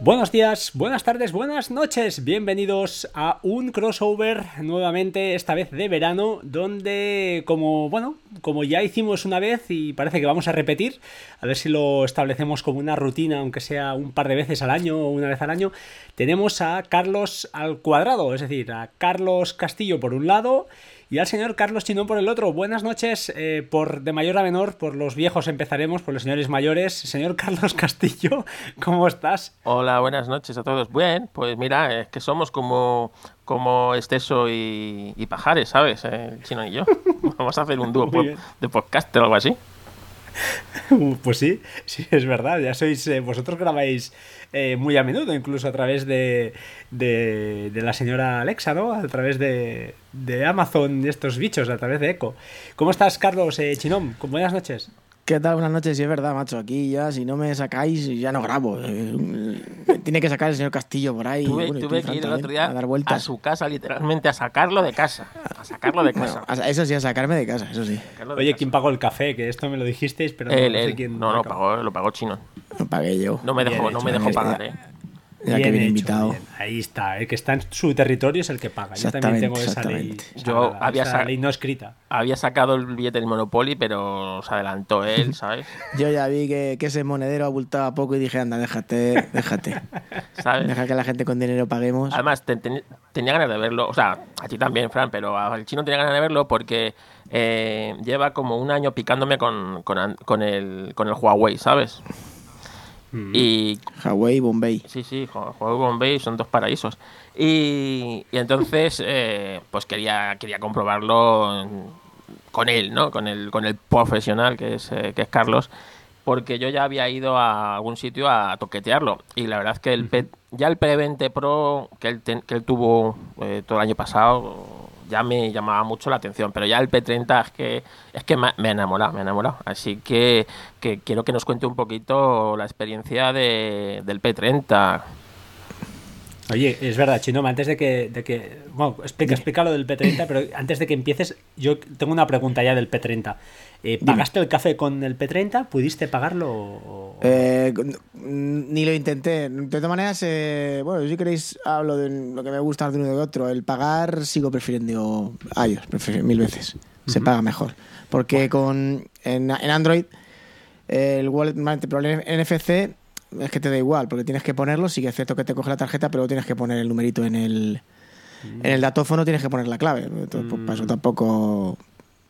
Buenos días, buenas tardes, buenas noches. Bienvenidos a un crossover nuevamente, esta vez de verano, donde como, bueno, como ya hicimos una vez y parece que vamos a repetir, a ver si lo establecemos como una rutina, aunque sea un par de veces al año o una vez al año, tenemos a Carlos al cuadrado, es decir, a Carlos Castillo por un lado y al señor Carlos Chinón por el otro. Buenas noches, eh, por de mayor a menor, por los viejos empezaremos, por los señores mayores. Señor Carlos Castillo, ¿cómo estás? Hola, buenas noches a todos. Bien, pues mira, es que somos como, como Esteso y, Pajares, ¿sabes? El chino y yo. Vamos a hacer un dúo de podcast o algo así. Pues sí, sí, es verdad. Ya sois. Eh, vosotros grabáis eh, muy a menudo, incluso a través de, de, la señora Alexa, ¿no? A través de, de Amazon, de estos bichos, a través de Echo. ¿Cómo estás, Carlos eh, Chinón? Buenas noches. ¿Qué tal? Buenas noches. Sí, es verdad, macho. Aquí ya, si no me sacáis, ya no grabo. Tiene que sacar el señor Castillo por ahí. Tuve, que ir el otro día a, dar vueltas. a su casa, literalmente, a sacarlo de casa. A sacarlo de casa. eso sí, a sacarme de casa, eso sí. Oye, ¿quién pagó el café? Que esto me lo dijisteis, pero no, sé quién. No, no, pagó, lo pagó Chino. Lo pagué yo. No me dejó, no me dejó pagar, ¿eh? Ya que viene invitado. Ahí está, el que está en su territorio es el que paga. Yo también tengo esa ley. Yo había esa ley no escrita. Había sacado el billete del Monopoly, pero se adelantó él, ¿sabes? Yo ya vi que, que, ese monedero abultaba poco y dije, anda, déjate, déjate. ¿Sabes? Deja que la gente con dinero paguemos. Además, tenía ganas de verlo, o sea, a ti también, Fran, pero al chino tenía ganas de verlo porque eh, lleva como un año picándome con, con, con, el, con el Huawei, ¿sabes? Mm. Y, Huawei y Bombay. Sí, sí, Huawei y Bombay son dos paraísos. Y, entonces, eh, pues quería, quería comprobarlo con él, ¿no? Con el, con el profesional que es, eh, que es Carlos, porque yo ya había ido a algún sitio a toquetearlo. Y la verdad es que el ya el P20 Pro que él, que él tuvo eh, todo el año pasado ya me llamaba mucho la atención, pero ya el P30 es que es que me, ha enamorado, me ha enamorado. Así que, que, quiero que nos cuente un poquito la experiencia de, del P30. Oye, es verdad, Chino, antes de que, de que bueno, explica, explica lo del P30, pero antes de que empieces, yo tengo una pregunta ya del P30. Eh, ¿Pagaste el café con el P30? ¿Pudiste pagarlo? Eh, ni lo intenté. De todas maneras, eh, bueno, si queréis hablo de lo que me gusta de uno y de otro. El pagar sigo prefiriendo iOS, prefiero mil veces. Se paga mejor. Porque con en, Android el wallet problema NFC es que te da igual, porque tienes que ponerlo, sí que es cierto que te coge la tarjeta, pero tienes que poner el numerito en el, en el datófono, tienes que poner la clave. Entonces, pues, para eso mm. tampoco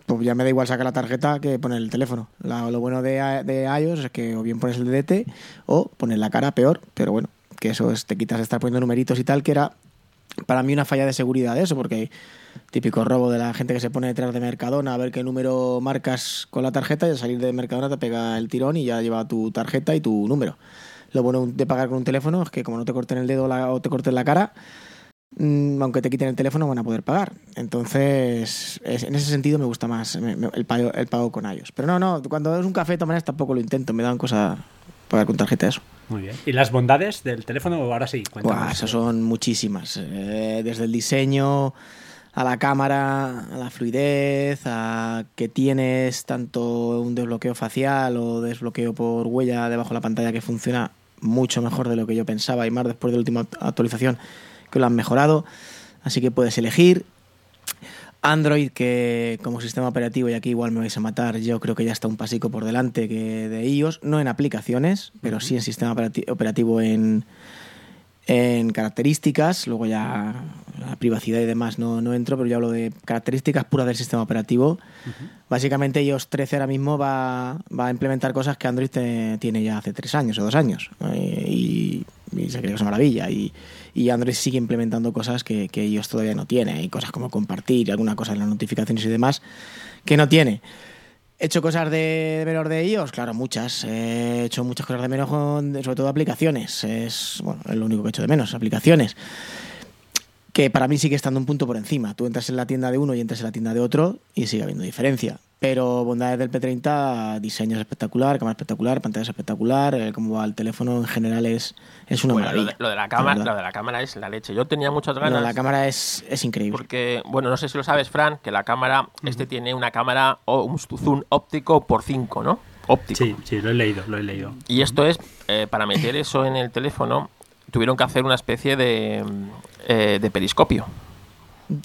pues ya me da igual sacar la tarjeta que poner el teléfono. lo bueno de, de, iOS es que o bien pones el DDT o pones la cara peor, pero bueno, que eso es, te quitas de estar poniendo numeritos y tal, que era para mí una falla de seguridad eso, porque típico robo de la gente que se pone detrás de Mercadona a ver qué número marcas con la tarjeta y al salir de Mercadona te pega el tirón y ya lleva tu tarjeta y tu número. Lo bueno de pagar con un teléfono es que como no te corten el dedo o te corten la cara, aunque te quiten el teléfono van a poder pagar. Entonces, en ese sentido me gusta más el, pago, el pago con ellos. Pero no, no, cuando es un café de todas maneras tampoco lo intento, me dan cosa pagar con tarjeta eso. Muy bien. ¿Y las bondades del teléfono ahora sí? Buah, esas son muchísimas. Eh, desde el diseño a la cámara, a la fluidez, a que tienes tanto un desbloqueo facial o desbloqueo por huella debajo de la pantalla que funciona mucho mejor de lo que yo pensaba y más después de la última actualización que lo han mejorado. Así que puedes elegir. Android, que como sistema operativo, y aquí igual me vais a matar, yo creo que ya está un pasico por delante que de iOS, no en aplicaciones, pero sí en sistema operativo en, en características, luego ya la privacidad y demás no, no entro, pero yo hablo de características puras del sistema operativo. Básicamente iOS 13 ahora mismo va, va, a implementar cosas que Android tiene ya hace tres años o dos años, y, y se cree que es una maravilla. Y, y Android sigue implementando cosas que, iOS todavía no tiene, y cosas como compartir alguna cosa en las notificaciones y demás que no tiene. ¿He hecho cosas de, menor de iOS? Claro, muchas. He hecho muchas cosas de menos, sobre todo aplicaciones. Es, bueno, es lo único que he hecho de menos, aplicaciones que para mí sigue estando un punto por encima. Tú entras en la tienda de uno y entras en la tienda de otro y sigue habiendo diferencia. Pero bondades del P30, diseño es espectacular, cámara espectacular, pantalla es espectacular, eh, como va el teléfono en general es, es una maravilla. Lo de, la cámara, lo de la cámara es la leche. Yo tenía muchas ganas. la cámara es, es, increíble. Porque, bueno, no sé si lo sabes, Fran, que la cámara, este tiene una cámara o un zoom óptico por 5, ¿no? Óptico. Sí, sí, lo he leído, lo he leído. Y esto es, eh, para meter eso en el teléfono, tuvieron que hacer una especie de, eh, de periscopio.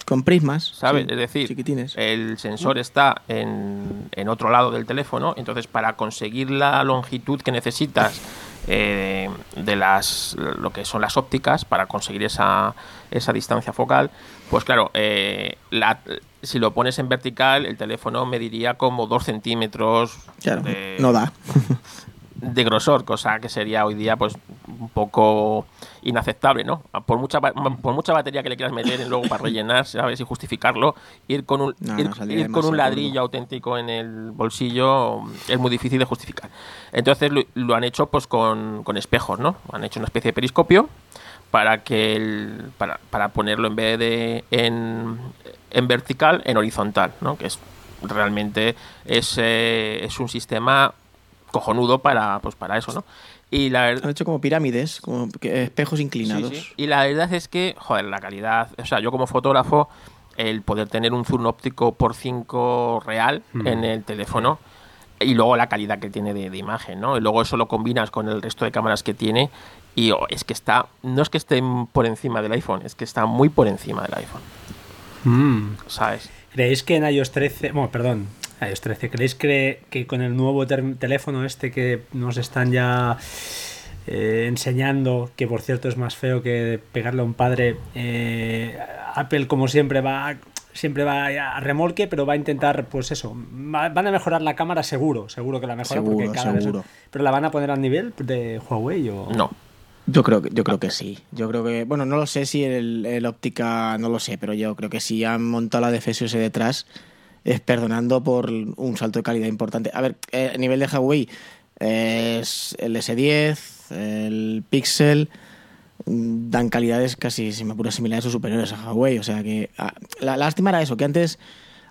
Con prismas. ¿Sabes? sí, es decir, chiquitines. el sensor está en, en otro lado del teléfono, entonces para conseguir la longitud que necesitas eh, de las lo que son las ópticas, para conseguir esa, esa distancia focal, pues claro, eh, la- si lo pones en vertical, el teléfono mediría como 2 centímetros Claro, de, no da. de grosor, cosa que sería hoy día pues un poco inaceptable, ¿no? Por mucha ba- por mucha batería que le quieras meter y luego para rellenar, ¿sabes? Y justificarlo, ir con un No, ir, no, saldría ir con un ladrillo auténtico en el bolsillo es muy difícil de justificar. Entonces lo, lo han hecho pues con, con espejos, ¿no? Han hecho una especie de periscopio para que el, para, para ponerlo en vez de en, en vertical, en horizontal, ¿no? Que es realmente es, eh, es un sistema cojonudo para pues para eso, ¿no? Y la Han verdad hecho como pirámides, como espejos inclinados. Sí, sí. Y la verdad es que, joder, la calidad, o sea, yo como fotógrafo, el poder tener un zoom óptico por 5 real Mm. en el teléfono y luego la calidad que tiene de, de imagen, ¿no? Y luego eso lo combinas con el resto de cámaras que tiene y oh, es que está, no es que esté por encima del iPhone, es que está muy por encima del iPhone, Mm. ¿sabes? ¿Creéis que en iOS 13, bueno, perdón, iOS 13, ¿creéis que, que con el nuevo teléfono este que nos están ya eh, enseñando, que por cierto es más feo que pegarle a un padre, eh, Apple como siempre va siempre va a remolque, pero va a intentar, pues eso, va- van a mejorar la cámara seguro, seguro que la mejoran porque Seguro, cada vez- seguro. pero la van a poner al nivel de Huawei o No. Yo creo que, yo creo que sí. Yo creo que, bueno, no lo sé si el, el óptica, no lo sé, pero yo creo que si han montado la de FSOS detrás, es perdonando por un salto de calidad importante. A ver, eh, a nivel de Huawei, eh, es el S10, el Pixel, mm, dan calidades casi, si me apuras, similares o superiores a Huawei. O sea que ah, la, lástima era eso, que antes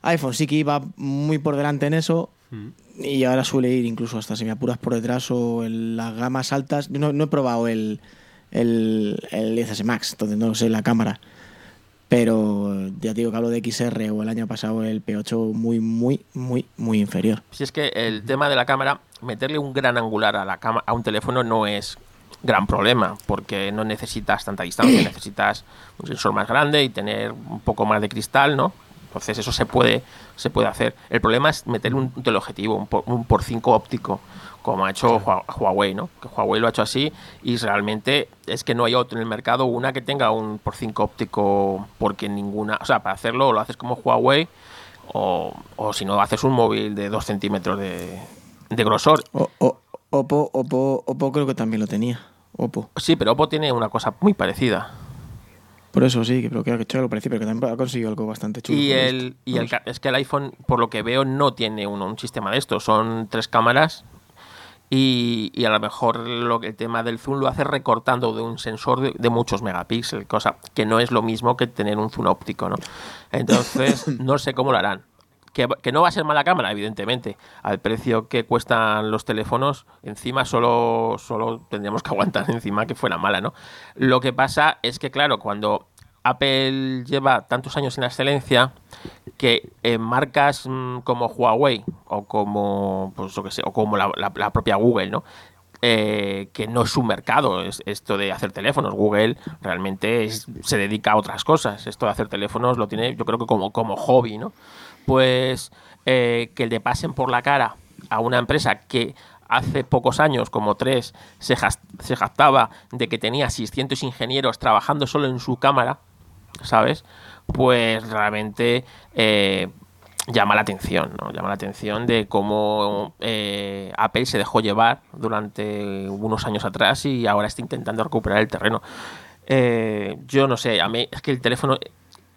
iPhone sí que iba muy por delante en eso, y ahora suele ir incluso hasta si me apuras por detrás o en las gamas altas. Yo no, no he probado el, el, el 10S Max, entonces no sé la cámara. Pero ya te digo que hablo de XR o el año pasado el P8 muy, muy, muy, muy inferior. Si es que el tema de la cámara, meterle un gran angular a la cama, a un teléfono no es gran problema, porque no necesitas tanta distancia, necesitas un sensor más grande y tener un poco más de cristal, ¿no? Entonces eso se puede, se puede hacer. El problema es meter un teleobjetivo, un por, un por 5 óptico, como ha hecho Hua- Huawei, ¿no? Que Huawei lo ha hecho así y realmente es que no hay otro en el mercado una que tenga un por 5 óptico porque ninguna, o sea, para hacerlo lo haces como Huawei o, o si no haces un móvil de 2 centímetros de, de grosor. O, o- Oppo, Oppo, Oppo creo que también lo tenía. Oppo. Sí, pero Oppo tiene una cosa muy parecida. Por eso sí, que creo que ha hecho algo parecido, pero que también ha conseguido algo bastante chulo. Y, el, y el, es que el iPhone, por lo que veo, no tiene uno, un sistema de esto. Son tres cámaras y, y a lo mejor lo, que- el tema del zoom lo hace recortando de un sensor de, de muchos megapíxeles, cosa que no es lo mismo que tener un zoom óptico, ¿no? Entonces, no sé cómo lo harán. Que, que no va a ser mala cámara, evidentemente. Al precio que cuestan los teléfonos, encima solo, solo tendríamos que aguantar encima que fuera mala, ¿no? Lo que pasa es que, claro, cuando Apple lleva tantos años en la excelencia que en marcas mm, como Huawei o como pues que sé, o como la, propia Google, ¿no? Eh, que no es su mercado es esto de hacer teléfonos. Google realmente se dedica a otras cosas. Esto de hacer teléfonos lo tiene, yo creo que como, como hobby, ¿no? Pues eh, que le pasen por la cara a una empresa que hace pocos años, como tres, se, se jactaba de que tenía 600 ingenieros trabajando solo en su cámara, ¿sabes? Pues realmente eh, llama la atención, ¿no? Llama la atención de cómo eh, Apple se dejó llevar durante unos años atrás y ahora está intentando recuperar el terreno. Eh, yo no sé, a mí es que el teléfono,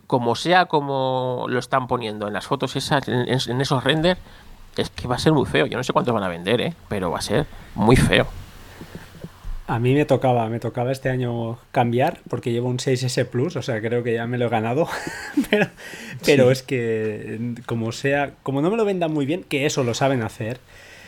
como sea como lo están poniendo en las fotos esas, en, en esos renders, es que va a ser muy feo. Yo no sé cuántos van a vender, ¿eh? pero va a ser muy feo. A mí me tocaba, me tocaba este año cambiar porque llevo un 6S Plus, o sea, creo que ya me lo he ganado. pero pero Sí. es que como sea, como no me lo vendan muy bien, que eso lo saben hacer,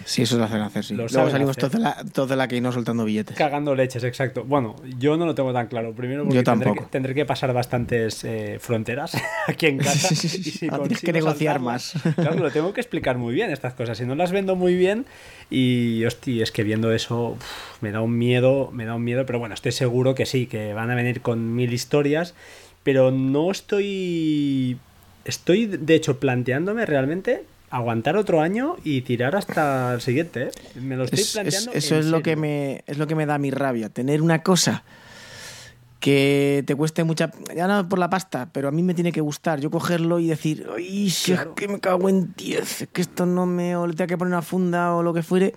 Sí, eso lo hacen hacer, sí. Luego salimos hacer. todos de, la, la que no soltando billetes. Cagando leches, exacto. Bueno, yo no lo tengo tan claro. Primero porque Yo tendré que, tampoco. tendré que pasar bastantes eh, fronteras aquí en casa. y si Ah, tienes que negociar más. Claro, lo tengo que explicar muy bien estas cosas. Si no las vendo muy bien y, hostia, es que viendo eso uf, me da un miedo, me da un miedo. Pero bueno, estoy seguro que sí, que van a venir con mil historias. Pero no estoy... Estoy, de hecho, planteándome realmente aguantar otro año y tirar hasta el siguiente. ¿eh? Me lo estoy Es- es- planteando. eso en es lo que me es lo que me da mi rabia tener una cosa que te cueste mucha ya no por la pasta pero a mí me tiene que gustar yo cogerlo y decir ay si Claro. es que me cago en 10 es que esto no me o le tengo que poner una funda o lo que fuere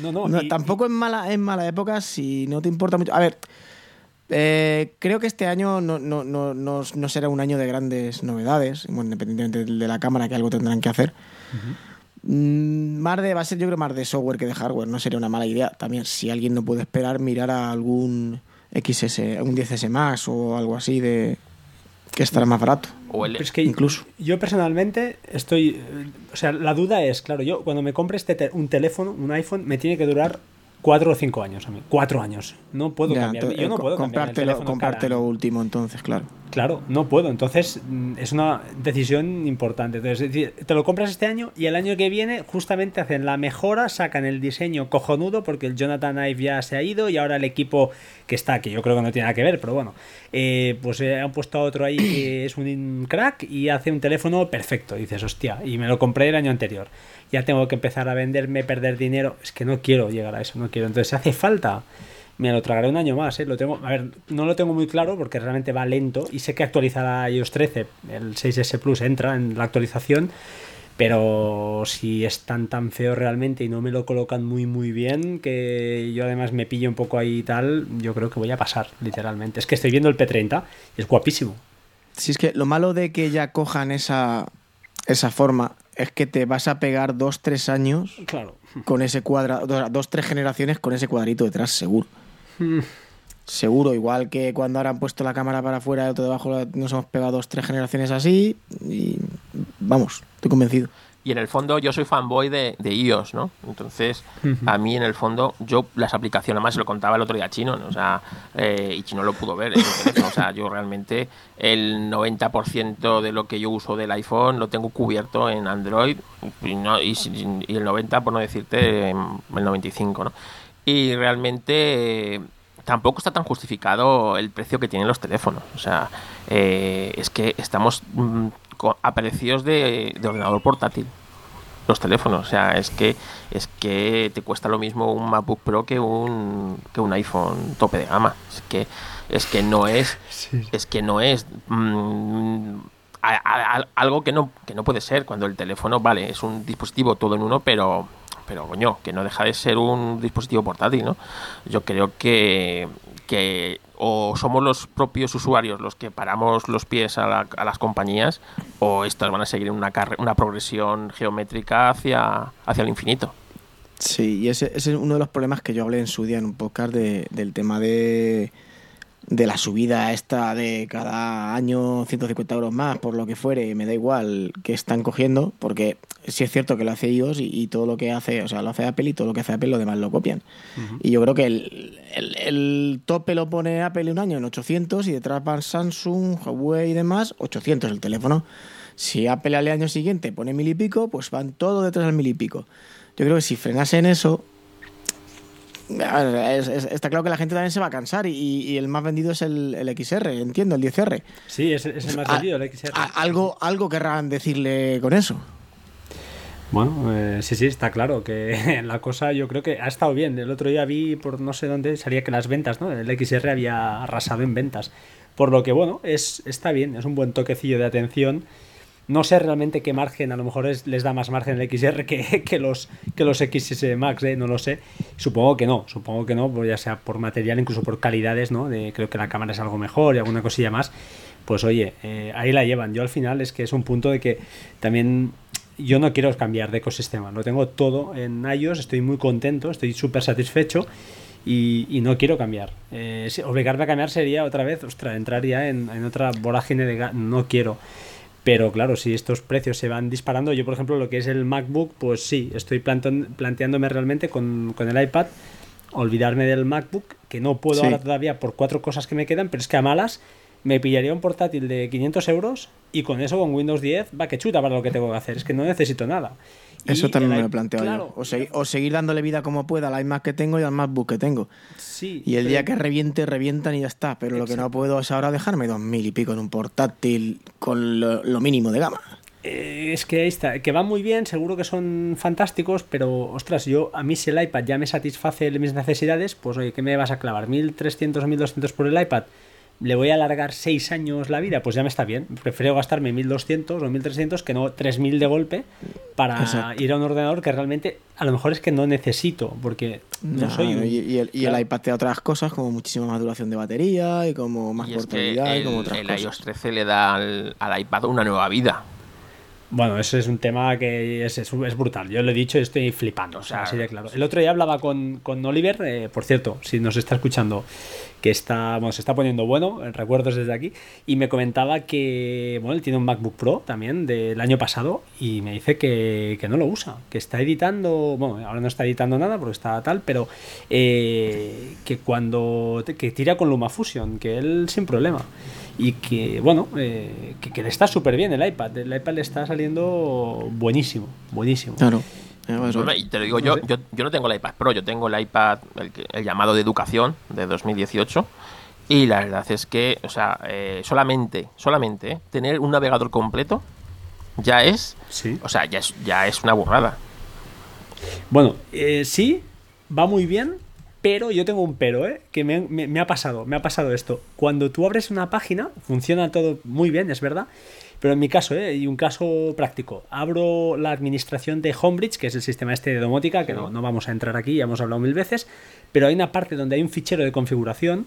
No, no, No, y- tampoco es mala en mala época si no te importa mucho a ver eh, creo que este año no, no, no, no, no será un año de grandes novedades, bueno, independientemente de la cámara, que algo tendrán que hacer. Mm, Más de, va a ser yo creo más de software que de hardware, no sería una mala idea. También si alguien no puede esperar, mirar a algún XS, un 10S Max o algo así de que estará más barato. O el, es que incluso. yo personalmente estoy. eh, O sea, la duda es, claro, yo cuando me compre este te- un teléfono, un iPhone, me tiene que durar cuatro o cinco años a mí. Cuatro años. No puedo Ya, cambiar. Yo no puedo cada lo último entonces, claro. Claro, no puedo. Entonces mm, es una decisión importante. Entonces, te lo compras este año y el año que viene justamente hacen la mejora, sacan el diseño cojonudo porque el Jonathan Ive ya se ha ido y ahora el equipo que está, que yo creo que no tiene nada que ver, pero bueno, eh, pues eh, han puesto a otro ahí que es un crack y hace un teléfono perfecto. Y dices, hostia, y me lo compré el año anterior. Ya tengo que empezar a venderme, perder dinero. Es que no quiero llegar a eso, no quiero. Entonces, hace falta me lo tragaré un año más, ¿eh? Lo tengo, a ver, no lo tengo muy claro porque realmente va lento y sé que actualizará iOS 13, el 6S Plus entra en la actualización, pero si es tan tan feo realmente y no me lo colocan muy muy bien, que yo además me pillo un poco ahí y tal, yo creo que voy a pasar, literalmente. Es que estoy viendo el P30 y es guapísimo. Si es que lo malo de que ya cojan esa, esa forma es que te vas a pegar dos, tres años Claro. con ese cuadrado, dos, dos, tres generaciones con ese cuadrito detrás, seguro. Mm. Seguro, igual que cuando ahora han puesto la cámara para afuera y otro debajo, nos hemos pegado dos, tres generaciones así y vamos, estoy convencido. Y en el fondo yo soy fanboy de, de iOS, ¿no? Entonces, a mí en el fondo, yo las aplicaciones, además se lo contaba el otro día a Chino, ¿no? o sea, eh, y Chino lo pudo ver teléfono, o sea, yo realmente el 90% de lo que yo uso del iPhone lo tengo cubierto en Android y, no- y el 90, por no decirte, em, el 95, ¿no? Y realmente eh, tampoco está tan justificado el precio que tienen los teléfonos. O sea, eh, es que estamos mm, a precios de, de ordenador portátil. Los teléfonos, o sea, es que es que te cuesta lo mismo un MacBook Pro que un que un iPhone tope de gama. Es que es que no es es que no es mm, a- a- a- algo que no que no puede ser cuando el teléfono vale es un dispositivo todo en uno, pero pero coño, que no deja de ser un dispositivo portátil, ¿no? Yo creo que, que o somos los propios usuarios los que paramos los pies a, la- las compañías o estas van a seguir una, una progresión geométrica hacia, hacia el infinito. Sí, y ese, ese es uno de los problemas que yo hablé en su día en un podcast de- del tema de, de la subida esta de cada año 150 euros más, por lo que fuere, me da igual que están cogiendo, porque sí es cierto que lo hace iOS y, y todo lo que hace, o sea, lo hace Apple y todo lo que hace Apple lo demás lo copian. Y yo creo que el, el- el tope lo pone Apple un año en 800 y detrás van Samsung, Huawei y demás, 800 el teléfono. Si Apple al año siguiente pone mil y pico, pues van todos detrás del mil y pico. Yo creo que si frenasen eso, es- es- está claro que la gente también se va a cansar y, y el más vendido es el, el XR, entiendo, el 10R. Sí, es, es el más Ah, vendido, el XR. A- algo, algo querrán decirle con eso. Bueno, eh, sí, sí, está claro que la cosa yo creo que ha estado bien. El otro día vi por no sé dónde salía que las ventas, ¿no? El XR había arrasado en ventas. Por lo que, bueno, es, está bien, es un buen toquecillo de atención. No sé realmente qué margen, a lo mejor es- les da más margen el XR que, que los, que los XS Max, ¿eh? no lo sé. Supongo que no, supongo que no, pues ya sea por material, incluso por calidades, ¿no? Creo que la cámara es algo mejor y alguna cosilla más. Pues oye, eh, ahí la llevan. Yo al final es que es un punto de que también yo no quiero cambiar de ecosistema. Lo tengo todo en iOS, estoy muy contento, estoy súper satisfecho y, no quiero cambiar. Eh, obligarme a cambiar sería otra vez, ostras, entrar ya en, en otra vorágine de... No quiero. Pero claro, si estos precios se van disparando, yo por ejemplo lo que es el MacBook, pues sí, estoy planteándome realmente con, con el iPad olvidarme del MacBook, que no puedo ahora todavía por cuatro cosas que me quedan, pero es que a malas me pillaría un portátil de 500 euros y con eso, con Windows 10, va que chuta para lo que tengo que hacer. Es que no necesito nada. Eso también me lo planteo yo. O, seguir dándole vida como pueda al iMac que tengo y al MacBook que tengo. Sí, y el día que reviente, revientan y ya está. Pero lo que no puedo es ahora dejarme dos mil y pico en un portátil con lo, mínimo de gama. Eh, es que ahí está, que va muy bien, seguro que son fantásticos, pero ostras, yo a mí si el iPad ya me satisface mis necesidades, pues oye, ¿qué me vas a clavar? ¿1300 o 1200 por el iPad? Le voy a alargar 6 años la vida, pues ya me está bien. Prefiero gastarme 1200 o 1300 que no 3000 de golpe para ir a un ordenador que realmente a lo mejor es que no necesito, porque no, soy. y, el, iPad te da otras cosas como muchísima más duración de batería y como más portabilidad y como otras el cosas. iOS 13 le da al iPad una nueva vida. Bueno, ese es un tema que es, es, brutal. Yo lo he dicho y estoy flipando. O sea, así de claro. El otro día hablaba con, con Oliver, eh, por cierto, si nos está escuchando, que está, bueno, se está poniendo bueno, recuerdos desde aquí, y me comentaba que, bueno, él tiene un MacBook Pro también del año pasado y me dice que, que no lo usa, que está editando, bueno, ahora no está editando nada porque está tal, pero eh, que cuando, que tira con LumaFusion, que él sin problema y que, bueno, eh, que, le está súper bien el iPad. El iPad le está saliendo buenísimo, buenísimo. Claro. y te lo digo, yo, yo, yo, no tengo el iPad Pro, yo tengo el iPad, el, llamado de educación de 2018. Y la verdad es que, o sea, eh, solamente, solamente eh, tener un navegador completo ya es, sí. o sea, ya es, ya es una burrada. Bueno, sí, va muy bien, pero yo tengo un pero, ¿eh? Que me, ha pasado, me ha pasado esto. Cuando tú abres una página, funciona todo muy bien, es verdad. Pero en mi caso, ¿eh? y un caso práctico, abro la administración de Homebridge, que es el sistema este de domótica, que no, no vamos a entrar aquí, ya hemos hablado mil veces, pero hay una parte donde hay un fichero de configuración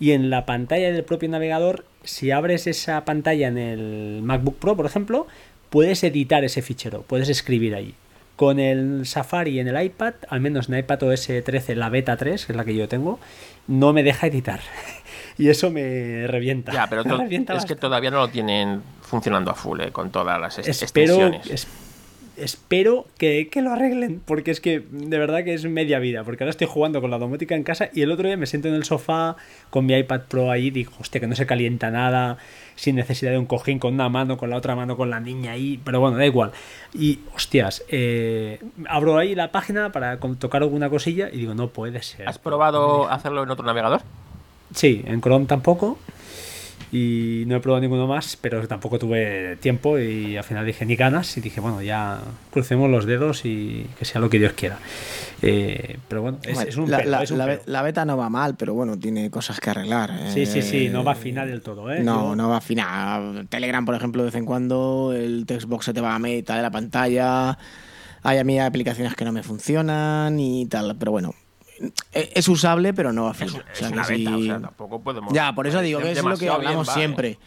y en la pantalla del propio navegador, si abres esa pantalla en el MacBook Pro, por ejemplo, puedes editar ese fichero, puedes escribir ahí. Con el Safari en el iPad, al menos en iPad OS 13, la beta 3, que es la que yo tengo, no me deja editar. y eso me revienta. Ya, pero es que todavía no lo tienen funcionando a full, eh, con todas las espero, espero que, que, lo arreglen, porque es que de verdad que es media vida, porque ahora estoy jugando con la domótica en casa y el otro día me siento en el sofá con mi iPad Pro ahí y digo, hostia, que no se calienta nada, sin necesidad de un cojín con una mano, con la otra mano, con la niña ahí, pero bueno, da igual. Y hostias, eh, abro ahí la página para tocar alguna cosilla y digo, no puede ser. ¿Has probado hacerlo en otro navegador? Sí, en Chrome tampoco y no he probado ninguno más, pero tampoco tuve tiempo y al final dije ni ganas y dije, bueno, ya crucemos los dedos y que sea lo que Dios quiera. Eh, pero bueno, es, un, la, la, beta no va mal, pero bueno, tiene cosas que arreglar. Sí, sí, sí, no va a afinar del todo. ¿eh? No, no va a afinar. Telegram, por ejemplo, de vez en cuando el textbox se te va a mitad de la pantalla. Hay a mí aplicaciones que no me funcionan y tal, pero bueno, es usable, pero no afín. tampoco podemos. Ya, por eso digo que es lo que hablamos siempre.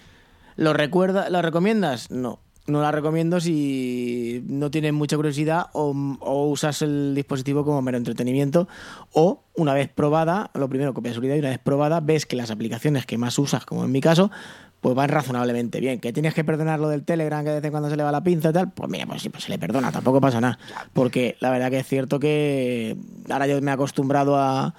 ¿Lo, recuerda, ¿Lo recomiendas? No. No la recomiendo si no tienes mucha curiosidad o, o, usas el dispositivo como mero entretenimiento. O una vez probada, lo primero, copia de seguridad y una vez probada, ves que las aplicaciones que más usas, como en mi caso, pues van razonablemente bien. Que tienes que perdonar lo del Telegram, que de vez en cuando se le va la pinza y tal, pues mira, pues sí, pues se le perdona, tampoco pasa nada. Porque la verdad que es cierto que ahora yo me he acostumbrado a,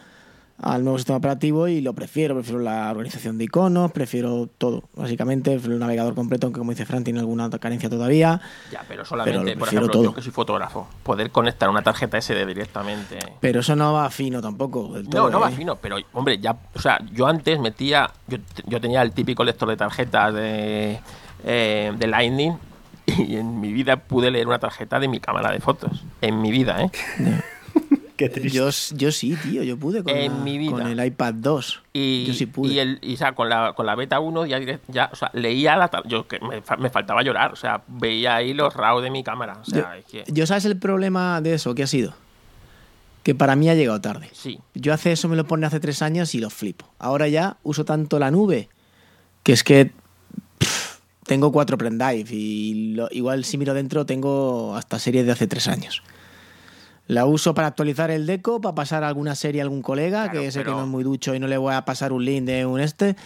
al nuevo sistema operativo y lo prefiero. Prefiero la organización de iconos, prefiero todo. Básicamente, el navegador completo, aunque como dice Fran, tiene alguna carencia todavía. Ya, pero solamente, por ejemplo, yo que soy fotógrafo, poder conectar una tarjeta SD directamente. Pero eso no va fino tampoco. no, no va ¿eh? fino, pero hombre, ya, o sea, yo antes metía, yo, yo tenía el típico lector de tarjetas de, eh, de Lightning y en mi vida pude leer una tarjeta de mi cámara de fotos. En mi vida, ¿eh? Yo, yo sí, tío, yo pude con, con el iPad 2. Y, yo sí pude. Y, el, y o sea, con, la, con la beta 1 ya, ya o sea, leía la yo que me, me, faltaba llorar, o sea, veía ahí los RAW de mi cámara. O sea, yo, yo, sabes el problema de eso, ¿qué ha sido? Que para mí ha llegado tarde. Sí. Yo hace eso me lo pone hace tres años y lo flipo. Ahora ya uso tanto la nube que es que tengo cuatro Prendrive y igual si miro dentro tengo hasta series de hace tres años. La uso para actualizar el deco, para pasar alguna serie a algún colega, Claro, que sé que no es muy ducho y no le voy a pasar un link de un este.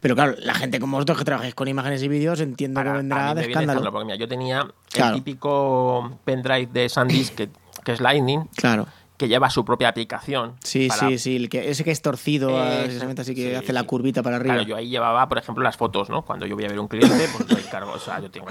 Pero claro, la gente como vosotros que trabajáis con imágenes y vídeos, entiendo Para- que vendrá de escándalo, porque mira, yo tenía Claro. el típico pendrive de SanDisk que, que es Lightning, Claro. Que lleva su propia aplicación. Sí, para- sí, sí. el que, ese que es torcido, precisamente así que sí, hace la curvita para arriba. Claro, yo ahí llevaba, por ejemplo, las fotos, ¿no? Cuando yo voy a ver un cliente, pues yo cargo, o sea, yo tengo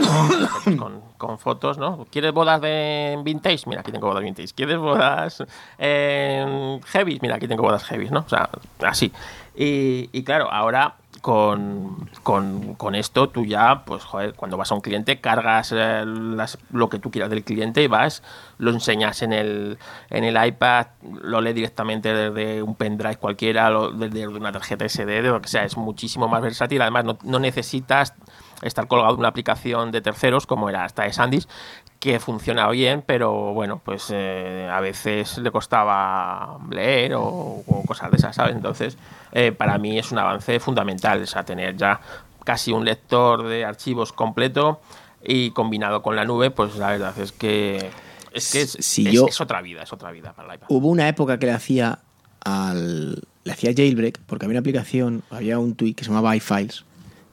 con, con fotos, ¿no? ¿Quieres bodas de vintage? Mira, aquí tengo bodas vintage. ¿Quieres bodas eh, heavy? Mira, aquí tengo bodas heavy, ¿no? O sea, así. Y, y claro, ahora con, con- con esto tú ya, pues, cuando vas a un cliente, cargas eh, las- lo que tú quieras del cliente y vas, lo enseñas en el, en el iPad, lo lees directamente desde un pendrive cualquiera, lo- desde una tarjeta SD, de lo que sea, es muchísimo más versátil. Además, no, no necesitas estar colgado en una aplicación de terceros como era esta de Sandys, que funciona bien, pero bueno, pues eh, a veces le costaba leer o, o cosas de esas, ¿sabes? Entonces, eh, para mí es un avance fundamental, o sea, tener ya casi un lector de archivos completo y combinado con la nube, pues la verdad es que es, que es, Si es- yo- es otra vida, es otra vida para el iPad. Hubo una época que le hacía al. Le hacía jailbreak, porque había una aplicación, había un tweet que se llamaba iFiles,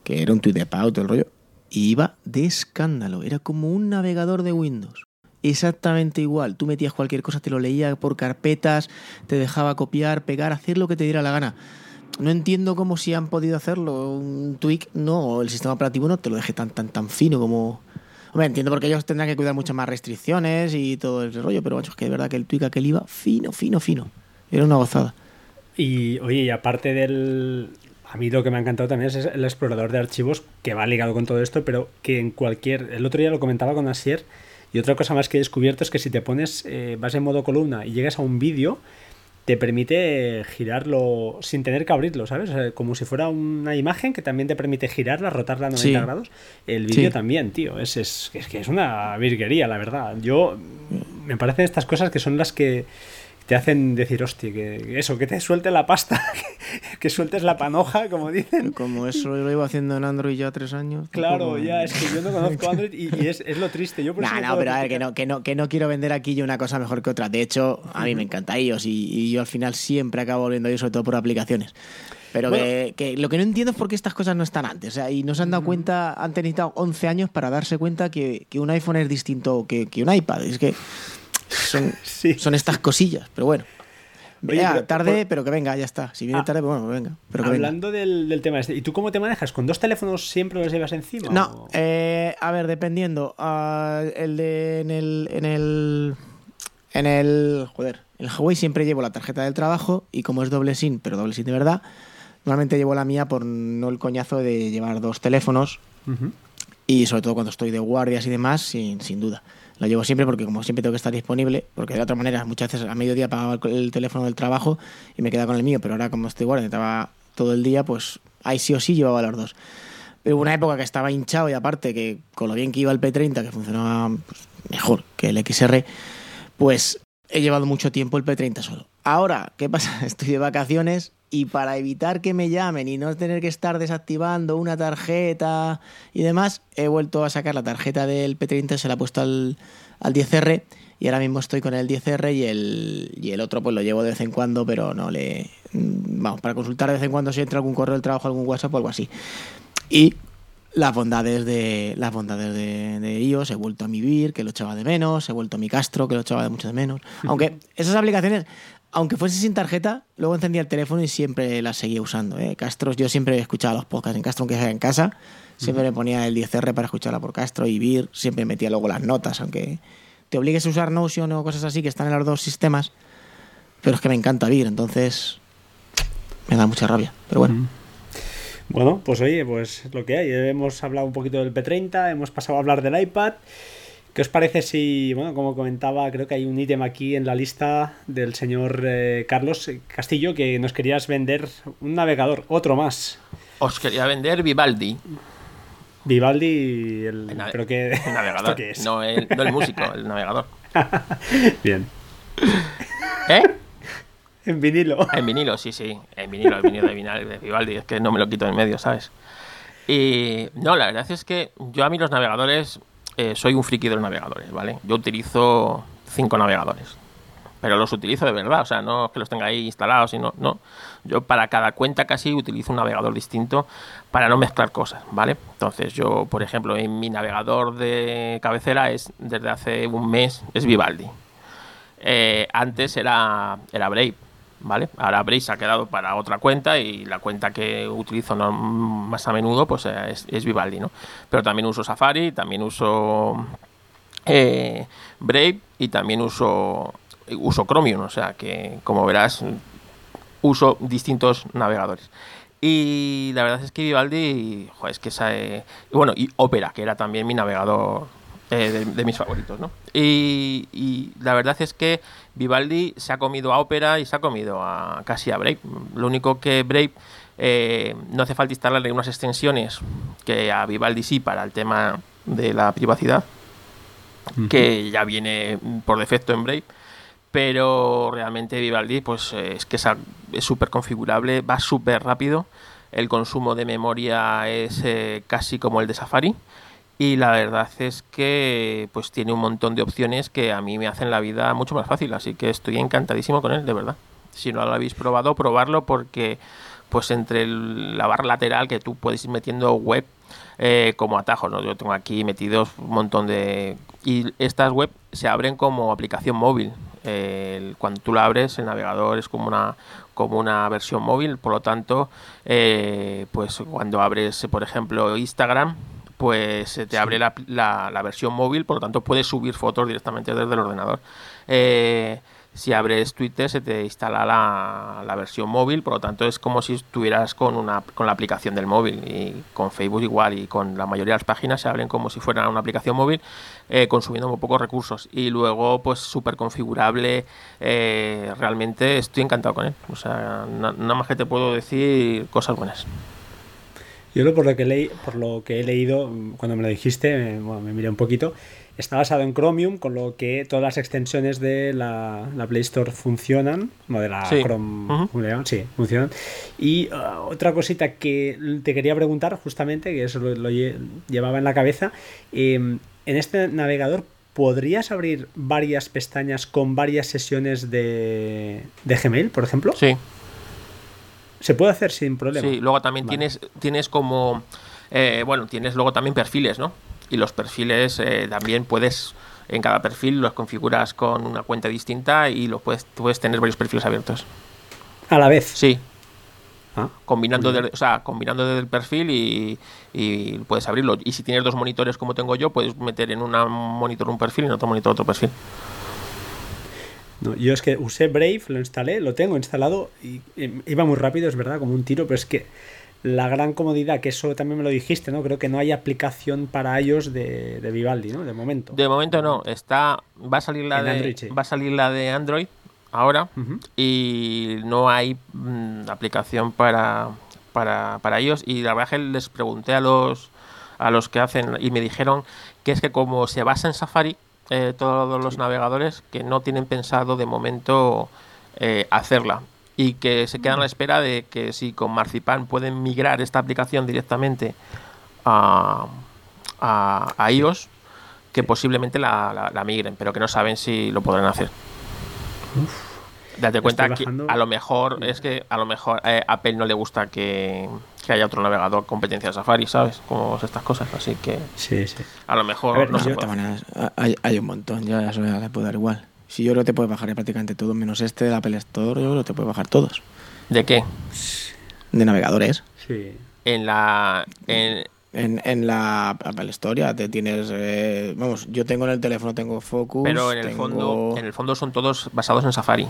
que era un tweet de pago, todo el rollo, y iba de escándalo. Era como un navegador de Windows. Exactamente igual. Tú metías cualquier cosa, te lo leía por carpetas, te dejaba copiar, pegar, hacer lo que te diera la gana. No entiendo cómo si han podido hacerlo. Un tweak, no, el sistema operativo no te lo deje tan, tan, tan fino como. Hombre, entiendo porque ellos tendrán que cuidar muchas más restricciones y todo ese rollo, pero macho, es que de verdad que el tweak aquel iba fino, fino, fino. Era una gozada. Y oye, y aparte del. A mí lo que me ha encantado también es el explorador de archivos que va ligado con todo esto, pero que en cualquier. El otro día lo comentaba con Asier. Y otra cosa más que he descubierto es que si te pones, eh, vas en modo columna y llegas a un vídeo, te permite girarlo sin tener que abrirlo, ¿sabes? O sea, como si fuera una imagen que también te permite girarla, rotarla a 90 Sí. grados. El vídeo Sí. también, tío. Es, es, es que es una virguería, la verdad. Yo. Me parecen estas cosas que son las que te hacen decir, hostia, que eso, que te suelte la pasta, que, que sueltes la panoja, como dicen. Como eso lo llevo haciendo en Android ya tres años. Claro, ya, es que yo no conozco Android y, y es, es lo triste. Yo por eso No, no pero a ver, que no, que, no, que no quiero vender aquí yo una cosa mejor que otra. De hecho, a mí me encanta iOS y, y yo al final siempre acabo volviendo a ellos, sobre todo por aplicaciones. Pero que, que lo que no entiendo es por qué estas cosas no están antes. O sea, y no se han dado cuenta, han necesitado 11 años para darse cuenta que, que un iPhone es distinto que, que un iPad. Es que son, Sí. son estas cosillas, pero bueno. Oye, pero- tarde, por- pero que venga, ya está. Si viene Ah. tarde, pues bueno, venga. Pero que venga. Hablando del, del tema este, ¿y tú cómo te manejas? ¿Con dos teléfonos siempre los llevas encima? No, o- eh, a ver, dependiendo. Ah, el de en el en el en el joder, en el Huawei siempre llevo la tarjeta del trabajo y como es doble SIM, pero doble SIM de verdad, normalmente llevo la mía por no el coñazo de llevar dos teléfonos y sobre todo cuando estoy de guardias y demás, sin, sin duda. Lo llevo siempre porque como siempre tengo que estar disponible, porque de otra manera muchas veces a mediodía apagaba el, el teléfono del trabajo y me quedaba con el mío, pero ahora como estoy guardia, estaba todo el día, pues ahí sí o sí llevaba los dos. Pero hubo una época que estaba hinchado y aparte que con lo bien que iba el P30, que funcionaba pues, mejor que el XR, pues he llevado mucho tiempo el P30 solo. Ahora, ¿qué pasa? Estoy de vacaciones y para evitar que me llamen y no tener que estar desactivando una tarjeta y demás, he vuelto a sacar la tarjeta del P30, se la he puesto al, al 10R y ahora mismo estoy con el 10R y el, y el otro pues lo llevo de vez en cuando, pero no le... mm, Vamos, para consultar de vez en cuando si entra algún correo del trabajo, algún WhatsApp o algo así. Y las bondades de las bondades de, de iOS, he vuelto a mi Vir, que lo echaba de menos, he vuelto a mi Castro, que lo echaba de mucho de menos. Aunque esas aplicaciones, aunque fuese sin tarjeta, luego encendía el teléfono y siempre las seguía usando. ¿eh? Castros, yo siempre escuchaba los podcasts en Castro, aunque sea en casa, siempre me ponía el 10R para escucharla por Castro y Vir, siempre metía luego las notas, aunque te obligues a usar Notion o cosas así que están en los dos sistemas. Pero es que me encanta Vir, entonces me da mucha rabia. Pero bueno. Bueno, pues oye, pues lo que hay. Hemos hablado un poquito del P30, hemos pasado a hablar del iPad. ¿Qué os parece si, bueno, como comentaba, creo que hay un ítem aquí en la lista del señor eh, Carlos Castillo que nos querías vender un navegador, otro más. Os quería vender Vivaldi, Vivaldi, el, el, pero que el navegador, ¿esto qué es? No, el, no el músico, el navegador. Bien. ¿Eh? En vinilo. En vinilo, sí, sí. En vinilo, el vinilo de vinil de Vivaldi. Es que no me lo quito en medio, ¿sabes? Y no, la verdad es que yo a mí los navegadores, eh, soy un friki de los navegadores, ¿vale? Yo utilizo cinco navegadores. pero los utilizo de verdad, o sea, no es que los tenga ahí instalados, sino, no. Yo para cada cuenta casi utilizo un navegador distinto para no mezclar cosas, ¿vale? Entonces yo, por ejemplo, en mi navegador de cabecera es, desde hace un mes, es Vivaldi. Eh, antes era, era Brave, ¿vale? Ahora Brave se ha quedado para otra cuenta y la cuenta que utilizo más a menudo pues eh, es, Vivaldi, ¿no? Pero también uso Safari, también uso eh, Brave y también uso uso Chromium, o sea que como verás uso distintos navegadores. Y la verdad es que Vivaldi, es que esa, bueno, y Opera, que era también mi navegador eh, de, mis favoritos, ¿no? Y, la verdad es que Vivaldi se ha comido a Opera y se ha comido a casi a Brave. Lo único que Brave eh, no hace falta instalarle unas extensiones que a Vivaldi sí para el tema de la privacidad, que ya viene por defecto en Brave pero realmente Vivaldi pues eh, es que es súper configurable, va súper rápido, el consumo de memoria es eh, casi como el de Safari y la verdad es que pues tiene un montón de opciones que a mí me hacen la vida mucho más fácil, así que estoy encantadísimo con él, de verdad. Si no lo habéis probado, probarlo porque pues entre la barra lateral que tú puedes ir metiendo web eh, como atajos, ¿no? Yo tengo aquí metidos un montón de... Y estas web se abren como aplicación móvil, cuando tú la abres, el navegador es como una, como una versión móvil, por lo tanto, eh, pues cuando abres, por ejemplo, Instagram, pues se te abre la, la, versión móvil, por lo tanto puedes subir fotos directamente desde el ordenador. Eh, si abres Twitter se te instala la, versión móvil, por lo tanto es como si estuvieras con, una, con la aplicación del móvil y con Facebook igual y con la mayoría de las páginas se abren como si fuera una aplicación móvil eh, consumiendo muy pocos recursos y luego pues súper configurable, eh, realmente estoy encantado con él, o sea, nada más que te puedo decir cosas buenas. Yo por lo que leí, por lo que he leído cuando me lo dijiste, me miré un poquito Está basado en Chromium, con lo que todas las extensiones de la, Play Store funcionan, no de la Chrome, sí, funcionan. Y uh, otra cosita que te quería preguntar, justamente, que eso lo, llevaba en la cabeza, em, en este navegador ¿podrías abrir varias pestañas con varias sesiones de, de Gmail, por ejemplo? Sí. Se puede hacer sin problema. Sí, luego también tienes, tienes como, eh, bueno, tienes luego también perfiles, ¿no? y los perfiles eh, también puedes en cada perfil los configuras con una cuenta distinta y lo puedes, puedes tener varios perfiles abiertos. A la vez. Sí. Ah, combinando, o sea, combinando desde el perfil y, y, puedes abrirlo. Y si tienes dos monitores como tengo yo, puedes meter en un monitor un perfil y en otro monitor otro perfil. No, yo es que usé Brave, lo instalé, lo tengo instalado y iba muy rápido, es verdad, como un tiro, pero es que la gran comodidad, que eso también me lo dijiste, ¿no? Creo que no hay aplicación para ellos de, Vivaldi, ¿no? De momento. De momento no, está va a salir la de va a salir la de Android ahora y no hay mm, aplicación para, para, para ellos y la verdad es que les pregunté a los a los que hacen y me dijeron que es que como se basa en Safari eh, todos los navegadores que no tienen pensado de momento eh, hacerla y que se quedan a la espera de que si con Marzipan pueden migrar esta aplicación directamente a, a, iOS, que posiblemente la, migren, pero que no saben si lo podrán hacer. Date cuenta que a lo mejor es que a lo mejor eh, Apple no le gusta que, haya otro navegador competencia de Safari, ¿sabes? Como estas cosas, así que sí, sí. a lo mejor no, se hay, hay, un montón, ya eso le puede dar igual. Si yo creo que te puedes bajar prácticamente todo, menos este de Apple Store, yo creo que te puedes bajar todos. ¿De qué? De navegadores. Sí. En la. En, en, la Apple Store ya te tienes. Eh, vamos, yo tengo en el teléfono, tengo Focus. Pero en el, fondo, en el fondo son todos basados en Safari.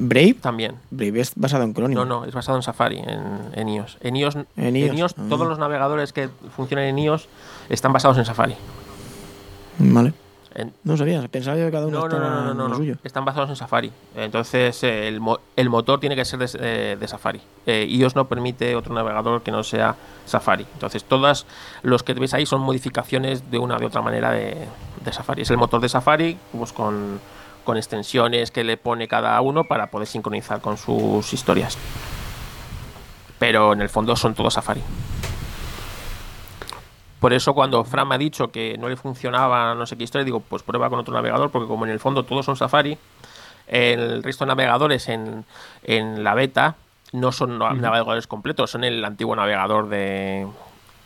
Brave también. Brave es basado en Chrome. No, no, es basado en Safari, en, en iOS. En iOS, en iOS, todos ah. los navegadores que funcionan en iOS están basados en Safari. Vale no sabía, pensaba yo que cada uno no, no, no, no, suyo. Están basados en Safari. Entonces el, el motor tiene que ser de, eh, Safari. Eh, iOS no permite otro navegador que no sea Safari. Entonces todas los que veis ahí son modificaciones de una de otra manera de, Safari. Es el motor de Safari pues con, con extensiones que le pone cada uno para poder sincronizar con sus historias. Pero en el fondo son todos Safari. Por eso cuando Fran me ha dicho que no le funcionaba no sé qué historia, digo, pues prueba con otro navegador, porque como en el fondo todos son Safari, el resto de navegadores en, en la beta no son navegadores completos, son el antiguo navegador de,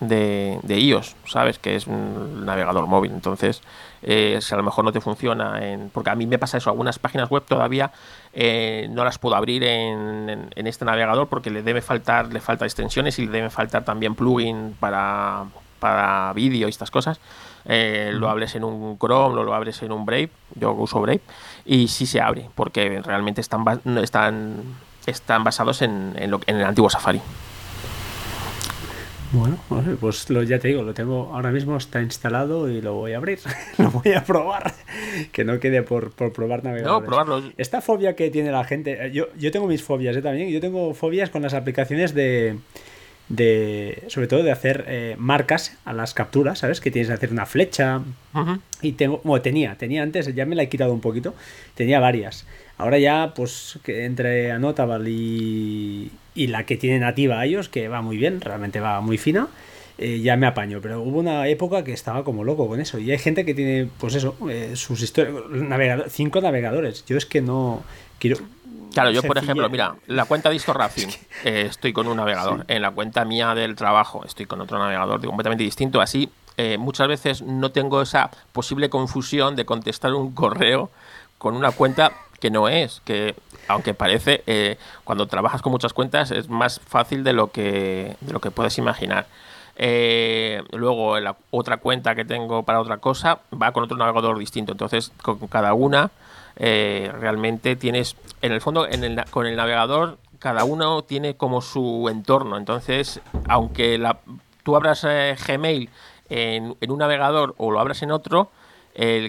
de, iOS, ¿sabes? Que es un navegador móvil. Entonces, eh, si a lo mejor no te funciona, en, porque a mí me pasa eso, algunas páginas web todavía eh, no las puedo abrir en, este navegador porque le debe faltar, le falta extensiones y le deben faltar también plugin para, para vídeo y estas cosas. Eh, lo hables en un Chrome, lo, lo abres en un Brave, yo uso Brave, y sí se abre, porque realmente están, están, están basados en, en el antiguo Safari. Bueno, pues lo, ya te digo, lo tengo ahora mismo, está instalado y lo voy a abrir, lo voy a probar, que no quede por, por probar navegadores. No, probarlo. Esta fobia que tiene la gente, yo, yo tengo mis fobias ¿eh? también, yo tengo fobias con las aplicaciones de, de sobre todo de hacer eh, marcas a las capturas, ¿sabes? Que tienes que hacer una flecha. Y tengo, bueno, tenía, tenía antes, ya me la he quitado un poquito, tenía varias. Ahora ya, pues, que entre Anotable y, y la que tiene nativa ellos, que va muy bien, realmente va muy fina, eh, ya me apaño. Pero hubo una época que estaba como loco con eso. Y hay gente que tiene, pues eso, eh, sus historias, cinco navegadores. Yo es que no quiero... Claro, yo por ejemplo, mira, la cuenta de Racing eh, estoy con un navegador. En la cuenta mía del trabajo estoy con otro navegador completamente distinto. Así, muchas veces no tengo esa posible confusión de contestar un correo con una cuenta que no es, que aunque parece, eh, cuando trabajas con muchas cuentas es más fácil de lo que, de lo que puedes imaginar. Eh, luego la otra cuenta que tengo para otra cosa va con otro navegador distinto. Entonces, con cada una eh, realmente tienes, en el fondo, en el, con el navegador, cada uno tiene como su entorno. Entonces, aunque la, tú abras Gmail en, en un navegador o lo abras en otro,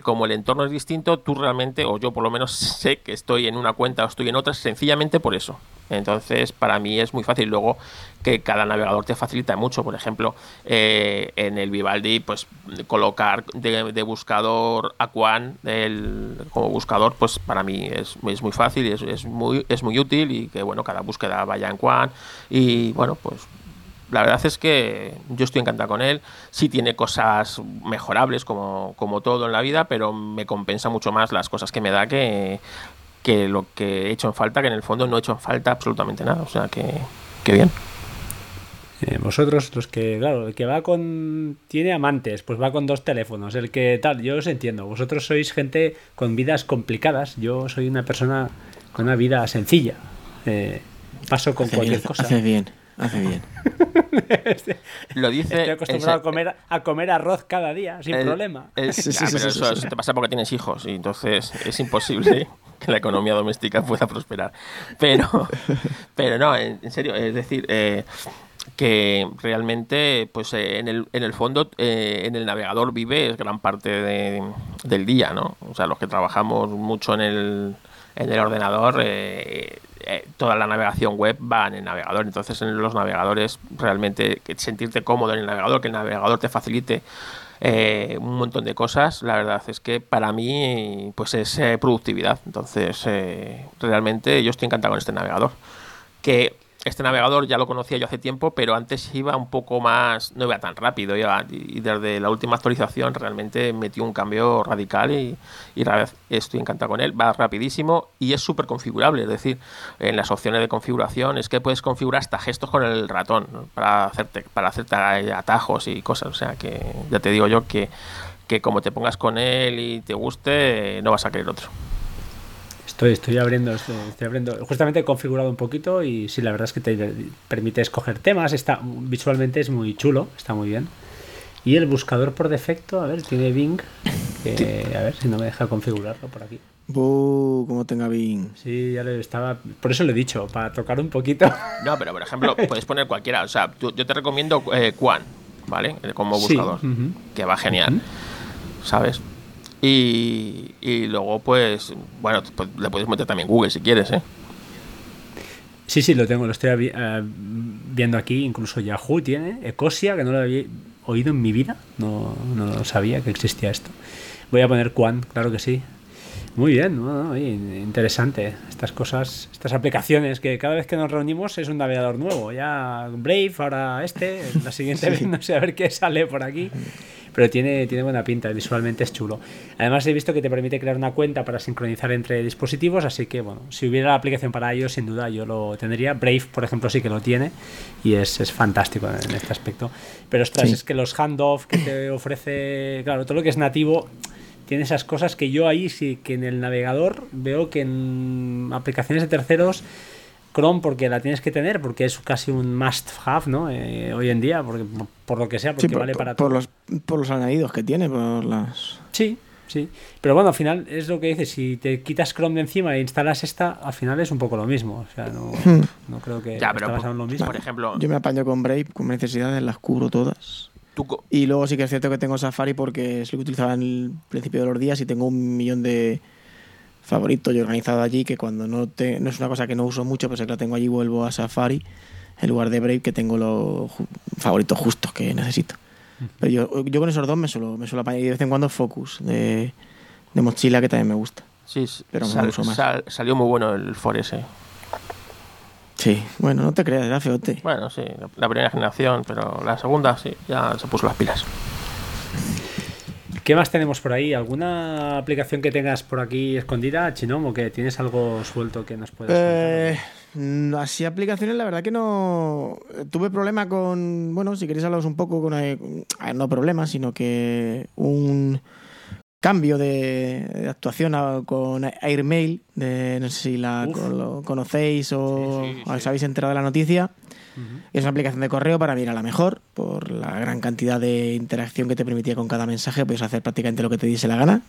como el entorno es distinto, tú realmente, o yo por lo menos sé que estoy en una cuenta o estoy en otra, sencillamente por eso. Entonces, para mí es muy fácil. Luego, que cada navegador te facilita mucho. Por ejemplo, eh, en el Vivaldi, pues colocar de, buscador Aquan el, como buscador, pues para mí es, es muy fácil es, es, muy, es muy útil. Y que, bueno, cada búsqueda vaya en Quan. Y bueno, pues la verdad es que yo estoy encantado con él. Sí tiene cosas mejorables como, como todo en la vida, pero me compensa mucho más las cosas que me da que, que lo que he hecho en falta, que en el fondo no he hecho en falta absolutamente nada. O sea que, que bien. Eh, vosotros, los que, claro, el que va con. tiene amantes, pues va con dos teléfonos. El que tal, yo os entiendo. Vosotros sois gente con vidas complicadas. Yo soy una persona con una vida sencilla. Eh, paso con cualquier cosa. Hace bien. Hace bien. Lo dice. Estoy acostumbrado a, comer, a comer arroz cada día, sin problema. sí, sí, pero eso, te pasa porque tienes hijos y entonces es imposible que la economía doméstica pueda prosperar. Pero, pero no, en, serio, es decir, eh, que realmente, pues eh, en, el, en el fondo, eh, en el navegador vive gran parte del día, ¿no? O sea, los que trabajamos mucho en el, en el ordenador eh, toda la navegación web va en el navegador. Entonces, en los navegadores, realmente sentirte cómodo en el navegador, que el navegador te facilite eh, un montón de cosas, la verdad es que para mí pues es eh, productividad. Entonces, realmente yo estoy encantado con este navegador. Que este navegador ya lo conocía yo hace tiempo, pero antes iba un poco más, no iba tan rápido. y desde la última actualización realmente metió un cambio radical y, y estoy encantado con él. Va rapidísimo y es súper configurable. Es decir, en las opciones de configuración es que puedes configurar hasta gestos con el ratón para, hacerte, para hacerte atajos y cosas. O sea que ya te digo yo que, que como te pongas con él y te guste, no vas a querer otro. Estoy, estoy abriendo, estoy, abriendo. Justamente he configurado un poquito y sí, la verdad es que te permite escoger temas. Está visualmente es muy chulo, está muy bien. Y el buscador por defecto, a ver, tiene Bing. a ver si no me deja configurarlo por aquí. Buh, como tenga Bing. Sí, ya le estaba. Por eso le he dicho, para tocar un poquito. No, pero por ejemplo, puedes poner cualquiera. O sea, yo te recomiendo eh, Quan, ¿vale? Como buscador. Que va genial. ¿Sabes? Y, luego, pues, bueno, pues, le puedes meter también Google si quieres, ¿eh? Sí, sí, lo tengo, lo estoy eh, viendo aquí. Incluso Yahoo tiene Ecosia, que no lo había oído en mi vida. No, no sabía que existía esto. Voy a poner Quan, claro que sí. Muy bien, bueno, interesante. Estas cosas, estas aplicaciones que cada vez que nos reunimos es un navegador nuevo. Ya Brave, ahora este, la siguiente vez no sé a ver qué sale por aquí. Pero tiene, tiene buena pinta, visualmente es chulo. Además he visto que te permite crear una cuenta para sincronizar entre dispositivos, así que bueno, si hubiera la aplicación para ello, sin duda yo lo tendría. Brave, por ejemplo, sí que lo tiene y es, es fantástico en este aspecto. Pero ostras, es que los handoff que te ofrece, claro, todo lo que es nativo tiene esas cosas que yo ahí sí que en el navegador veo que en aplicaciones de terceros Chrome porque la tienes que tener porque es casi un must have no eh, hoy en día porque por, lo que sea porque vale para por los por los añadidos que tiene por las sí sí. Pero bueno al final es lo que dices si te quitas Chrome de encima e instalas esta al final es un poco lo mismo o sea no, hmm. no creo que ya, pero por, lo mismo. por ejemplo yo me apaño con Brave con necesidades las cubro todas y luego sí que es cierto que tengo Safari porque es lo que utilizaba en el principio de los días y tengo un millón de favoritos y organizado allí que cuando no, te, no es una cosa que no uso mucho, pues es que la tengo allí vuelvo a Safari en lugar de Brave que tengo los favoritos justos que necesito. Pero yo, yo con esos dos me suelo, me suelo apañar y de vez en cuando Focus de, mochila que también me gusta. Sí, pero uso más. salió muy bueno el Forest. Sí, bueno, no te creas, era feote. Bueno, sí, la primera generación, pero la segunda sí, ya se puso las pilas. ¿Qué más tenemos por ahí? ¿Alguna aplicación que tengas por aquí escondida, Chinom, o que tienes algo suelto que nos puedas eh, Así aplicaciones, la verdad que no. Tuve problema con. Bueno, si queréis hablaros un poco con. Eh, no problema, sino que un cambio de, actuación con Airmail, de, no sé si la lo conocéis o os habéis enterado de la noticia. Es una aplicación de correo para mirar a la mejor, por la gran cantidad de interacción que te permitía con cada mensaje, puedes hacer prácticamente lo que te diese la gana.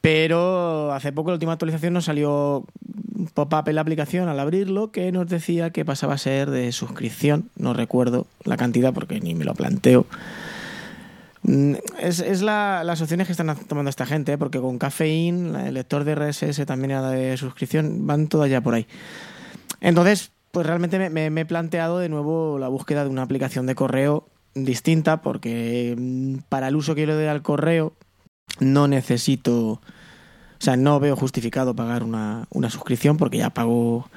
Pero hace poco la última actualización nos salió un pop-up en la aplicación al abrirlo que nos decía que pasaba a ser de suscripción. No recuerdo la cantidad porque ni me lo planteo. Mm, es, es la, las opciones que están tomando esta gente, ¿eh? porque con Caffeine, el lector de RSS también era de suscripción, van todas ya por ahí. Entonces, pues realmente me, he planteado de nuevo la búsqueda de una aplicación de correo distinta, porque mm, para el uso que yo le doy al correo no necesito, o sea, no veo justificado pagar una, una suscripción porque ya pago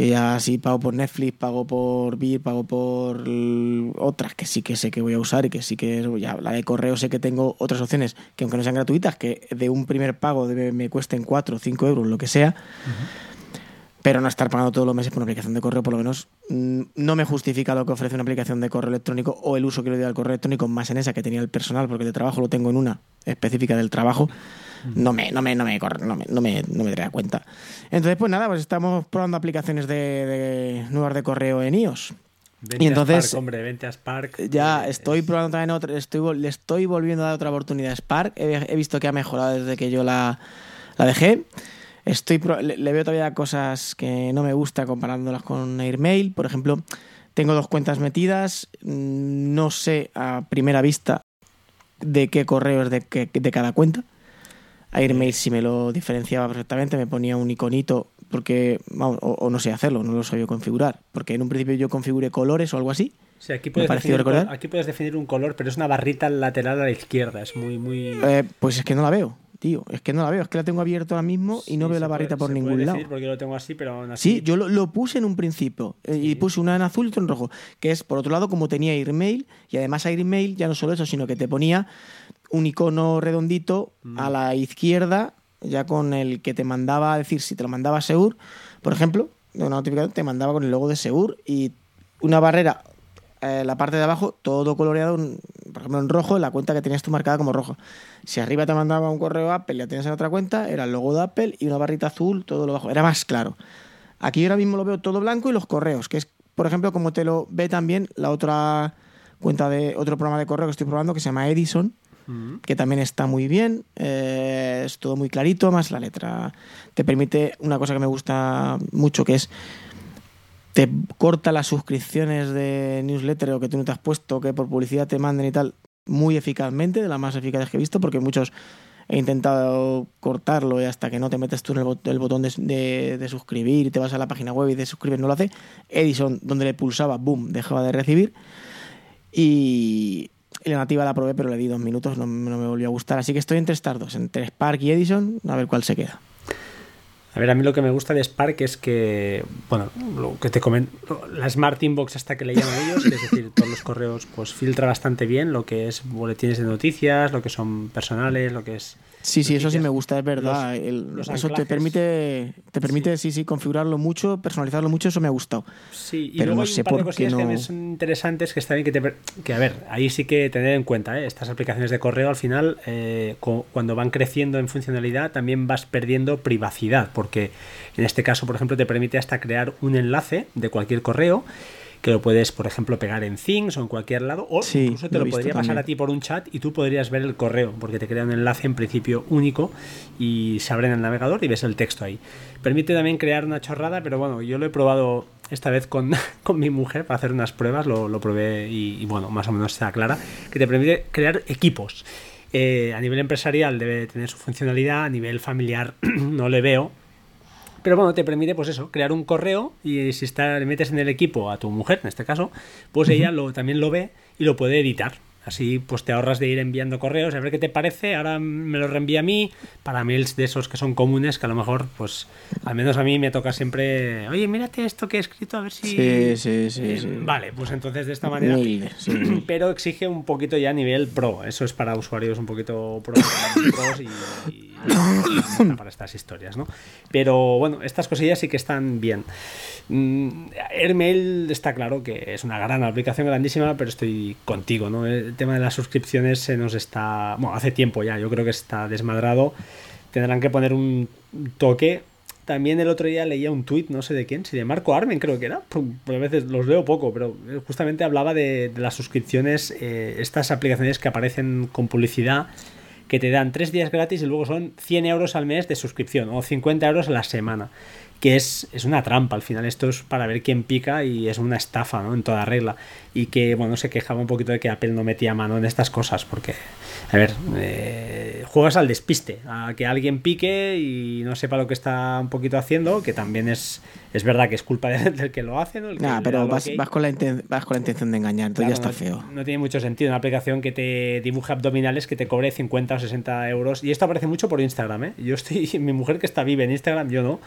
que ya sí pago por Netflix, pago por Vir, pago por otras que sí que sé que voy a usar y que sí que ya la de correo sé que tengo otras opciones que aunque no sean gratuitas, que de un primer pago me cuesten 4 o 5 euros, lo que sea. Pero no estar pagando todos los meses por una aplicación de correo, por lo menos mm, no me justifica lo que ofrece una aplicación de correo electrónico o el uso que le doy al correo electrónico más en esa que tenía el personal, porque de trabajo lo tengo en una específica del trabajo no me, no me, no me, no me, no me, no me cuenta. Entonces, pues nada, pues estamos probando aplicaciones de, nuevas de correo en iOS. y entonces, Spark, hombre, vente a Spark. Ya estoy probando también otra, estoy, le estoy volviendo a dar otra oportunidad a Spark. He, visto que ha mejorado desde que yo la, la dejé. Estoy le, veo todavía cosas que no me gusta comparándolas con Airmail. Por ejemplo, tengo dos cuentas metidas. No sé a primera vista de qué correo es de, de cada cuenta. Airmail si me lo diferenciaba perfectamente, me ponía un iconito porque, o, no sé hacerlo, no lo sabía configurar, porque en un principio yo configuré colores o algo así. Sí, aquí puedes, definir, aquí puedes definir un color, pero es una barrita lateral a la izquierda, es muy, muy... Eh, pues es que no la veo, tío, es que no la veo, es que la tengo abierta ahora mismo y no veo la barrita por ningún lado. porque lo tengo así, pero Sí, yo lo, puse en un principio eh, y puse una en azul y otra en rojo, que es, por otro lado, como tenía Airmail, y además Airmail ya no solo eso, sino que te ponía un icono redondito a mm. la izquierda, ya con el que te mandaba, a decir, si te lo mandaba Seur, por ejemplo, de una notificación te mandaba con el logo de Seur y una barrera eh, la parte de abajo todo coloreado, por ejemplo en rojo, la cuenta que tenías tú marcada como rojo. Si arriba te mandaba un correo Apple, ya tenías en otra cuenta, era el logo de Apple y una barrita azul, todo lo bajo. Era más claro. Aquí ahora mismo lo veo todo blanco y los correos, que es, por ejemplo, como te lo ve también la otra cuenta de otro programa de correo que estoy probando que se llama Edison, que también está muy bien, eh, es todo muy clarito, más la letra te permite una cosa que me gusta mucho, que es te corta las suscripciones de newsletter o que tú no te has puesto, que por publicidad te manden y tal, muy eficazmente, de las más eficaces que he visto, porque muchos he intentado cortarlo y hasta que no te metes tú en el, botón de, de, suscribir y te vas a la página web y de suscribir no lo hace. Edison, donde le pulsaba, boom, dejaba de recibir. Y, La nativa la probé, pero le di dos minutos, no, no me volvió a gustar. Así que estoy entre estas dos, entre Spark y Edison, a ver cuál se queda. A ver, a mí lo que me gusta de Spark es que, bueno, lo que te comento, la Smart Inbox hasta que le llaman ellos, es decir, todos los correos, pues filtra bastante bien lo que es boletines de noticias, lo que son personales, lo que es Sí, sí, eso sí me gusta, es verdad. eso te permite, te permite sí. sí, configurarlo mucho, personalizarlo mucho, eso me ha gustado. Sí, y Pero luego no hay sé un par de cosillas que son interesantes que está bien que te... Que a ver, ahí sí que tener en cuenta, ¿eh? estas aplicaciones de correo al final, eh, cuando van creciendo en funcionalidad, también vas perdiendo privacidad, porque en este caso, por ejemplo, te permite hasta crear un enlace de cualquier correo que lo puedes, por ejemplo, pegar en Things o en cualquier lado, o incluso te lo, podría pasar a ti por un chat y tú podrías ver el correo, porque te crea un enlace en principio único y se abre en el navegador y ves el texto ahí. Permite también crear una chorrada, pero bueno, yo lo he probado esta vez con, con mi mujer para hacer unas pruebas, lo, lo probé y, bueno, más o menos está clara, que te permite crear equipos. Eh, a nivel empresarial debe tener su funcionalidad, a nivel familiar no le veo, pero bueno, te permite, pues eso, crear un correo y si está, le metes en el equipo a tu mujer, en este caso, pues ella lo, también lo ve y lo puede editar. Así pues te ahorras de ir enviando correos, a ver qué te parece, ahora me lo reenvía a mí, para mails de esos que son comunes, que a lo mejor, pues, al menos a mí me toca siempre, oye, mírate esto que he escrito, a ver si... Sí, sí, sí. Eh, vale, pues entonces de esta manera... Pero exige un poquito ya a nivel pro, eso es para usuarios un poquito pro, pros y para estas historias, ¿no? Pero bueno, estas cosillas sí que están bien. Mm, Airmail está claro que es una gran aplicación grandísima, pero estoy contigo, ¿no? El tema de las suscripciones se nos está. Bueno, hace tiempo ya, yo creo que está desmadrado. Tendrán que poner un toque. También el otro día leía un tuit, no sé de quién, si de Marco Armen creo que era. A veces los leo poco, pero justamente hablaba de, las suscripciones, eh, estas aplicaciones que aparecen con publicidad que te dan tres días gratis y luego son 100 euros al mes de suscripción o 50 euros a la semana. Que es, es una trampa, al final esto es para ver quién pica y es una estafa, ¿no? En toda regla. Y que, bueno, se quejaba un poquito de que Apple no metía mano en estas cosas, porque, a ver, eh, juegas al despiste, a que alguien pique y no sepa lo que está un poquito haciendo, que también es, es verdad que es culpa del, que lo hace, ¿no? pero vas, con la vas con la intención de engañar, entonces ya está feo. No tiene mucho sentido una aplicación que te dibuje abdominales que te cobre 50 o 60 euros. Y esto aparece mucho por Instagram, ¿eh? Yo estoy, mi mujer que está vive en Instagram, yo no,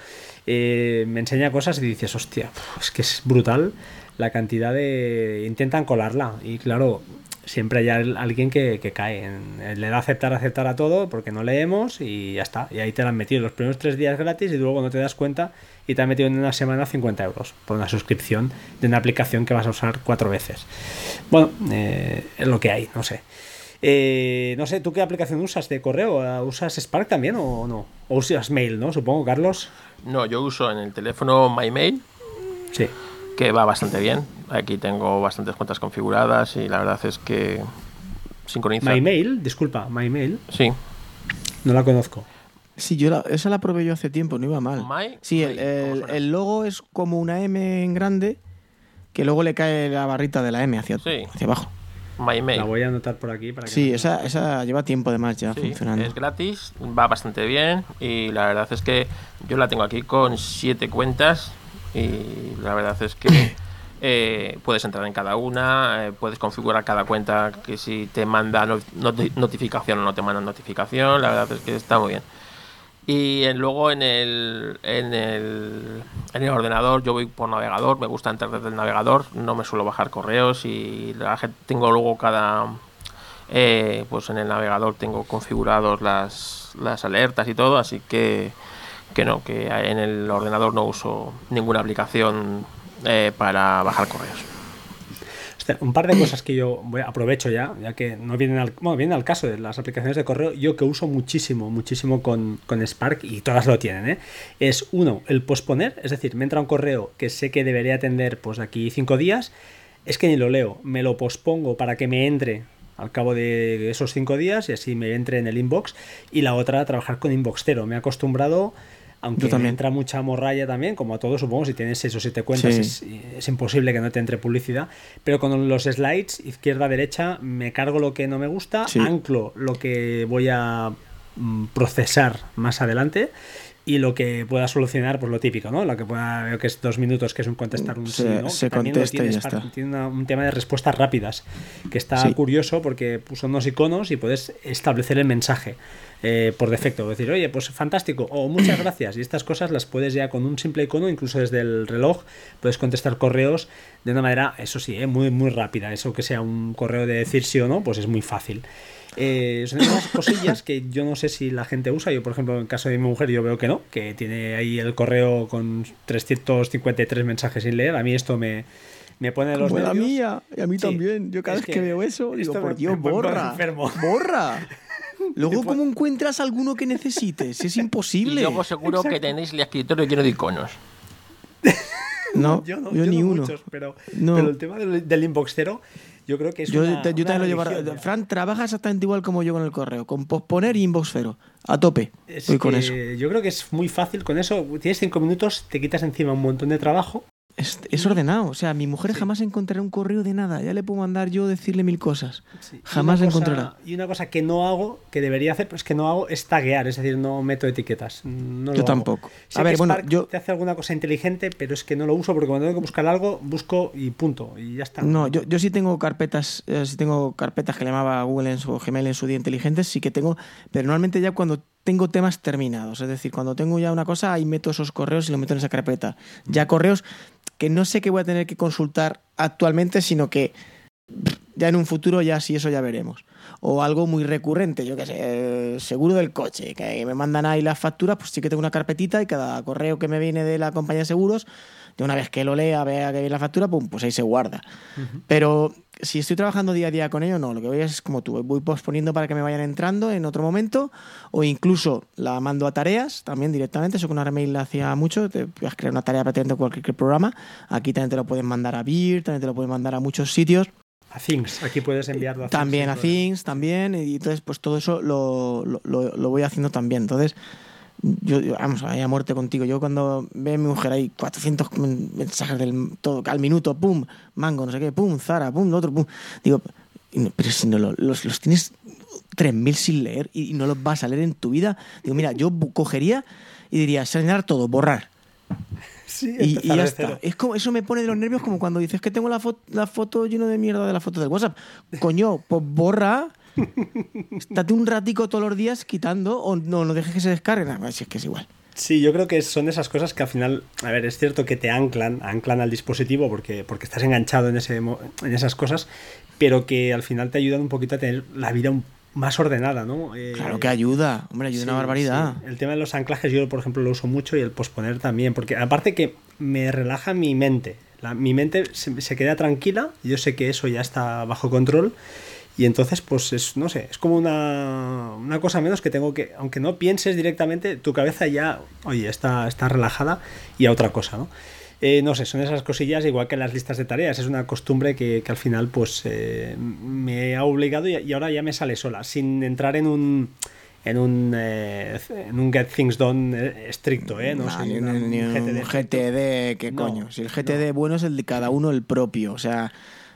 eh, me enseña cosas y dices, hostia, es que es brutal la cantidad de... Intentan colarla. Y claro, siempre hay alguien que, cae. le da aceptar, aceptar a todo porque no leemos y ya está. Y ahí te la han metido los primeros tres días gratis y luego no te das cuenta y te han metido en una semana 50 euros por una suscripción de una aplicación que vas a usar cuatro veces. Bueno, eh, es lo que hay, no sé. Eh, no sé, ¿tú qué aplicación usas de correo? ¿Usas Spark también o no? ¿O usas Mail, no? Supongo, Carlos. No, yo uso en el teléfono MyMail. Sí. Que va bastante bien. Aquí tengo bastantes cuentas configuradas y la verdad es que sincroniza. MyMail, disculpa, MyMail. Sí. No la conozco. Sí, yo esa la probé yo hace tiempo, no iba mal. sí, el, logo es como una M en grande que luego le cae la barrita de la M hacia, hacia abajo. La voy a anotar por aquí para que Sí, esa, esa lleva tiempo además ya funcionando. Es gratis, va bastante bien y la verdad es que yo la tengo aquí con siete cuentas y la verdad es que eh, puedes entrar en cada una, eh, puedes configurar cada cuenta que si te manda notificación o no te manda notificación, la verdad es que está muy bien. Y luego en el, en el, en el ordenador yo voy por navegador, me gusta entrar desde el navegador, no me suelo bajar correos y la tengo luego cada... Eh, pues en el navegador tengo configurados las, las alertas y todo, así que, que no, que en el ordenador no uso ninguna aplicación eh, para bajar correos un par de cosas que yo voy, aprovecho ya, ya que no vienen al, bueno, vienen al caso de las aplicaciones de correo, yo que uso muchísimo, muchísimo con, con Spark y todas lo tienen, ¿eh? es uno, el posponer, es decir, me entra un correo que sé que debería atender pues aquí cinco días, es que ni lo leo, me lo pospongo para que me entre al cabo de esos cinco días y así me entre en el inbox y la otra trabajar con Inboxtero, me he acostumbrado aunque también. entra mucha morralla también, como a todos supongo, si tienes 6 o 7 cuentas es, imposible que no te entre publicidad, pero con los slides, izquierda-derecha, me cargo lo que no me gusta, anclo lo que voy a mm, procesar más adelante y lo que pueda solucionar, pues lo típico, ¿no? Lo que pueda, veo que es dos minutos, que es un contestar un Se- sí, ¿no? se Que contesta y ya está. Tiene una- un tema de respuestas rápidas, que está Sí. curioso porque pues, son unos iconos y puedes establecer el mensaje eh, por defecto. Decir, oye, pues fantástico, o muchas gracias. Y estas cosas las puedes ya con un simple icono, incluso desde el reloj, puedes contestar correos de una manera, eso sí, eh, muy, muy rápida. Eso que sea un correo de decir sí o no, pues es muy fácil. Eh, son unas cosillas que yo no sé si la gente usa. Yo, por ejemplo, en el caso de mi mujer, yo veo que no, que tiene ahí el correo con 353 mensajes sin leer. A mí esto me, me pone los Como la nervios. mía, y a mí Sí, también. Yo cada es vez que, que veo eso, digo, por me- Dios, borra. enfermo. Borra. Luego, ¿cómo encuentras alguno que necesites? Es Y imposible. luego seguro que tenéis el escritorio lleno de iconos. No, yo no, yo yo ni no uno. muchos, pero, No. pero el tema del, del inbox cero, yo creo que es Yo, una, te- yo una lo ya. Fran trabaja exactamente igual como yo con el correo, con posponer y inbox cero. A tope. Es Voy con eso. Yo creo que es muy fácil con eso. Tienes cinco minutos, te quitas encima un montón de trabajo. Es, es ordenado. O sea, mi mujer jamás encontrará un correo de nada. Ya le puedo mandar yo decirle mil cosas. Sí. Jamás cosa- encontrará. Y una cosa que no hago, que debería hacer, pues que no hago, es taguear, es decir, no meto etiquetas. No lo Yo hago. tampoco. Sé A ver, que bueno, Spark yo- te hace alguna cosa inteligente, pero es que no lo uso porque cuando tengo que buscar algo, busco y punto. Y ya está. No, yo, yo sí tengo carpetas, eh, sí tengo carpetas que le llamaba Google en su Gmail en su día inteligentes, sí que tengo, pero normalmente ya cuando tengo temas terminados, es decir, cuando tengo ya una cosa, ahí meto esos correos y los meto en esa carpeta. Ya correos que no sé que voy a tener que consultar actualmente, sino que ya en un futuro ya sí eso ya veremos. O algo muy recurrente, yo qué sé, eh, seguro del coche, que me mandan ahí las facturas, pues sí que tengo una carpetita y cada correo que me viene de la compañía de seguros, de una vez que lo lea, vea que viene la factura, pum, pues ahí se guarda. Pero si estoy trabajando día a día con ello, no. Lo que voy es como tú, voy posponiendo para que me vayan entrando en otro momento, o incluso la mando a tareas también directamente. Eso con la hacía mucho. Te puedes crear una tarea prácticamente en cualquier programa. Aquí también te lo pueden mandar a Beer, también te lo pueden mandar a muchos sitios. A Things, aquí puedes enviarlo a Things También a. Things, también. Y entonces, pues todo eso lo, lo, lo- lo voy haciendo también. Entonces, yo, yo- vamos, a muerte contigo. Yo cuando ve a mi mujer ahí 400 men- mensajes del, todo, al minuto, pum, mango, no sé qué, pum, Zara, pum, lo otro, pum. Digo, pero si no lo- los, los tienes 3.000 sin leer y, no los vas a leer en tu vida. Digo, mira, yo cogería y diría, señalar todo, borrar. Sí, Y, y ya está. Es como, eso me pone de los nervios como cuando dices que tengo la, fo- la foto lleno de mierda de la foto del WhatsApp. Coño, pues borra. Estate un ratico todos los días quitando o no, no dejes que se descargue. Nada, si es que es igual. Sí, yo creo que son esas cosas que al final, a ver, es cierto que te anclan, anclan al dispositivo porque, porque estás enganchado en, ese, en esas cosas, pero que al final te ayudan un poquito a tener la vida un- más ordenada, ¿no? Eh, Claro que ayuda. Hombre, ayuda sí, una barbaridad. sí. El tema de los anclajes yo, por ejemplo, lo uso mucho y el posponer también, porque aparte que me relaja mi mente. La- mi mente se, se queda tranquila, yo sé que eso ya está bajo control y entonces pues es, no sé, es como una, una cosa menos que tengo que, aunque no pienses directamente, tu cabeza ya, oye, está, está relajada y a otra cosa, ¿no? Eh, no sé, son esas cosillas igual que las listas de tareas. Es una costumbre que, que al final pues eh, me ha obligado y, y ahora ya me sale sola, sin entrar en un en un eh, en un get things done eh, estricto, ¿eh? No soy ni, una- un- ni un estricto. GTD, ¿qué No, coño? Si el GTD bueno es el de cada uno el propio. O sea,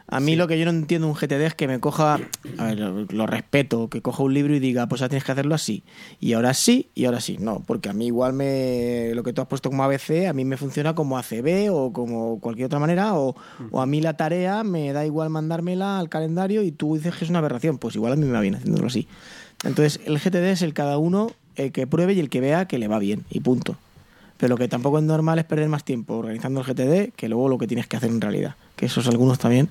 a mí lo que yo no entiendo un GTD es que me coja, a ver, lo, lo respeto, que coja un libro y diga, pues ya tienes que hacerlo así. Y ahora sí, y ahora sí. No, porque a mí igual me lo que tú has puesto como ABC, a mí me funciona como ACB o como cualquier otra manera, o, o a mí la tarea me da igual mandármela al calendario y tú dices que es una aberración. Pues igual a mí me va bien haciéndolo así. Entonces, el GTD es el cada uno, el que pruebe y el que vea que le va bien, y punto. Pero lo que tampoco es normal es perder más tiempo organizando el GTD que luego lo que tienes que hacer en realidad. Que esos algunos también.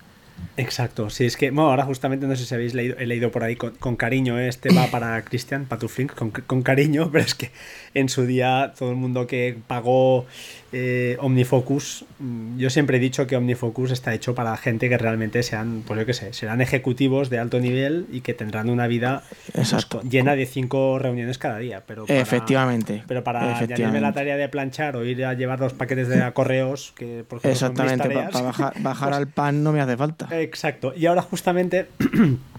Exacto, sí, es que, bueno, ahora justamente no sé si habéis leído, he leído por ahí con, con cariño, ¿eh? este va para Cristian, para tu Flink, con, con cariño, pero es que en su día todo el mundo que pagó eh, Omnifocus, mm, yo siempre he dicho que Omnifocus está hecho para gente que realmente sean, pues yo qué sé, serán ejecutivos de alto nivel y que tendrán una vida pues, Exacto. llena de cinco reuniones cada día. Pero para- Efectivamente. Pero para añadirme Efectivamente. la tarea de planchar o ir a llevar los paquetes de a correos, que por ejemplo son mis Exactamente. Para tareas, bajar, bajar pues al pan no me hace falta. Exacto. Y ahora justamente,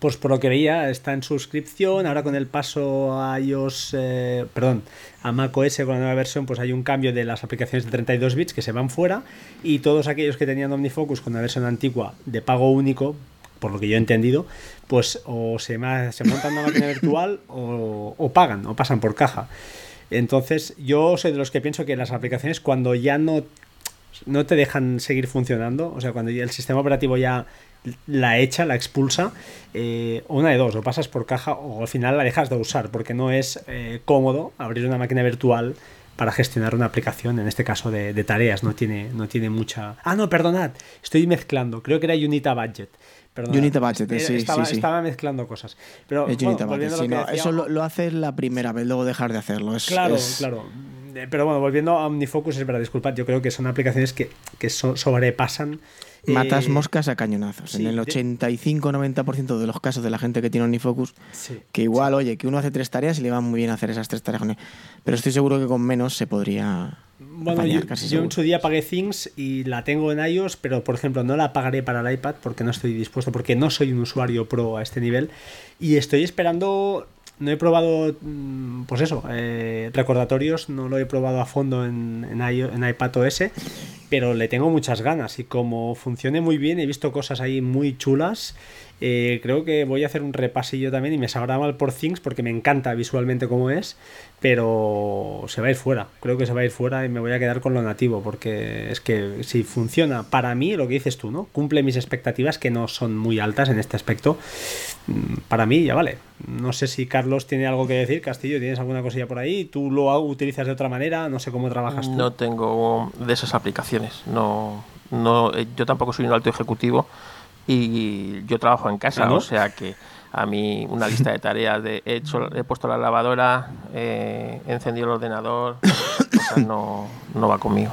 pues por lo que veía, está en suscripción. Ahora con el paso a iOS, eh, perdón, a macOS con la nueva versión, pues hay un cambio de las aplicaciones de 32 bits que se van fuera. Y todos aquellos que tenían OmniFocus con la versión antigua de pago único, por lo que yo he entendido, pues o se, se montan una máquina virtual o, o pagan, o pasan por caja. Entonces, yo soy de los que pienso que las aplicaciones cuando ya no, no te dejan seguir funcionando, o sea, cuando el sistema operativo ya la echa, la expulsa, eh, una de dos, o pasas por caja o al final la dejas de usar, porque no es eh, cómodo abrir una máquina virtual para gestionar una aplicación, en este caso de, tareas, no tiene, no tiene mucha... Ah, no, perdonad, estoy mezclando, creo que era Unita Budget. Unita Budget, sí, estaba, sí, estaba mezclando cosas. Pero, eso lo, lo, haces la primera vez, luego dejar de hacerlo. Es, claro, claro. Eh, pero bueno, volviendo a OmniFocus, es verdad, disculpad, yo creo que son aplicaciones que, que sobrepasan Matas eh, moscas a cañonazos. en el 85-90% de los casos de la gente que tiene OmniFocus, que igual, oye, que uno hace tres tareas y le va muy bien hacer esas tres tareas. Pero estoy seguro que con menos se podría. Bueno, yo, en su día pagué Things y la tengo en iOS, pero por ejemplo no la pagaré para el iPad porque no estoy dispuesto, porque no soy un usuario pro a este nivel. Y estoy esperando no he probado, mm, pues eso, eh, recordatorios, no lo he probado a fondo en, en, en iPad OS, pero le tengo muchas ganas y como funcione muy bien, he visto cosas ahí muy chulas eh, creo que voy a hacer un repasillo también y me sabrá mal por Things porque me encanta visualmente como es, pero se va a ir fuera. Creo que se va a ir fuera y me voy a quedar con lo nativo porque es que si funciona para mí, lo que dices tú, ¿no? Cumple mis expectativas que no son muy altas en este aspecto. Mm, para mí ya vale. No sé si Carlos tiene algo que decir, Castillo, ¿tienes alguna cosilla por ahí? ¿Tú lo utilizas de otra manera? No sé cómo trabajas tú. No tengo de esas aplicaciones. No, no, eh, yo tampoco soy un alto ejecutivo y yo trabajo en casa, o sea que a mí una lista de tareas de he, hecho, he puesto la lavadora, eh, he encendido el ordenador, no, no va conmigo.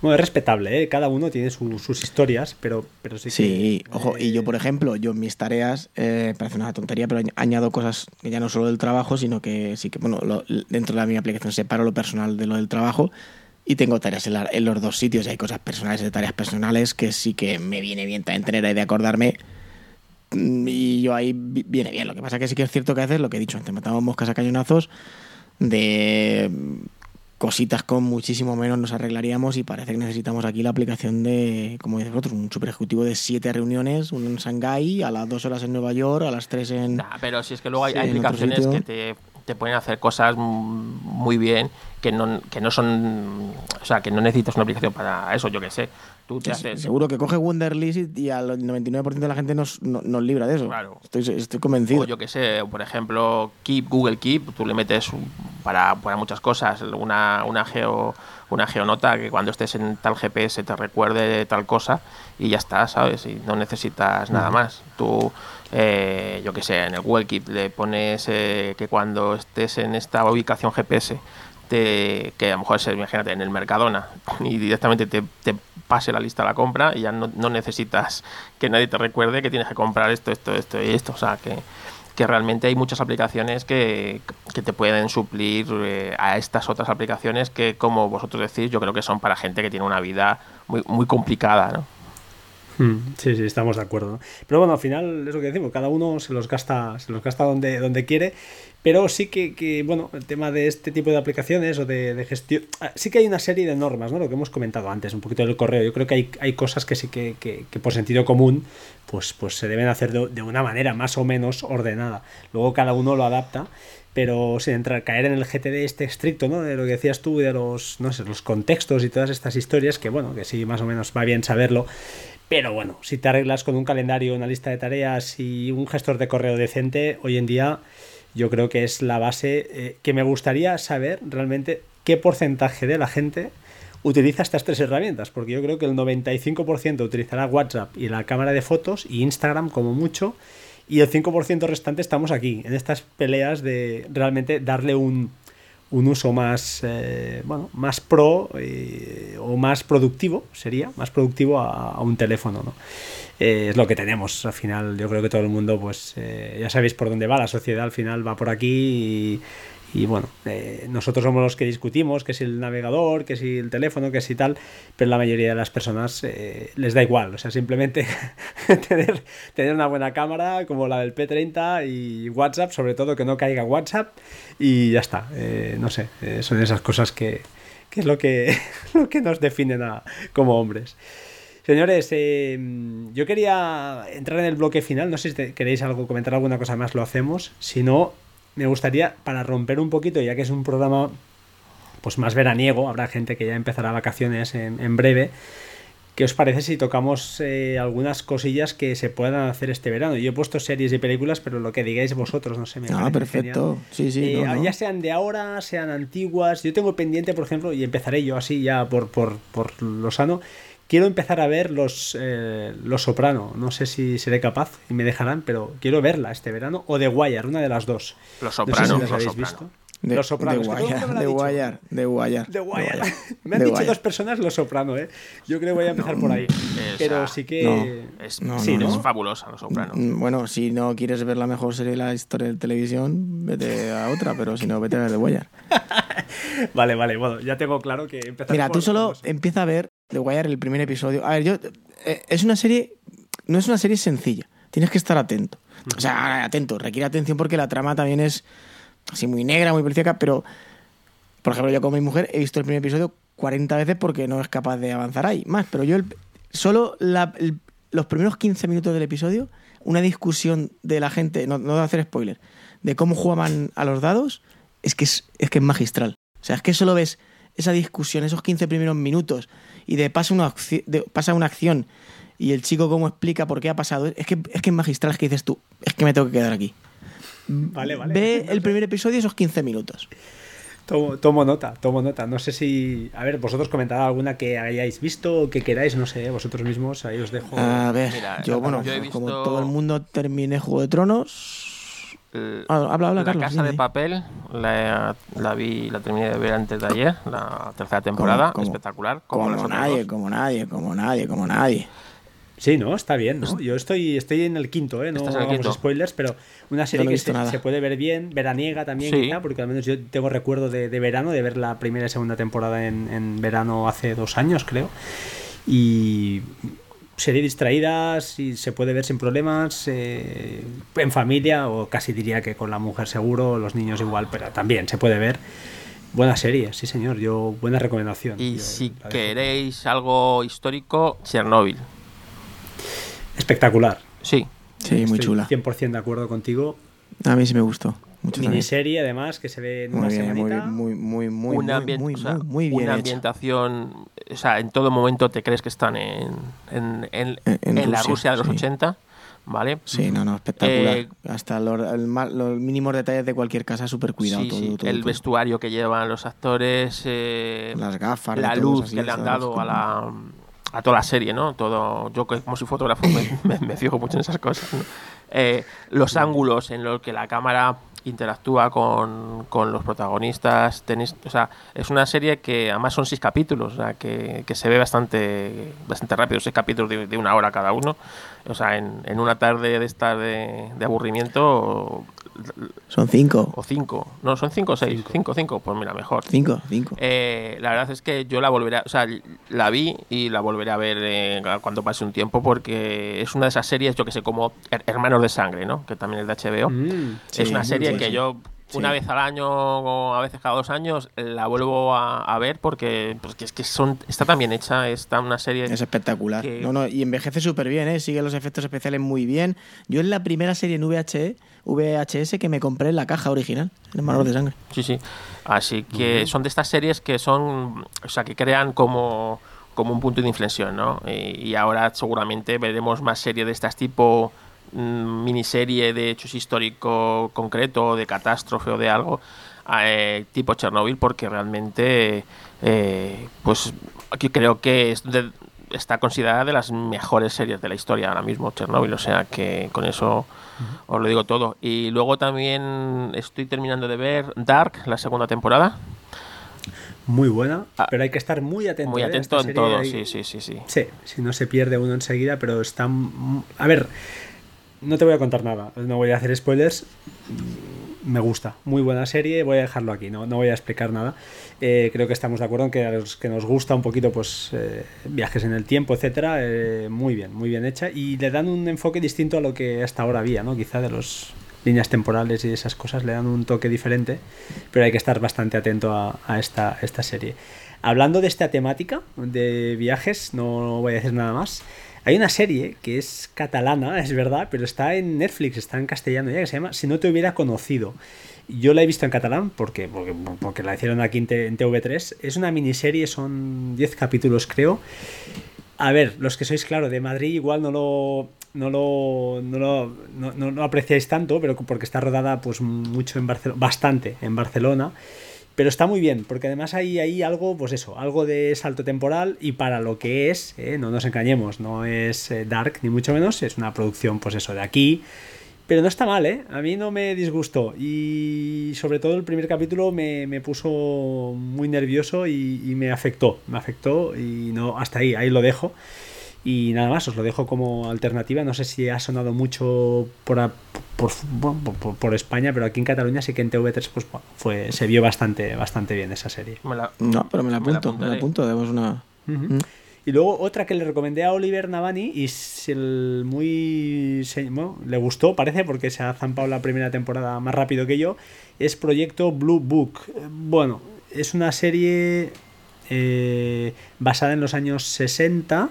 Bueno, es respetable, ¿eh? cada uno tiene sus historias, pero, pero sí. Sí, ojo, y yo, por ejemplo, yo en mis tareas, eh, parece una tontería, pero añado cosas que ya no solo del trabajo, sino que sí que, bueno, dentro de mi aplicación separo lo personal de lo del trabajo y tengo tareas en, los dos sitios. Hay cosas personales de tareas personales que sí que me viene bien también tener ahí de acordarme. Mm, y yo ahí viene bien. Lo que pasa que sí que es cierto que haces lo que he dicho antes. Matamos moscas a cañonazos de cositas con muchísimo menos nos arreglaríamos y parece que necesitamos aquí la aplicación de, como dices vosotros, un super ejecutivo de siete reuniones, uno en Shanghái, a las dos horas en Nueva York, a las tres en... Nah, pero si es que luego hay, aplicaciones que te te pueden hacer cosas muy bien que no, que no son. O sea, que no necesitas una aplicación para eso, yo que sé. Tú te haces... Seguro que coge Wunderlist y al 99% de la gente nos, nos, libra de eso. Claro. Estoy, estoy convencido. O yo que sé, por ejemplo, Keep, Google Keep, tú le metes para, para muchas cosas una, una geo una geonota que cuando estés en tal GPS te recuerde tal cosa y ya está, ¿sabes? Y no necesitas nada más. Tú eh, yo que sé, en el Google Keep le pones eh, que cuando estés en esta ubicación GPS, que a lo mejor es, imagínate, en el Mercadona, y directamente te, pase la lista de la compra y ya no, necesitas que nadie te recuerde que tienes que comprar esto, esto, esto y esto. O sea, que, que realmente hay muchas aplicaciones que, que te pueden suplir eh, a estas otras aplicaciones que, como vosotros decís, yo creo que son para gente que tiene una vida muy, muy complicada, ¿no? Hmm, sí, sí, estamos de acuerdo. Pero bueno, al final es lo que decimos, cada uno se los gasta, se los gasta donde, donde quiere, pero sí que, bueno, el tema de este tipo de aplicaciones o de, gestión, ah, sí que hay una serie de normas, ¿no? Lo que hemos comentado antes, un poquito del correo. Yo creo que hay, hay cosas que sí que, que, por sentido común, pues, pues se deben hacer de, una manera más o menos ordenada. Luego cada uno lo adapta pero sin entrar, caer en el GTD este estricto, ¿no? De lo que decías tú, de los, no sé, los contextos y todas estas historias, que bueno, que sí, más o menos va bien saberlo, pero bueno, si te arreglas con un calendario, una lista de tareas y un gestor de correo decente, hoy en día yo creo que es la base eh, que me gustaría saber realmente qué porcentaje de la gente utiliza estas tres herramientas, porque yo creo que el 95% utilizará WhatsApp y la cámara de fotos y Instagram como mucho, y el 5% restante estamos aquí, en estas peleas de realmente darle un, un uso más, eh, bueno, más pro eh, o más productivo, sería, más productivo a, un teléfono, ¿no? Eh, es lo que tenemos, al final yo creo que todo el mundo, pues ya sabéis por dónde va, la sociedad al final va por aquí y, y bueno, eh, nosotros somos los que discutimos, que si el navegador, que si el teléfono, que si tal, pero la mayoría de las personas eh, les da igual. O sea, simplemente tener, tener una buena cámara como la del P30 y WhatsApp, sobre todo que no caiga WhatsApp y ya está. Eh, no sé, son esas cosas que, que es lo que, lo que nos definen a, como hombres. Señores, yo quería entrar en el bloque final. No sé si queréis algo, comentar alguna cosa más, lo hacemos. Si no, me gustaría, para romper un poquito, ya que es un programa pues más veraniego, habrá gente que ya empezará vacaciones en, en breve. ¿Qué os parece si tocamos eh, algunas cosillas que se puedan hacer este verano? Yo he puesto series y películas, pero lo que digáis vosotros, no sé. Me ah, perfecto. Sí, sí. Eh, ya sean de ahora, sean antiguas. Yo tengo pendiente, por ejemplo, y empezaré yo así ya por, por, por lo sano. Quiero empezar a ver los, eh, los Soprano. No sé si seré capaz y me dejarán, pero quiero verla este verano. O The Wire, una de las dos. Los Soprano. No sé si habéis visto. De, los Sopranos. De Guayar, de Guayar, de Guayar. Me han dicho dos personas Los Soprano, ¿eh? Yo creo que voy a empezar por ahí. Pero sí que... es, sí, ¿no? es fabulosa Los Sopranos. Mm, bueno, si no quieres ver la mejor serie de la historia de televisión, vete a otra, pero si no, vete a ver The Guayar. vale, vale, bueno, ya tengo claro que empezar Mira, tú solo empieza a ver The Wire el primer episodio. A ver, yo... Eh, es una serie... No es una serie sencilla. Tienes que estar atento. O sea, atento, requiere atención porque la trama también es así muy negra, muy policíaca, pero, por ejemplo, yo con mi mujer he visto el primer episodio 40 veces porque no es capaz de avanzar ahí. Más, pero yo solo los primeros 15 minutos del episodio, una discusión de la gente, no, no de hacer spoiler, de cómo jugaban a los dados, es que es, es que es magistral. O sea, es que solo ves esa discusión, esos 15 primeros minutos, y de pasa una, de, pasa una acción, y el chico cómo explica por qué ha pasado, es que, es que es magistral, es que dices tú, es que me tengo que quedar aquí. Vale, vale. Ve el primer episodio esos 15 minutos. Tomo, nota, tomo nota. No sé si. A ver, vosotros comentad alguna que hayáis visto o que queráis, no sé, vosotros mismos, ahí os dejo. A ver, yo, bueno, como todo el mundo terminé Juego de Tronos. Ah, habla, habla, la Casa de Papel la, vi, la terminé de ver antes de ayer, la tercera temporada, espectacular. Como, como nadie, como nadie, como nadie, como nadie. Sí, no, está bien, ¿no? Yo estoy, estoy en el quinto, ¿eh? No hagamos spoilers, pero una serie que se, puede ver bien, veraniega también, quizá, porque al menos yo tengo recuerdo de, verano, de ver la primera y segunda temporada en, verano hace dos años, creo. Y serie distraída, y se puede ver sin problemas, eh, en familia, o casi diría que con la mujer seguro, los niños igual, pero también se puede ver. Buena serie, sí señor, yo buena recomendación. Y si queréis algo histórico, Chernobyl. Espectacular. Sí. Sí, muy chula. 100% de acuerdo contigo. A mí sí me gustó. Mucho Miniserie, además, que se ve en una bien, muy, muy, muy, una muy, muy, muy, bien Una ambientación, o sea, en todo momento te crees que están en, en, en, la Rusia de los 80. ¿Vale? Sí, no, no, espectacular. Eh, Hasta los, los, mínimos detalles de cualquier casa, súper cuidado. todo, todo, el vestuario que llevan los actores, eh, las gafas, la luz que le han dado a la, a toda la serie, ¿no? Todo, yo como soy fotógrafo me, me, fijo mucho en esas cosas. Eh, los ángulos en los que la cámara interactúa con, con los protagonistas, tenéis, o sea, es una serie que además son seis capítulos, o sea, que, que se ve bastante, bastante rápido, seis capítulos de, de, una hora cada uno, o sea, en, en una tarde de estar de, de aburrimiento son cinco. O cinco. No, son cinco o seis. Cinco. cinco, Pues mira, mejor. Cinco, cinco. Eh, la verdad es que yo la volveré a, O sea, la vi y la volveré a ver eh, cuando pase un tiempo porque es una de esas series, yo que sé, como Hermanos de Sangre, ¿no? Que también es de HBO. Mm, es una serie que yo una vez al año o a veces cada dos años la vuelvo a, ver porque pues, es que son, está tan bien hecha, está una serie... Es espectacular. No, no, y envejece súper bien, ¿eh? sigue los efectos especiales muy bien. Yo es la primera serie en VHS, VHS que me compré en la caja original, en el de Sangre. Sí, sí. Así que son de estas series que son, o sea, que crean como como un punto de inflexión, ¿no? Y, ahora seguramente veremos más series de estas tipo miniserie de hechos históricos concreto, de catástrofe o de algo, eh, tipo Chernobyl, porque realmente, eh, pues aquí creo que está considerada de las mejores series de la historia ahora mismo, Chernobyl, o sea que con eso os lo digo todo. Y luego también estoy terminando de ver Dark, la segunda temporada. Muy buena, ah, pero hay que estar muy atento. Muy ¿eh? atento en todo, sí, sí, sí, sí. Sí, si no se pierde uno enseguida, pero está... A ver, no te voy a contar nada, no voy a hacer spoilers. Me gusta, muy buena serie, voy a dejarlo aquí, no, no voy a explicar nada. Eh, creo que estamos de acuerdo en que a los que nos gusta un poquito pues eh, viajes en el tiempo, etcétera, eh, muy bien, muy bien hecha y le dan un enfoque distinto a lo que hasta ahora había, ¿no? Quizá de las líneas temporales y esas cosas le dan un toque diferente, pero hay que estar bastante atento a, esta, esta serie. Hablando de esta temática de viajes, no voy a decir nada más. Hay una serie que es catalana, es verdad, pero está en Netflix, está en castellano ya, que se llama Si no te hubiera conocido. Yo la he visto en catalán porque, porque, porque la hicieron aquí en, TV3. Es una miniserie, son 10 capítulos creo. A ver, los que sois, claro, de Madrid igual no lo, no lo, no lo no, no apreciáis tanto, pero porque está rodada pues mucho en Barcelona, bastante en Barcelona. Pero está muy bien, porque además hay ahí algo, pues eso, algo de salto temporal y para lo que es, eh, no nos engañemos, no es eh, dark ni mucho menos, es una producción, pues eso, de aquí. Pero no está mal, ¿eh? A mí no me disgustó. Y sobre todo el primer capítulo me, me puso muy nervioso y, y, me afectó. Me afectó y no, hasta ahí, ahí lo dejo. Y nada más, os lo dejo como alternativa. No sé si ha sonado mucho por, por, por, España, pero aquí en Cataluña sí que en TV3 pues, fue, se vio bastante, bastante bien esa serie. no, pero me la apunto, me la, apunto. una... Mm. Y luego otra que le recomendé a Oliver Navani y el muy le gustó, parece, porque se ha zampado la primera temporada más rápido que yo, es Proyecto Blue Book. Bueno, es una serie eh, basada en los años 60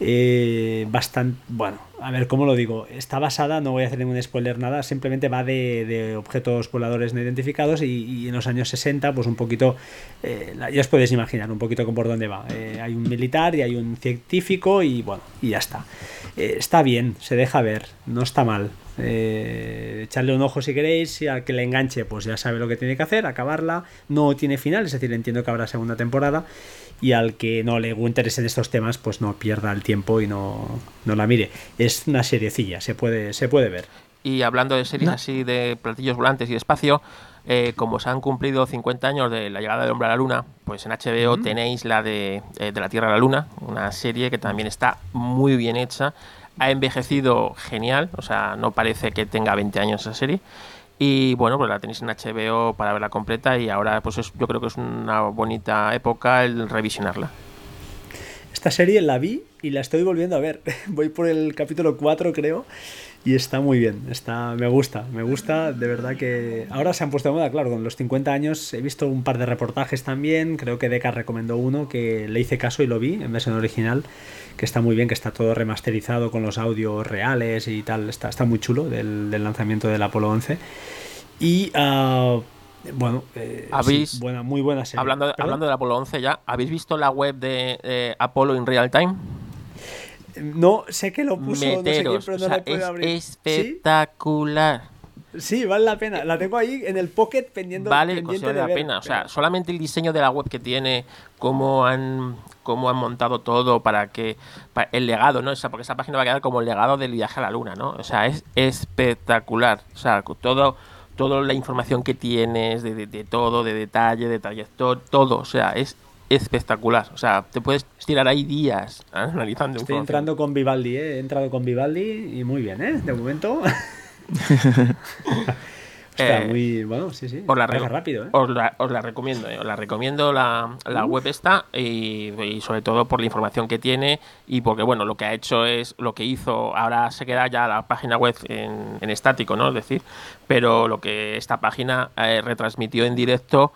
eh, bastante, bueno, a ver cómo lo digo, está basada, no voy a hacer ningún spoiler nada, simplemente va de, objetos voladores no identificados y, en los años 60 pues un poquito, eh, ya os podéis imaginar un poquito por dónde va. Eh, hay un militar y hay un científico y bueno, y ya está. Eh, está bien, se deja ver, no está mal. echarle un ojo si queréis y al que le enganche pues ya sabe lo que tiene que hacer, acabarla, no tiene final, es decir, entiendo que habrá segunda temporada y al que no le interese en estos temas, pues no pierda el tiempo y no, no la mire. Es una seriecilla, se puede, se puede ver. Y hablando de series así de platillos volantes y espacio, eh, como se han cumplido 50 años de la llegada del hombre a la luna, pues en HBO tenéis la de, eh, de la Tierra a la Luna, una serie que también está muy bien hecha, ha envejecido genial, o sea, no parece que tenga 20 años esa serie. Y bueno, pues la tenéis en HBO para verla completa y ahora pues yo creo que es una bonita época el revisionarla. Esta serie la vi y la estoy volviendo a ver. Voy por el capítulo 4 creo y está muy bien, está, me gusta, me gusta, de verdad que ahora se han puesto de moda, claro, con los 50 años he visto un par de reportajes también, creo que Deca recomendó uno que le hice caso y lo vi en versión original, que está muy bien, que está todo remasterizado con los audios reales y tal, está, está muy chulo del, lanzamiento del Apolo 11 y... Uh, bueno, eh, ¿Habéis, buena, muy buena serie. Hablando, hablando del Apolo 11 ya, ¿habéis visto la web de eh, Apolo in Real Time? No, sé que lo puso, no sé quién, pero no la puedo abrir. Espectacular. ¿Sí? vale la pena. La tengo ahí en el pocket pendiente. Vale, pendiente de la pena. O sea, solamente el diseño de la web que tiene, cómo han, cómo han montado todo para que. el legado, ¿no? O sea, porque esa página va a quedar como el legado del viaje a la luna, ¿no? O sea, es espectacular. O sea, todo toda la información que tienes de, de, todo, de detalle, de trayectoria, todo, o sea, es espectacular. O sea, te puedes tirar ahí días ¿eh? analizando. Estoy entrando con Vivaldi, ¿eh? he entrado con Vivaldi y muy bien, ¿eh? De momento. Está eh, muy bueno, sí, sí. Os la, rápido, ¿eh? os, la, os la recomiendo, os la recomiendo la, la web esta y, sobre todo por la información que tiene y porque bueno, lo que ha hecho es lo que hizo, ahora se queda ya la página web en, en estático, ¿no? Es decir, pero lo que esta página retransmitió en directo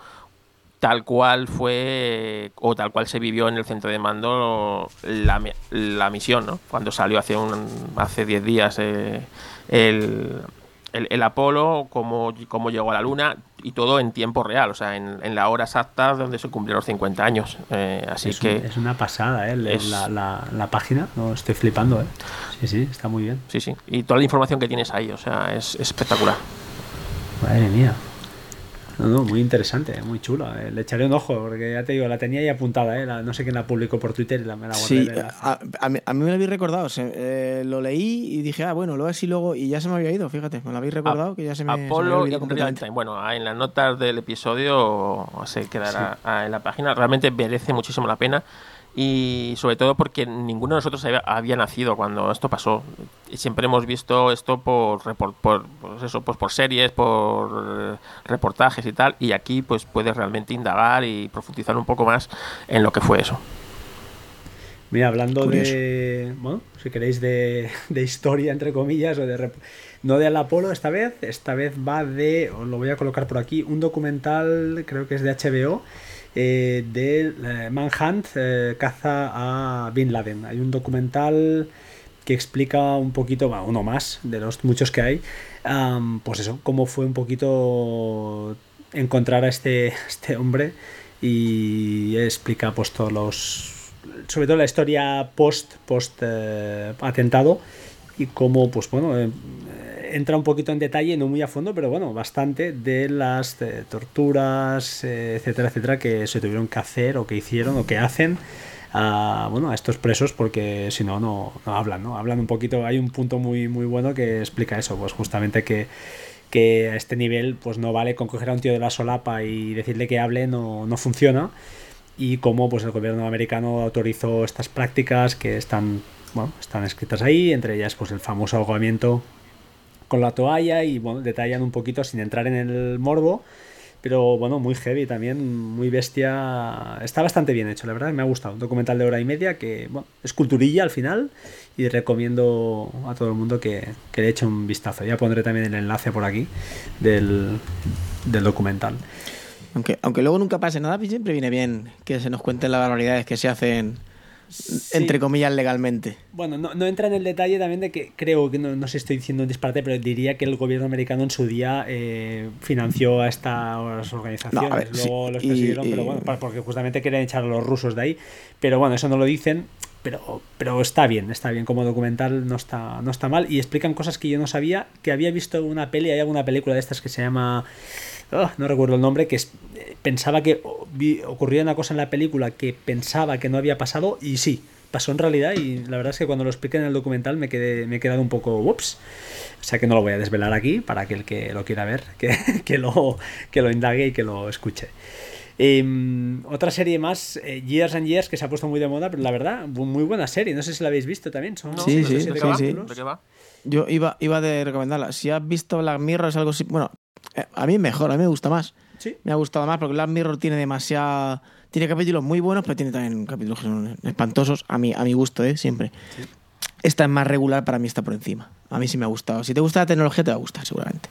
tal cual fue o tal cual se vivió en el centro de mando la, la misión, ¿no? Cuando salió hace un hace 10 días eh, el, el, Apolo, cómo, cómo, llegó a la Luna y todo en tiempo real, o sea, en, en la hora exacta donde se cumplieron los 50 años. Eh, así es que... es una pasada, ¿eh? la, la, la, página, no estoy flipando, ¿eh? Sí, sí, está muy bien. Sí, sí. Y toda la información que tienes ahí, o sea, es espectacular. Madre mía. No, no, muy interesante, muy chula. Eh. Le echaré un ojo, porque ya te digo, la tenía ahí apuntada, ¿eh? no sé quién la publicó por Twitter y la, me la guardé. Sí, a, mí, me lo habéis recordado. Eh, lo leí y dije, ah, bueno, luego así luego, y ya se me había ido, fíjate, me lo habéis recordado, que ya se me, Apolo se completamente. Bueno, en las notas del episodio se quedará en la página. Realmente merece muchísimo la pena y sobre todo porque ninguno de nosotros había, nacido cuando esto pasó. Siempre hemos visto esto por, por, pues eso, pues por series, por eh, reportajes y tal, y aquí pues puedes realmente indagar y profundizar un poco más en lo que fue eso. Mira, hablando de, bueno, si queréis de, de, historia, entre comillas, o de... No de Al Apolo esta vez, esta vez va de, os lo voy a colocar por aquí, un documental, creo que es de HBO, eh, de eh, Manhunt eh, caza a Bin Laden. Hay un documental que explica un poquito, bueno, uno más de los muchos que hay, pues eso, cómo fue un poquito encontrar a este, este hombre y explica pues todos los sobre todo la historia post post atentado y cómo pues bueno eh, entra un poquito en detalle no muy a fondo pero bueno bastante de las eh, torturas etcétera etcétera que se tuvieron que hacer o que hicieron o que hacen a, bueno, a estos presos porque si no, no hablan, ¿no? Hablan un poquito, hay un punto muy, muy bueno que explica eso, pues justamente que que a este nivel pues no vale con coger a un tío de la solapa y decirle que hable no, no funciona y cómo pues el gobierno americano autorizó estas prácticas que están bueno, están escritas ahí, entre ellas pues el famoso ahogamiento con la toalla y bueno, detallan un poquito sin entrar en el morbo pero bueno, muy heavy también, muy bestia. Está bastante bien hecho, la verdad, me ha gustado. Un documental de hora y media que, es culturilla al final y recomiendo a todo el mundo que, le eche un vistazo. Ya pondré también el enlace por aquí del, documental. Aunque, aunque luego nunca pase nada, siempre viene bien que se nos cuenten las barbaridades que se hacen entre comillas, legalmente. Bueno, no, entra en el detalle también de que creo que no, no sé, estoy diciendo un disparate, pero diría que el gobierno americano en su día eh, financió a estas organizaciones. Luego los persiguieron, pero bueno, porque justamente querían echar a los rusos de ahí. Pero bueno, eso no lo dicen. Pero, pero está bien, está bien como documental, no está, no está mal. Y explican cosas que yo no sabía, que había visto una peli, hay alguna película de estas que se llama Ah, no recuerdo el nombre, que eh, pensaba que ocurría una cosa en la película que pensaba que no había pasado y sí, pasó en realidad y la verdad es que cuando lo expliqué en el documental me, quedé, me he quedado un poco ups. O sea que no lo voy a desvelar aquí para que el que lo quiera ver, que, lo, que lo indague y que lo escuche. Em, otra serie más, eh, Years and Years, que se ha puesto muy de moda, pero la verdad, muy buena serie. No sé si la habéis visto también. Son sí, sí, sí, sí, Yo iba, iba de recomendarla. Si has visto Black Mirror, es algo así. Bueno, eh, a mí mejor, a mí me gusta más. ¿Sí? Me ha gustado más porque Black Mirror tiene demasiada. Tiene capítulos muy buenos, pero tiene también capítulos que son espantosos, a mi, a mi gusto, ¿eh? Siempre. Esta es más regular, para mí está por encima. A mí sí me ha gustado. Si te gusta la tecnología, te va a gustar, seguramente.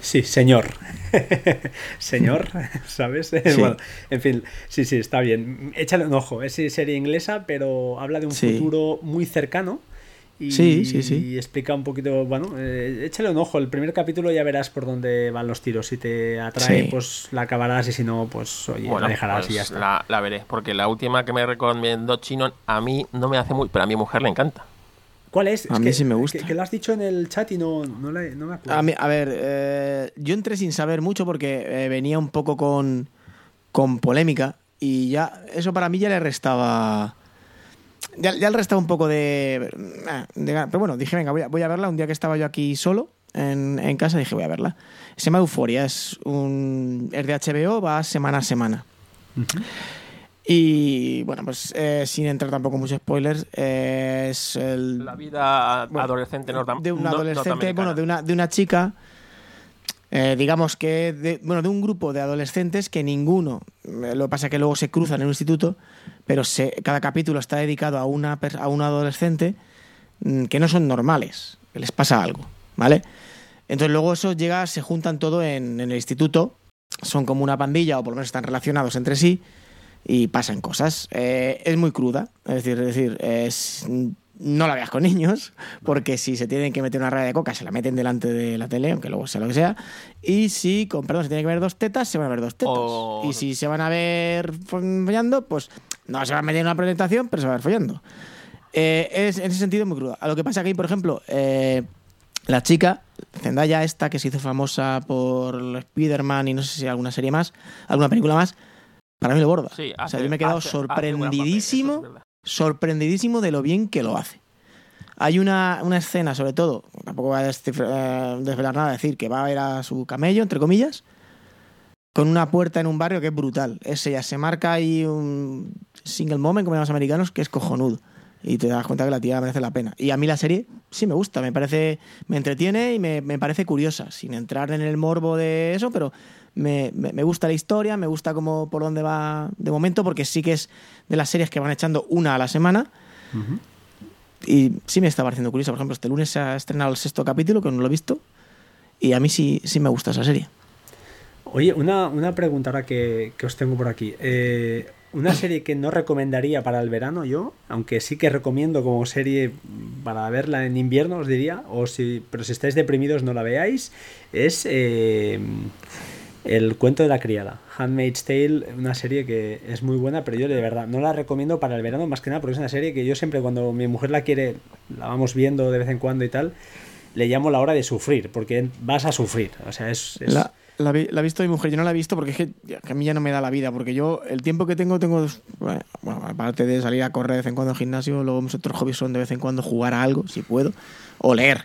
Sí, señor. señor, ¿sabes? Bueno, en fin, sí, sí, está bien. Échale un ojo. Es serie inglesa, pero habla de un futuro muy cercano y, sí, sí, sí. Y explica un poquito, bueno, eh, échale un ojo. El primer capítulo ya verás por dónde van los tiros. Si te atrae, pues la acabarás y si no, pues oye, la dejarás y ya pues está. La, veré, porque la última que me recomendó Chino a mí no me hace muy, pero a mi mujer le encanta. ¿Cuál es? a mí sí me gusta. Que, lo has dicho en el chat y no, no, me acuerdo. A, a ver, eh, yo entré sin saber mucho porque eh, venía un poco con, con polémica y ya eso para mí ya le restaba ya, ya el resto un poco de, Pero bueno, dije, venga, voy a, verla. Un día que estaba yo aquí solo en, en, casa, dije, voy a verla. Se llama Euforia, es, un, es de HBO, va semana a semana. Y bueno, pues eh, sin entrar tampoco muchos spoilers, es el, la vida adolescente De una adolescente, bueno, de una, de una chica eh, digamos que, de, bueno, de un grupo de adolescentes que ninguno, eh, lo que pasa es que luego se cruzan en un instituto, pero se, cada capítulo está dedicado a una, a un adolescente mm, que no son normales, que les pasa algo, ¿vale? Entonces luego eso llega, se juntan todo en, el instituto, son como una pandilla o por lo menos están relacionados entre sí y pasan cosas. Eh, es muy cruda, es decir, es decir, es no la veas con niños, porque si se tienen que meter una raya de coca, se la meten delante de la tele, aunque luego sea lo que sea. Y si, con perdón, se tienen que ver dos tetas, se van a ver dos tetas. Y si se van a ver follando, pues no se van a meter en una presentación, pero se va a ver follando. Eh, es en ese sentido muy cruda. A lo que pasa aquí, por ejemplo, eh, la chica, Zendaya, esta que se hizo famosa por Spider-Man y no sé si alguna serie más, alguna película más, para mí lo borda. o sea, yo me he quedado sorprendidísimo sorprendidísimo de lo bien que lo hace. Hay una, escena, sobre todo, tampoco voy a eh, desvelar nada, decir que va a ver a su camello, entre comillas, con una puerta en un barrio que es brutal. Ese ya se marca ahí un single moment, como llaman los americanos, que es cojonudo. Y te das cuenta que la tía merece la pena. Y a mí la serie sí me gusta, me parece, me entretiene y me, me parece curiosa, sin entrar en el morbo de eso, pero me, gusta la historia, me gusta cómo por dónde va de momento, porque sí que es de las series que van echando una a la semana. Y sí me está pareciendo curioso. Por ejemplo, este lunes se ha estrenado el sexto capítulo, que no lo he visto. Y a mí sí, sí me gusta esa serie. Oye, una, pregunta ahora que, os tengo por aquí. Eh, una serie que no recomendaría para el verano yo, aunque sí que recomiendo como serie para verla en invierno, os diría, o si, pero si estáis deprimidos no la veáis, es eh, El cuento de la criada, Handmaid's Tale, una serie que es muy buena, pero yo de verdad no la recomiendo para el verano más que nada, porque es una serie que yo siempre cuando mi mujer la quiere, la vamos viendo de vez en cuando y tal, le llamo la hora de sufrir, porque vas a sufrir, o sea, es... la, ha visto mi mujer, yo no la he visto porque es que, a mí ya no me da la vida, porque yo el tiempo que tengo, tengo, bueno, aparte de salir a correr de vez en cuando al gimnasio, luego mis otros hobbies son de vez en cuando jugar a algo, si puedo, o leer.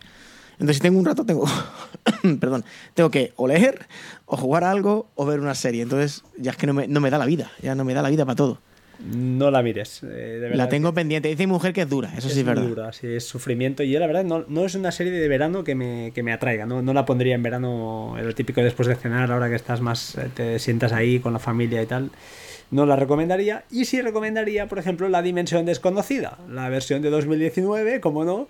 Entonces, si tengo un rato, tengo, perdón, tengo que o leer, o jugar a algo, o ver una serie. Entonces, ya es que no me, no me da la vida, ya no me da la vida para todo. No la mires. Eh, la tengo pendiente. Dice mi mujer que es dura, eso sí es verdad. dura, sí, es sufrimiento. Y yo, la verdad, no, no es una serie de verano que me, que me atraiga. ¿no? no la pondría en verano, lo típico después de cenar, ahora que estás más, eh, te sientas ahí con la familia y tal. No la recomendaría. Y sí recomendaría, por ejemplo, La Dimensión Desconocida, la versión de 2019, como no.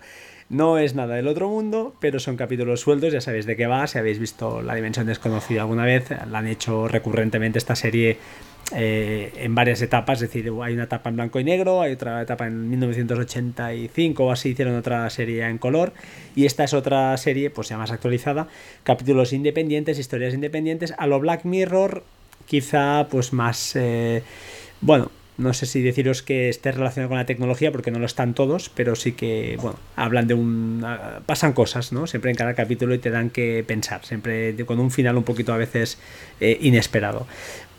No es nada del otro mundo, pero son capítulos sueltos, ya sabéis de qué va, si habéis visto La Dimensión Desconocida alguna vez, la han hecho recurrentemente esta serie eh, en varias etapas, es decir, hay una etapa en blanco y negro, hay otra etapa en 1985 o así, hicieron otra serie en color, y esta es otra serie, pues ya más actualizada, capítulos independientes, historias independientes, a lo Black Mirror, quizá pues más, eh, bueno, no sé si deciros que esté relacionado con la tecnología, porque no lo están todos, pero sí que, bueno, hablan de un... pasan cosas, ¿no? Siempre en cada capítulo y te dan que pensar, siempre con un final un poquito a veces eh, inesperado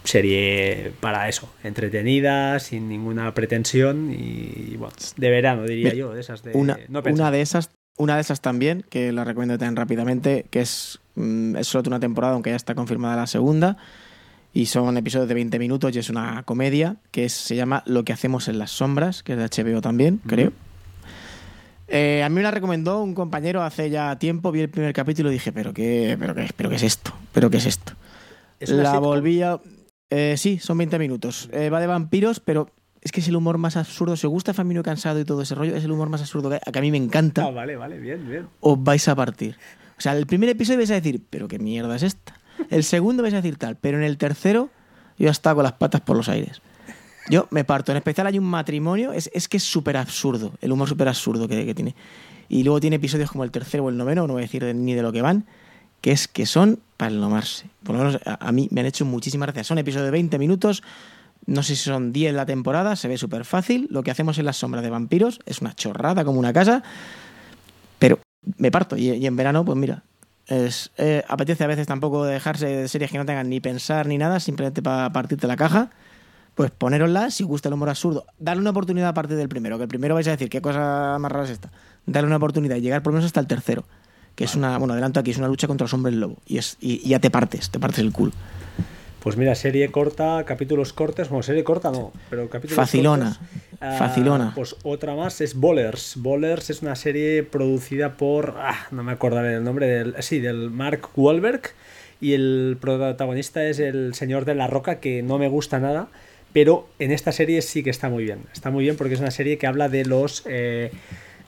serie para eso, entretenida, sin ninguna pretensión y bueno, de verano diría yo, de esas de una, una de esas una de esas también que la recomiendo tan rápidamente, que es mm, es solo una temporada, aunque ya está confirmada la segunda y son episodios de 20 minutos y es una comedia que se llama Lo que hacemos en las sombras, que es de HBO también, creo. Eh, a mí me la recomendó un compañero hace ya tiempo, vi el primer capítulo y dije, pero qué, pero qué, pero qué es esto, pero qué es esto. la volví a... Eh, sí, son 20 minutos. Eh, va de vampiros, pero es que es el humor más absurdo. Si os gusta Famino Cansado y todo ese rollo, es el humor más absurdo que, a mí me encanta. Ah, vale, vale, bien, bien. Os vais a partir. O sea, el primer episodio vais a decir, pero qué mierda es esta. El segundo vais a decir tal, pero en el tercero yo estaba con las patas por los aires. Yo me parto. En especial hay un matrimonio, es, que es súper absurdo, el humor súper absurdo que, que, tiene. Y luego tiene episodios como el tercero o el noveno, no voy a decir ni de lo que van, que es que son para enlomarse. Por lo menos a, mí me han hecho muchísimas gracias. Son episodios de 20 minutos, no sé si son 10 la temporada, se ve súper fácil. Lo que hacemos en las sombras de vampiros es una chorrada como una casa, pero me parto. Y, en verano, pues mira, es, eh, apetece a veces tampoco dejarse de series que no tengan ni pensar ni nada, simplemente para partirte la caja. Pues ponerosla, si gusta el humor absurdo, darle una oportunidad a partir del primero, que el primero vais a decir qué cosa más rara es esta. Darle una oportunidad y llegar por lo menos hasta el tercero que es una, bueno, adelanto aquí, es una lucha contra los hombres lobo. Y, es, y, ya te partes, te partes el culo. Pues mira, serie corta, capítulos cortos, bueno, serie corta no, pero capítulos Facilona, cortos, facilona. pues otra más es Bowlers. Bowlers es una serie producida por, ah, no me acordaré del nombre, del, sí, del Mark Wahlberg. Y el protagonista es el señor de la roca, que no me gusta nada, pero en esta serie sí que está muy bien. Está muy bien porque es una serie que habla de los... Eh,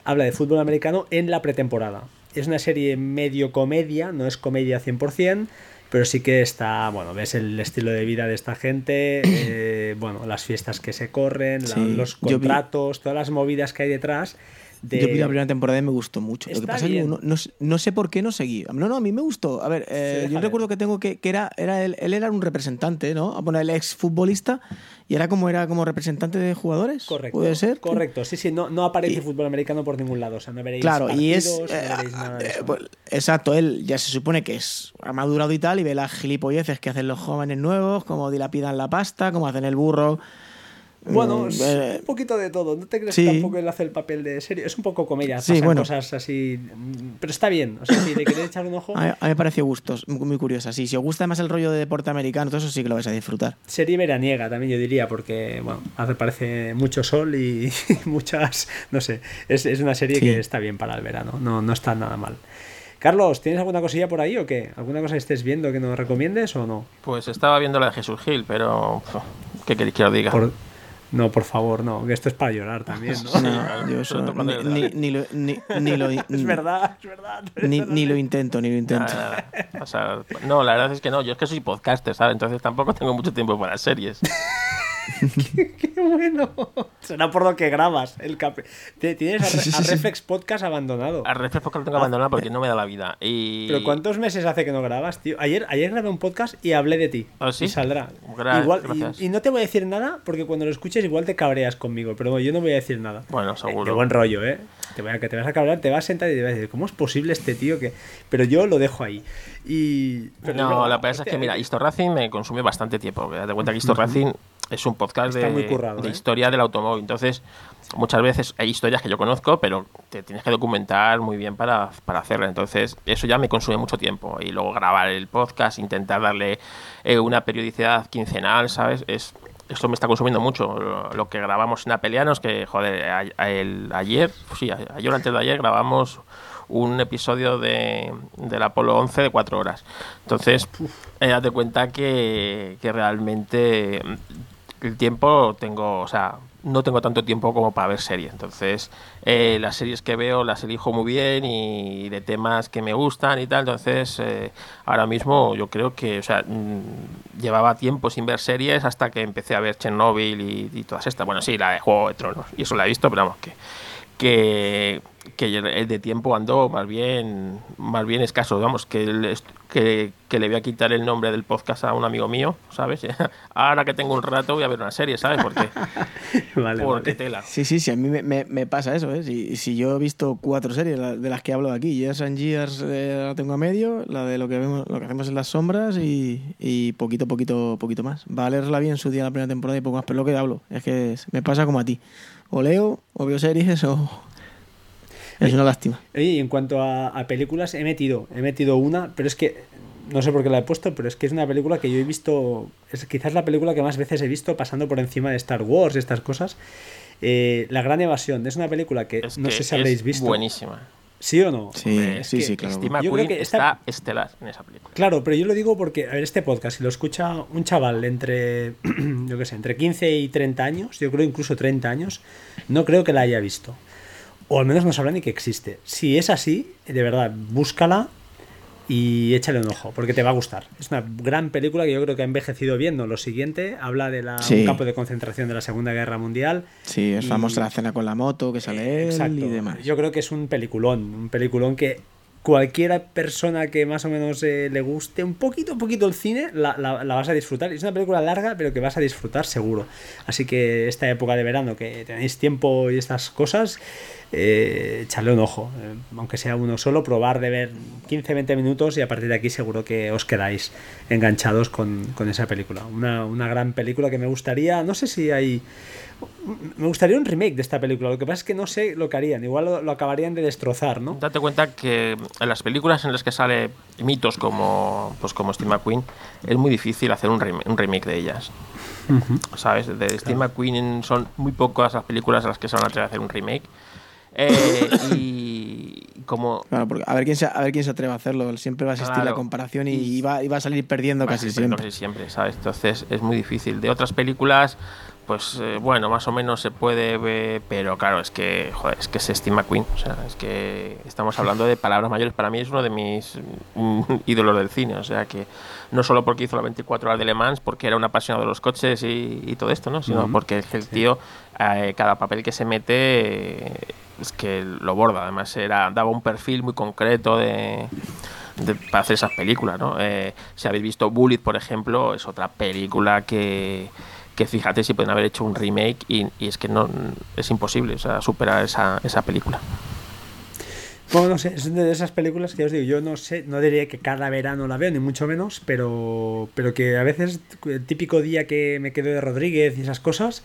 habla de fútbol americano en la pretemporada es una serie medio comedia, no es comedia 100%, pero sí que está, bueno, ves el estilo de vida de esta gente, eh, bueno, las fiestas que se corren, los contratos, todas las movidas que hay detrás yo vi la primera temporada y me gustó mucho. Lo que pasa es que no, no, sé por qué no seguí. No, no, a mí me gustó. A ver, eh, yo recuerdo que tengo que, que era, era él, él, era un representante, ¿no? Bueno, el ex futbolista y era como era como representante de jugadores. Correcto. ¿Puede ser? Correcto, sí, sí, no, no aparece fútbol americano por ningún lado. O sea, no veréis Claro, y es. Eh, eh, pues, exacto, él ya se supone que es ha madurado y tal, y ve las gilipolleces que hacen los jóvenes nuevos, como dilapidan la pasta, como hacen el burro bueno, mm, eh, un poquito de todo. No te crees que tampoco él hace el papel de serio. Es un poco comedia. Sí, bueno. cosas así. Mm, pero está bien. O sea, si le queréis echar un ojo. A mí, me pareció gustos, muy, curiosa. Sí, si os gusta más el rollo de deporte americano, todo eso sí que lo vais a disfrutar. Serie veraniega también, yo diría, porque bueno, hace, parece mucho sol y muchas. No sé. Es, es una serie que está bien para el verano. No, no está nada mal. Carlos, ¿tienes alguna cosilla por ahí o qué? ¿Alguna cosa que estés viendo que nos recomiendes o no? Pues estaba viendo la de Jesús Gil, pero. ¿Qué queréis que os diga? No, por favor, no, que esto es para llorar también, ¿no? no yo eso, ni, ni, lo, ni, ni, lo, es verdad, es verdad. Ni, ni, lo intento, ni lo intento. O sea, no, la verdad es que no, yo es que soy podcaster, ¿sabes? Entonces tampoco tengo mucho tiempo para series. qué, bueno. Será por lo que grabas el cap... Tienes a, Reflex Podcast abandonado. A Reflex Podcast lo tengo abandonado porque no me da la vida. Y... Pero ¿cuántos meses hace que no grabas, tío? Ayer, ayer grabé un podcast y hablé de ti. ¿Ah, sí? Y saldrá. igual, y, no te voy a decir nada porque cuando lo escuches igual te cabreas conmigo. Pero yo no voy a decir nada. Bueno, seguro. De, buen rollo, ¿eh? Te voy a, que te vas a cabrear, te vas a sentar y te vas a decir, ¿cómo es posible este tío que...? Pero yo lo dejo ahí. Y... no, la verdad es que, mira, Histo Racing me consume bastante tiempo. Date cuenta que Histo Racing es un podcast de, de, ¿eh? historia del automóvil. Entonces, muchas veces hay historias que yo conozco, pero te tienes que documentar muy bien para, para hacerla. Entonces, eso ya me consume mucho tiempo. Y luego grabar el podcast, intentar darle eh, una periodicidad quincenal, ¿sabes? Es, esto me está consumiendo mucho. Lo, que grabamos en Apelianos, que, joder, el, ayer, sí, ayer antes de ayer grabamos un episodio de, del Apolo 11 de cuatro horas. Entonces, eh, date cuenta que, que realmente el tiempo tengo, o sea, no tengo tanto tiempo como para ver series. Entonces, eh, las series que veo las elijo muy bien y de temas que me gustan y tal. Entonces, eh, ahora mismo yo creo que, o sea, mm, llevaba tiempo sin ver series hasta que empecé a ver Chernobyl y, y, todas estas. Bueno, sí, la de Juego de Tronos. Y eso la he visto, pero vamos, que, que que el de tiempo andó más bien más bien escaso vamos que, que, que, le voy a quitar el nombre del podcast a un amigo mío sabes ahora que tengo un rato voy a ver una serie sabes porque vale, porque tela. Sí sí sí a mí me, me, pasa eso ¿eh? si, si, yo he visto cuatro series de las que hablo aquí Years and Years eh, la tengo a medio la de lo que vemos lo que hacemos en las sombras y, y poquito poquito poquito más. Va a leerla bien su día la primera temporada y poco más pero lo que hablo es que me pasa como a ti o leo o veo series o es una lástima. Y en cuanto a, películas, he metido, he metido una, pero es que no sé por qué la he puesto, pero es que es una película que yo he visto, es quizás la película que más veces he visto pasando por encima de Star Wars y estas cosas. Eh, la Gran Evasión, es una película que no sé si habréis visto. Buenísima. ¿Sí o no? Sí, sí, sí, claro. yo creo que está estelar en esa película. Claro, pero yo lo digo porque, a ver, este podcast, si lo escucha un chaval entre, yo qué sé, entre 15 y 30 años, yo creo incluso 30 años, no creo que la haya visto o al menos no sabrá ni que existe. Si es así, de verdad, búscala y échale un ojo, porque te va a gustar. Es una gran película que yo creo que ha envejecido bien. ¿no? Lo siguiente habla de la, un campo de concentración de la Segunda Guerra Mundial. Sí, es famosa la cena con la moto que sale él y demás. Yo creo que es un peliculón, un peliculón que cualquiera persona que más o menos eh, le guste un poquito, un poquito el cine, la, la, vas a disfrutar. Es una película larga, pero que vas a disfrutar seguro. Así que esta época de verano, que tenéis tiempo y estas cosas, eh, echarle un ojo. Eh, aunque sea uno solo, probar de ver 15-20 minutos y a partir de aquí seguro que os quedáis enganchados con, con esa película. Una, una gran película que me gustaría, no sé si hay me gustaría un remake de esta película. Lo que pasa es que no sé lo que harían. Igual lo, acabarían de destrozar, ¿no? Date cuenta que en las películas en las que sale mitos como, pues como Steve McQueen, es muy difícil hacer un, remake de ellas. ¿Sabes? De Steve McQueen son muy pocas las películas a las que se van a atrever a hacer un remake. Eh, y como... Claro, porque a ver, quién se, a ver quién se atreve a hacerlo. Siempre va a existir la comparación y, va, a salir perdiendo casi siempre. Casi siempre, ¿sabes? Entonces es muy difícil. De otras películas pues eh, bueno, más o menos se puede ver, pero claro, es que, joder, es que se estima Queen, o sea, es que estamos hablando de palabras mayores, para mí es uno de mis mm, ídolos del cine, o sea, que no solo porque hizo la 24 horas de Le Mans, porque era un apasionado de los coches y, todo esto, ¿no? Sino porque el tío, eh, cada papel que se mete, es que lo borda, además era daba un perfil muy concreto de... para hacer esas películas, ¿no? Eh, si habéis visto Bullet, por ejemplo, es otra película que, que fíjate si pueden haber hecho un remake y, es que no es imposible superar esa, esa película. Bueno, no sé, es de esas películas que os digo, yo no sé, no diría que cada verano la veo, ni mucho menos, pero, pero que a veces, el típico día que me quedo de Rodríguez y esas cosas,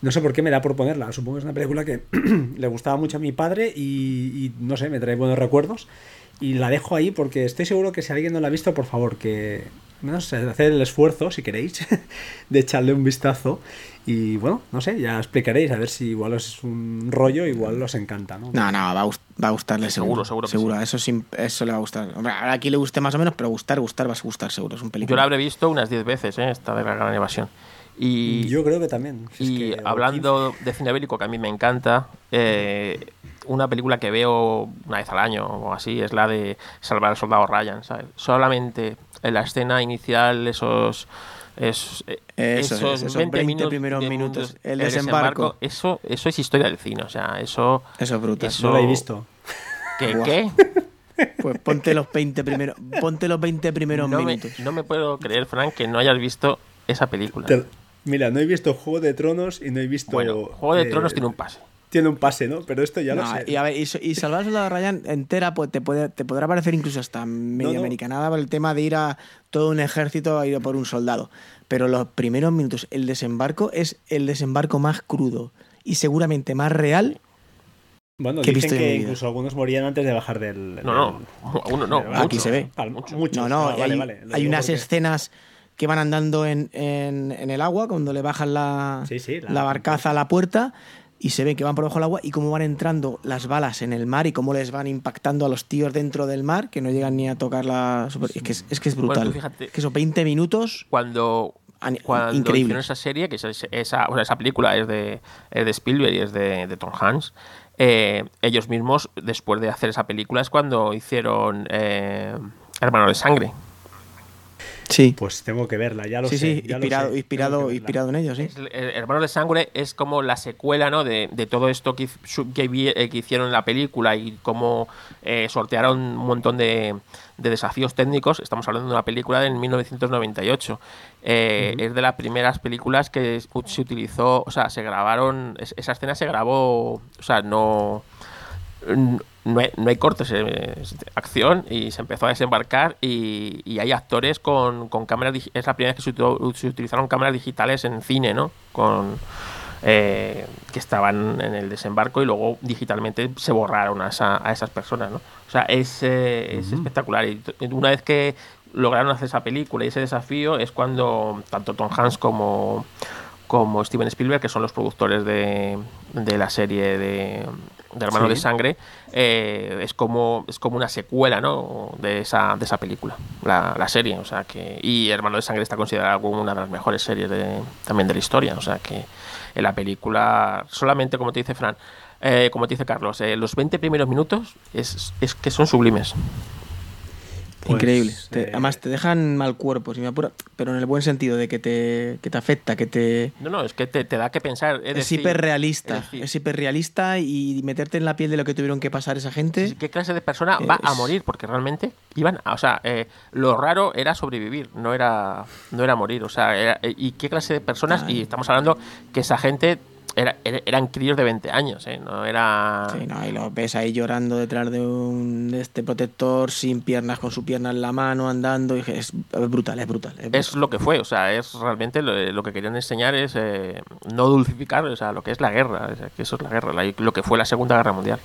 no sé por qué me da por ponerla. Supongo que es una película que le gustaba mucho a mi padre y, y, no sé, me trae buenos recuerdos. Y la dejo ahí porque estoy seguro que si alguien no la ha visto, por favor, que, menos hacer el esfuerzo, si queréis, de echarle un vistazo. Y bueno, no sé, ya explicaréis, a ver si igual es un rollo, igual os encanta, ¿no? No, no, va a, gustarle seguro. Seguro, seguro. Eso, eso le va a gustar. Hombre, ahora aquí le guste más o menos, pero gustar, gustar, va a gustar seguro. Es un película. Yo la habré visto unas 10 veces, ¿eh? esta de la gran evasión. Y, Yo creo que también. y hablando de cine bélico, que a mí me encanta, eh, una película que veo una vez al año o así es la de Salvar al Soldado Ryan, ¿sabes? Solamente en la escena inicial, esos Es, Eso es, esos esos 20 primeros de minutos. El desembarco. Eso, eso es historia del cine. O sea, eso. Eso es brutal. Eso- No lo he visto. ¿Qué? Pues ponte los 20 primeros, ponte los 20 primeros No me, minutos. no me puedo creer, Frank, que no hayas visto esa película. Te- Mira, no he visto Juego de Tronos y no he visto. Bueno, Juego de eh, Tronos tiene un pase. Tiene un pase, ¿no? Pero esto ya lo No, sé. y a ver, y, y Salvar al Soldado Ryan entera pues, te, puede, te podrá parecer incluso hasta medio no. americanada por el tema de ir a todo un ejército a ir a por un soldado. Pero los primeros minutos, el desembarco es el desembarco más crudo y seguramente más real. Bueno, que dicen que incluso algunos morían antes de bajar del. No, no, uno no. Aquí muchos, se ve. Muchos. muchos. No, no, Ah, vale, hay, vale. Lo hay unas porque- escenas que van andando en, en- en el agua cuando le bajan la, Sí, sí, la- la barcaza a la puerta y se ve que van por debajo del agua y cómo van entrando las balas en el mar y cómo les van impactando a los tíos dentro del mar que no llegan ni a tocar la... super- Es que es, es que es brutal. fíjate- Es que esos 20 minutos... Cuando, cuando increíble. hicieron esa serie, que es esa, o sea, esa película es de, es de Spielberg y es de, de Tom Hanks, eh, ellos mismos, después de hacer esa película, es cuando hicieron eh, Hermano de Sangre. Sí, Pues tengo que verla, ya lo sí, sé. sí, ya lo inspirado, sé, inspirado, en ellos, sí. Es- eh, Hermano de Sangre es como la secuela ¿no? de, de todo esto que, eh, que hicieron en la película y cómo eh, sortearon un montón de, de desafíos técnicos. Estamos hablando de una película de 1998. Eh, Es de las primeras películas que se utilizó, o sea, se grabaron, es- esa escena se grabó, o sea, no... No hay, no hay cortes, eh, acción y se empezó a desembarcar y, y hay actores con, con cámaras, es la primera vez que se, utilizaron cámaras digitales en cine, ¿no? Con, eh, que estaban en el desembarco y luego digitalmente se borraron a, esa- a esas personas, ¿no? O sea, es, eh, es espectacular y una vez que lograron hacer esa película y ese desafío es cuando tanto Tom Hanks como como Steven Spielberg, que son los productores de, de la serie de, de Hermano Sí. de Sangre, eh, es como es como una secuela ¿no? de, esa, de esa película, la, la serie. O sea que, y Hermano de Sangre está considerada como una de las mejores series de, también de la historia. O sea que en la película, solamente como te dice Fran, eh, como te dice Carlos, eh, los 20 primeros minutos es, es que son sublimes. Pues, Increíble. Te- eh, además, te dejan mal cuerpo, si me apura, pero en el buen sentido de que te, que te afecta, que te... No, no, es que te, te da que pensar. Es, Es, hiperrealista, es hiperrealista y meterte en la piel de lo que tuvieron que pasar esa gente. ¿Qué clase de persona va a morir? Porque realmente iban, a- o sea, eh, lo raro era sobrevivir, no era, no era morir. O sea, era- eh, ¿y qué clase de personas? Y estamos hablando que esa gente era, era- eran críos de 20 años, ¿eh? No era... Sí, no, y lo ves ahí llorando detrás de un de este protector, sin piernas, con su pierna en la mano, andando. Y es, es brutal, es brutal. es Es brutal. lo que fue, o sea, es realmente lo, lo que querían enseñar es eh, no dulcificar, o sea, lo que es la guerra, o sea, que eso es la guerra, la- lo que fue la Segunda Guerra Mundial.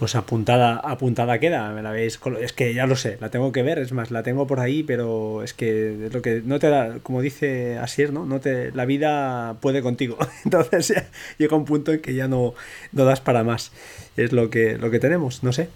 Pues apuntada, apuntada queda, me la veis. colo- Es que ya lo sé, la tengo que ver, es más, la tengo por ahí, pero es que es lo que no te da, como dice Asier, ¿no? No te, la vida puede contigo. Entonces ya llega un punto en que ya no, no das para más. Es lo que, lo que tenemos, no sé.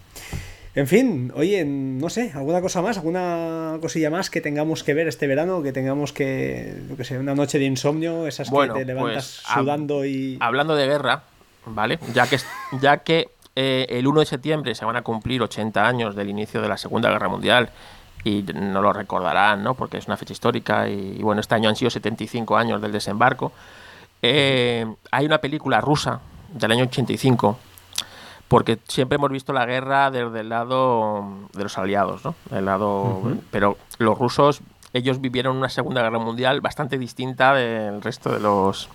En fin, oye, no sé, alguna cosa más, alguna cosilla más que tengamos que ver este verano, que tengamos que, yo que sé, una noche de insomnio, esas Bueno, que te levantas pues, sudando y... Hablando de guerra, ¿vale? Ya que, ya que eh, el 1 de septiembre se van a cumplir 80 años del inicio de la Segunda Guerra Mundial y no lo recordarán, ¿no? Porque es una fecha histórica y, bueno, este año han sido 75 años del desembarco. Eh, hay una película rusa del año 85 porque siempre hemos visto la guerra desde el lado de los aliados, ¿no? El lado, pero los rusos ellos vivieron una Segunda Guerra Mundial bastante distinta del resto de los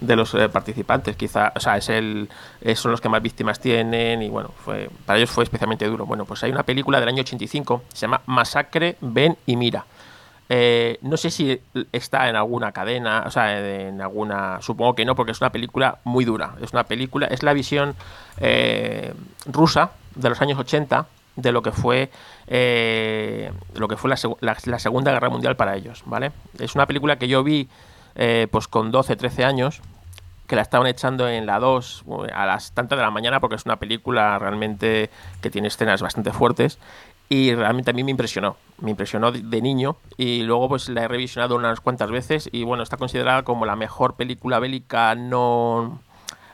de los eh, participantes, quizá, o sea, es el son los que más víctimas tienen y bueno, fue para ellos fue especialmente duro. Bueno, pues hay una película del año 85 se llama Masacre, ven y mira. Eh, no sé si está en alguna cadena, o sea, en alguna. Supongo que no, porque es una película muy dura. Es una película, es la visión eh, rusa de los años 80 de lo que fue eh, lo que fue la- la Segunda Guerra Mundial para ellos, ¿vale? Es una película que yo vi eh, pues con 12, 13 años, que la estaban echando en la 2 a las tantas de la mañana porque es una película realmente que tiene escenas bastante fuertes y realmente a mí me impresionó, me impresionó de, niño y luego pues la he revisionado unas cuantas veces y bueno, está considerada como la mejor película bélica no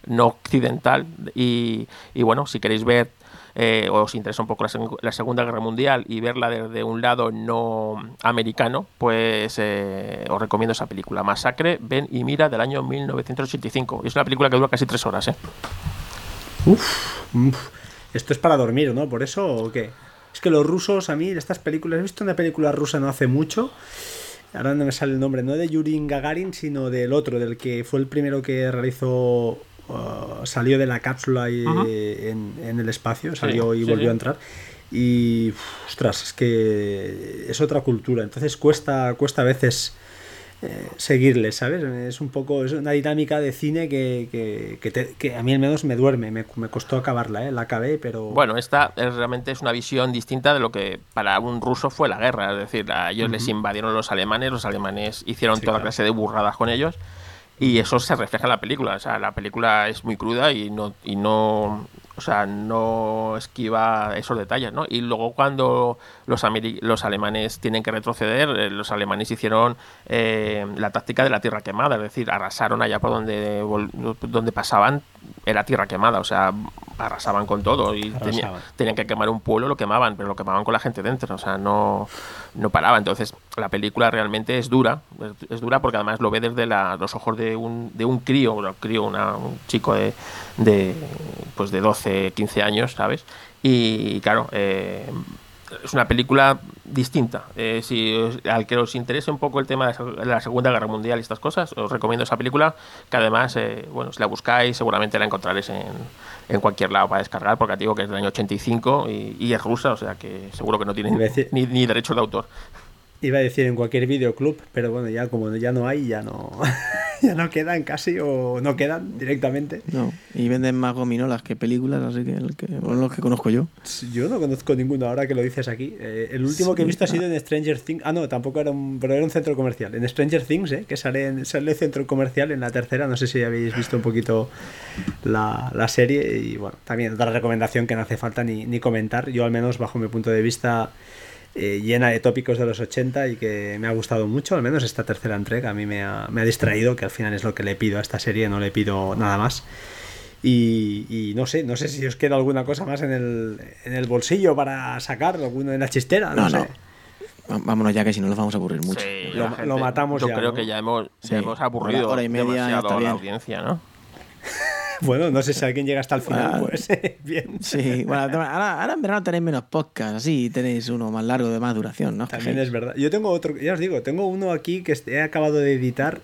no occidental. Y bueno, si queréis ver eh, o os interesa un poco la, Segunda Guerra Mundial y verla desde un lado no americano, pues eh, os recomiendo esa película, Masacre, Ven y Mira, del año 1985. Y es una película que dura casi tres horas. ¿eh? Uf, esto es para dormir, ¿no? ¿Por eso o qué? Es que los rusos, a mí, estas películas, he visto una película rusa no hace mucho. Ahora no me sale el nombre, no de Yuri Gagarin, sino del otro, del que fue el primero que realizó Uh, salió de la cápsula y, en, el espacio, salió y volvió a entrar. Y, ostras, es que es otra cultura. Entonces cuesta, cuesta a veces eh, seguirle, ¿sabes? Es un poco, es una dinámica de cine que, que, a mí al menos me duerme. Me, costó acabarla, ¿eh? La acabé, pero... Bueno, esta es, realmente es una visión distinta de lo que para un ruso fue la guerra. Es decir, a ellos les invadieron los alemanes, los alemanes hicieron toda clase de burradas con ellos y eso se refleja en la película. O sea, la película es muy cruda y no, y no, o sea, no esquiva esos detalles, ¿no? Y luego cuando los, los alemanes tienen que retroceder, eh, los alemanes hicieron eh, la táctica de la tierra quemada, es decir, arrasaron allá por donde, donde pasaban, era tierra quemada, o sea, arrasaban con todo y tenían que quemar un pueblo, lo quemaban, pero lo quemaban con la gente dentro, o sea, no, no paraba. Entonces, la película realmente es dura, es, dura porque además lo ve desde los ojos de un, de un crío, un crío, un chico de, de, pues de 12, 15 años, ¿sabes? Y claro, eh, es una película distinta. Eh, si al que os interese un poco el tema de la Segunda Guerra Mundial y estas cosas, os recomiendo esa película, que además, eh, bueno, si la buscáis, seguramente la encontraréis en, en cualquier lado para descargar, porque digo que es del año 85 y, y es rusa, o sea que seguro que no tiene ni, ni derecho de autor. Iba a decir en cualquier videoclub, pero bueno, ya como ya no hay, ya no, ya no quedan casi o no quedan directamente. No, y venden más gominolas que películas, así que, el que los que conozco yo. Yo no conozco ninguno ahora que lo dices aquí. Eh, el último que he visto ha sido en Stranger Things. Ah, no, tampoco era un, pero era un centro comercial. En Stranger Things, eh, que sale en sale centro comercial en la tercera. No sé si habéis visto un poquito la, la serie. Y bueno, también otra recomendación que no hace falta ni, ni comentar. Yo al menos bajo mi punto de vista eh, llena de tópicos de los 80 y que me ha gustado mucho, al menos esta tercera entrega a mí me ha, me ha distraído, que al final es lo que le pido a esta serie, no le pido nada más. Y, no sé, no sé si os queda alguna cosa más en el, en el bolsillo para sacar, alguno en la chistera, no, sé. Vámonos ya que si no nos vamos a aburrir mucho. lo, matamos yo ya. Yo creo que ya hemos, hemos aburrido hora, y media demasiado la audiencia, ¿no? Bueno, no sé si alguien llega hasta el final, pues bien. Sí, bueno, ahora, ahora, en verano tenéis menos podcast, así tenéis uno más largo de más duración, ¿no? También es verdad. Yo tengo otro, ya os digo, tengo uno aquí que he acabado de editar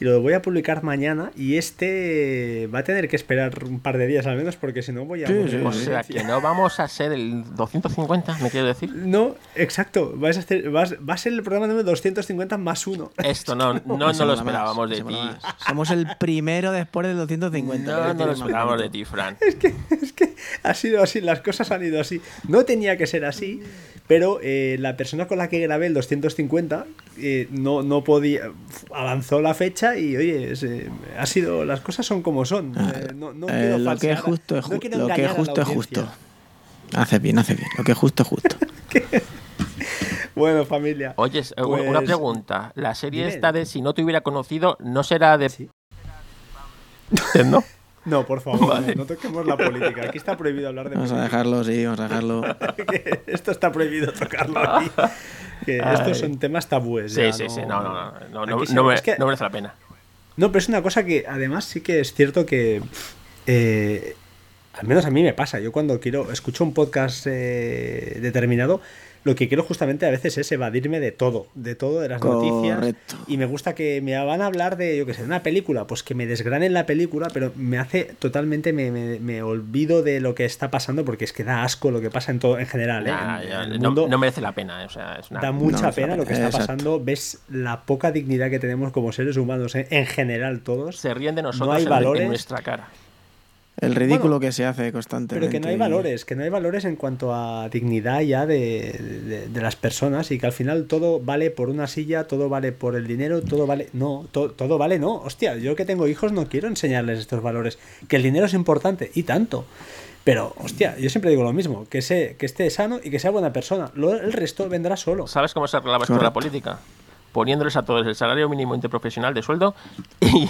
y lo voy a publicar mañana y este va a tener que esperar un par de días al menos porque si no voy a... o sea, que no vamos a ser el 250, me quiero decir. No, exacto, vas a hacer, va a ser el programa número 250 más uno. Esto no, no, no, lo esperábamos de ti. Somos el primero después del 250. No, no lo esperábamos de ti, Fran. Es que, es que ha sido así, las cosas han ido así. No tenía que ser así, pero eh, la persona con la que grabé el 250 eh, no, no podía, avanzó la fecha y oye, eh, ha sido, las cosas son como son. Ah, eh, no, eh, lo que es justo es, lo que es justo es justo. Hace bien, hace bien. Lo que es justo es justo. bueno, familia. Oye, una pues, pregunta. La serie esta de Si no te hubiera conocido, ¿no será de... ¿Sí? ¿No? No, por favor, no, toquemos la política. Aquí está prohibido hablar de Vamos a dejarlo, sí, vamos a dejarlo. esto está prohibido tocarlo aquí. estos son temas tabúes. Sí, sí, sí. No, no, no. No, no, merece la pena. No, pero es una cosa que además sí que es cierto que. Eh, al menos a mí me pasa. Yo cuando quiero. Escucho un podcast eh, determinado lo que quiero justamente a veces es evadirme de todo, de todo, de las noticias. Y me gusta que me van a hablar de, yo qué sé, de una película, pues que me desgranen la película, pero me hace totalmente, me, me, olvido de lo que está pasando porque es que da asco lo que pasa en todo en general. ¿eh? no, merece la pena. O sea, Da mucha pena lo que está pasando. Ves la poca dignidad que tenemos como seres humanos ¿eh? en general todos. Se ríen de nosotros hay valores. en nuestra cara. El ridículo que se hace constantemente. Pero que no hay valores, que no hay valores en cuanto a dignidad ya de, de, las personas y que al final todo vale por una silla, todo vale por el dinero, todo vale... No, todo vale no. Hostia, yo que tengo hijos no quiero enseñarles estos valores. Que el dinero es importante y tanto. Pero, hostia, yo siempre digo lo mismo, que, sé, que esté sano y que sea buena persona. el resto vendrá solo. ¿Sabes cómo se arreglaba esto la política? Poniéndoles a todos el salario mínimo interprofesional de sueldo y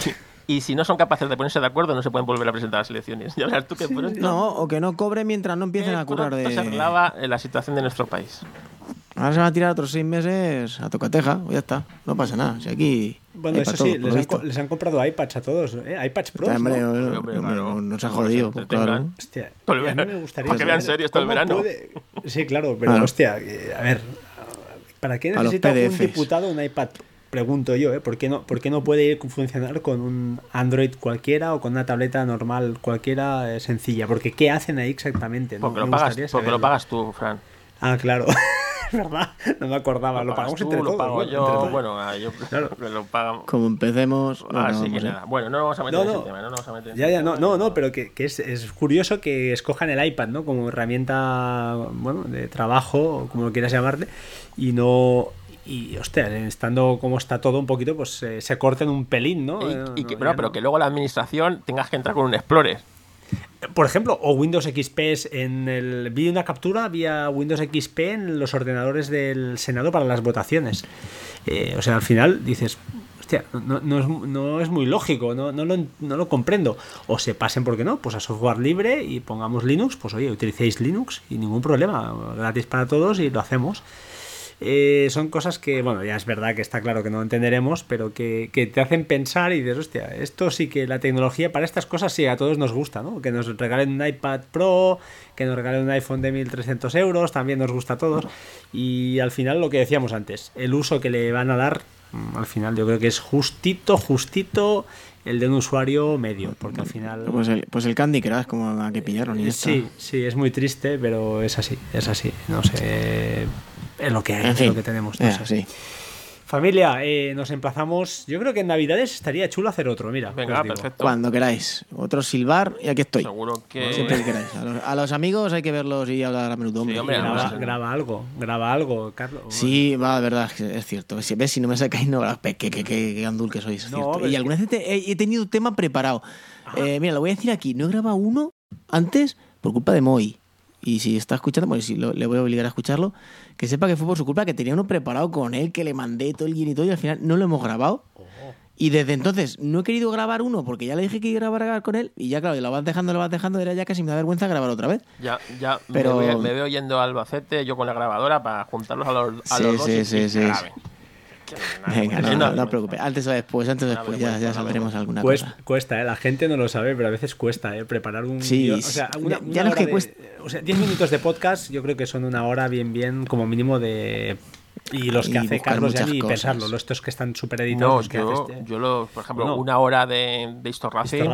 y si no son capaces de ponerse de acuerdo, no se pueden volver a presentar a las elecciones. Ya verás tú que pronto, No, o que no cobre mientras no empiecen a curar de. se arreglaba eh, la situación de nuestro país. Ahora se van a tirar otros seis meses a tocateja, pues ya está, no pasa nada. Si aquí. Bueno, eso sí, les han, les comprado iPads a todos, ¿eh? iPads Pro. Hombre, ¿no? hombre, Hombre, hombre, claro. nos ha jodido, se claro. Hostia, Todo el y a mí me gustaría Para que vean todo el verano. puede- Sí, claro, pero Claro. hostia, que- a ver, ¿para qué necesita un diputado un iPad? Pregunto yo, ¿eh? ¿Por qué, no, ¿Por qué no puede ir- funcionar con un Android cualquiera o con una tableta normal cualquiera eh, sencilla? Porque ¿qué hacen ahí exactamente? no? Porque, lo, pagas, porque lo pagas tú, Fran. Ah, claro, es verdad, no me acordaba, lo, pagas pagamos tú, entre lo todos. pago bueno, yo. entre. Bueno, ah, yo Claro. me lo pagamos. Como empecemos. no Así acabamos, que ¿eh? nada. Bueno, no nos vamos a meter No, en ese tema. No nos vamos a meter en Ya, ya, no, no, no, pero que, que es, es curioso que escojan el iPad, ¿no? Como herramienta, bueno, de trabajo, o como lo quieras llamarle, y no... Y, hostia, estando como está todo un poquito, pues eh, se corten un pelín, ¿no? Y, y que, no, bueno, pero no. que luego la administración tengas que entrar con un Explorer. Por ejemplo, o Windows XP es en el... Vi una captura vía Windows XP en los ordenadores del Senado para las votaciones. Eh, o sea, al final dices... Hostia, no, no es, no es muy lógico, no, no, lo, no lo comprendo. O se pasen, ¿por qué no? Pues a software libre y pongamos Linux, pues oye, utilicéis Linux y ningún problema, gratis para todos y lo hacemos. Eh, son cosas que, bueno, ya es verdad que está claro que no entenderemos, pero que, que te hacen pensar y dices, hostia, esto sí que la tecnología para estas cosas sí a todos nos gusta, ¿no? Que nos regalen un iPad Pro, que nos regalen un iPhone de 1300 euros, también nos gusta a todos. Y al final lo que decíamos antes, el uso que le van a dar, mm, al final yo creo que es justito, justito el de un usuario medio, porque al final... Pues el, pues el Candy Crush, como a que pillaron y está. Sí, sí, es muy triste, pero es así, es así. No sé, es lo que hay, En es fin, lo que tenemos. no eh, sí. Familia, eh, nos emplazamos. Yo creo que en Navidades estaría chulo hacer otro, mira. Venga, perfecto. Cuando queráis. Otro silbar y aquí estoy. Seguro que. Siempre que queráis. A los, a los amigos hay que verlos y hablar a menudo. hombre. Sí, hombre, Graba, algo, graba algo, Carlos. Sí, va, de verdad, es es cierto. Si ves, si no me sacáis, no, qué, qué, qué, qué gandul que sois. es No, cierto. Y es alguna vez te- he, he tenido tema preparado. Eh, mira, lo voy a decir aquí. No he grabado uno antes por culpa de Moy. Y si está escuchando, pues si lo- le voy a obligar a escucharlo, que sepa que fue por su culpa, que tenía uno preparado con él, que le mandé todo el guion y todo, y al final no lo hemos grabado. Oh. Y desde entonces no he querido grabar uno porque ya le dije que iba a grabar con él, y ya, claro, y lo vas dejando, lo vas dejando, era ya casi me da vergüenza grabar otra vez. Ya, ya Pero- me, veo, me veo yendo a Albacete, yo con la grabadora, para juntarlos a los, a Sí, los dos sí, y, sí, y sí, que sí. graben. Venga, no, no, no te vergüenza. preocupes. Antes o después, antes o Una después, ya, ya una sabremos alguna cosa. cuesta, ¿eh? la gente no lo sabe, pero a veces cuesta ¿eh? preparar un Sí, guion. O sea, una, ya- una ya no es hora que de- cuesta- O sea, 10 minutos de podcast, yo creo que son una hora bien, bien, como mínimo de. Y los que Y hace Carlos ya cosas. pensarlo, los estos que están super No, editados. que yo, este- yo lo, por ejemplo, No. una hora de, de Racing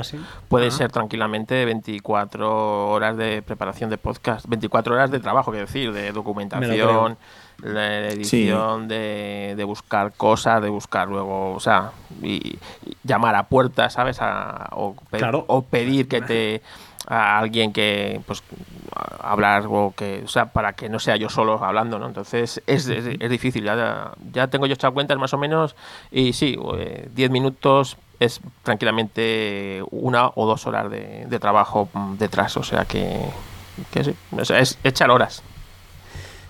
puede Ajá. ser tranquilamente 24 horas de preparación de podcast, 24 horas de trabajo, quiero decir, de documentación, la edición, de, de buscar cosas, de buscar luego, o sea, y, y llamar a puertas, ¿sabes? A- o, pe- Claro. o pedir que te a alguien que pues a- hablar o que o sea para que no sea yo solo hablando no entonces es, es, es difícil ya, ya tengo yo echado cuentas más o menos y sí eh, 10 minutos es tranquilamente una o dos horas de, de trabajo mm, detrás o sea que, que sí, o sea, es echar horas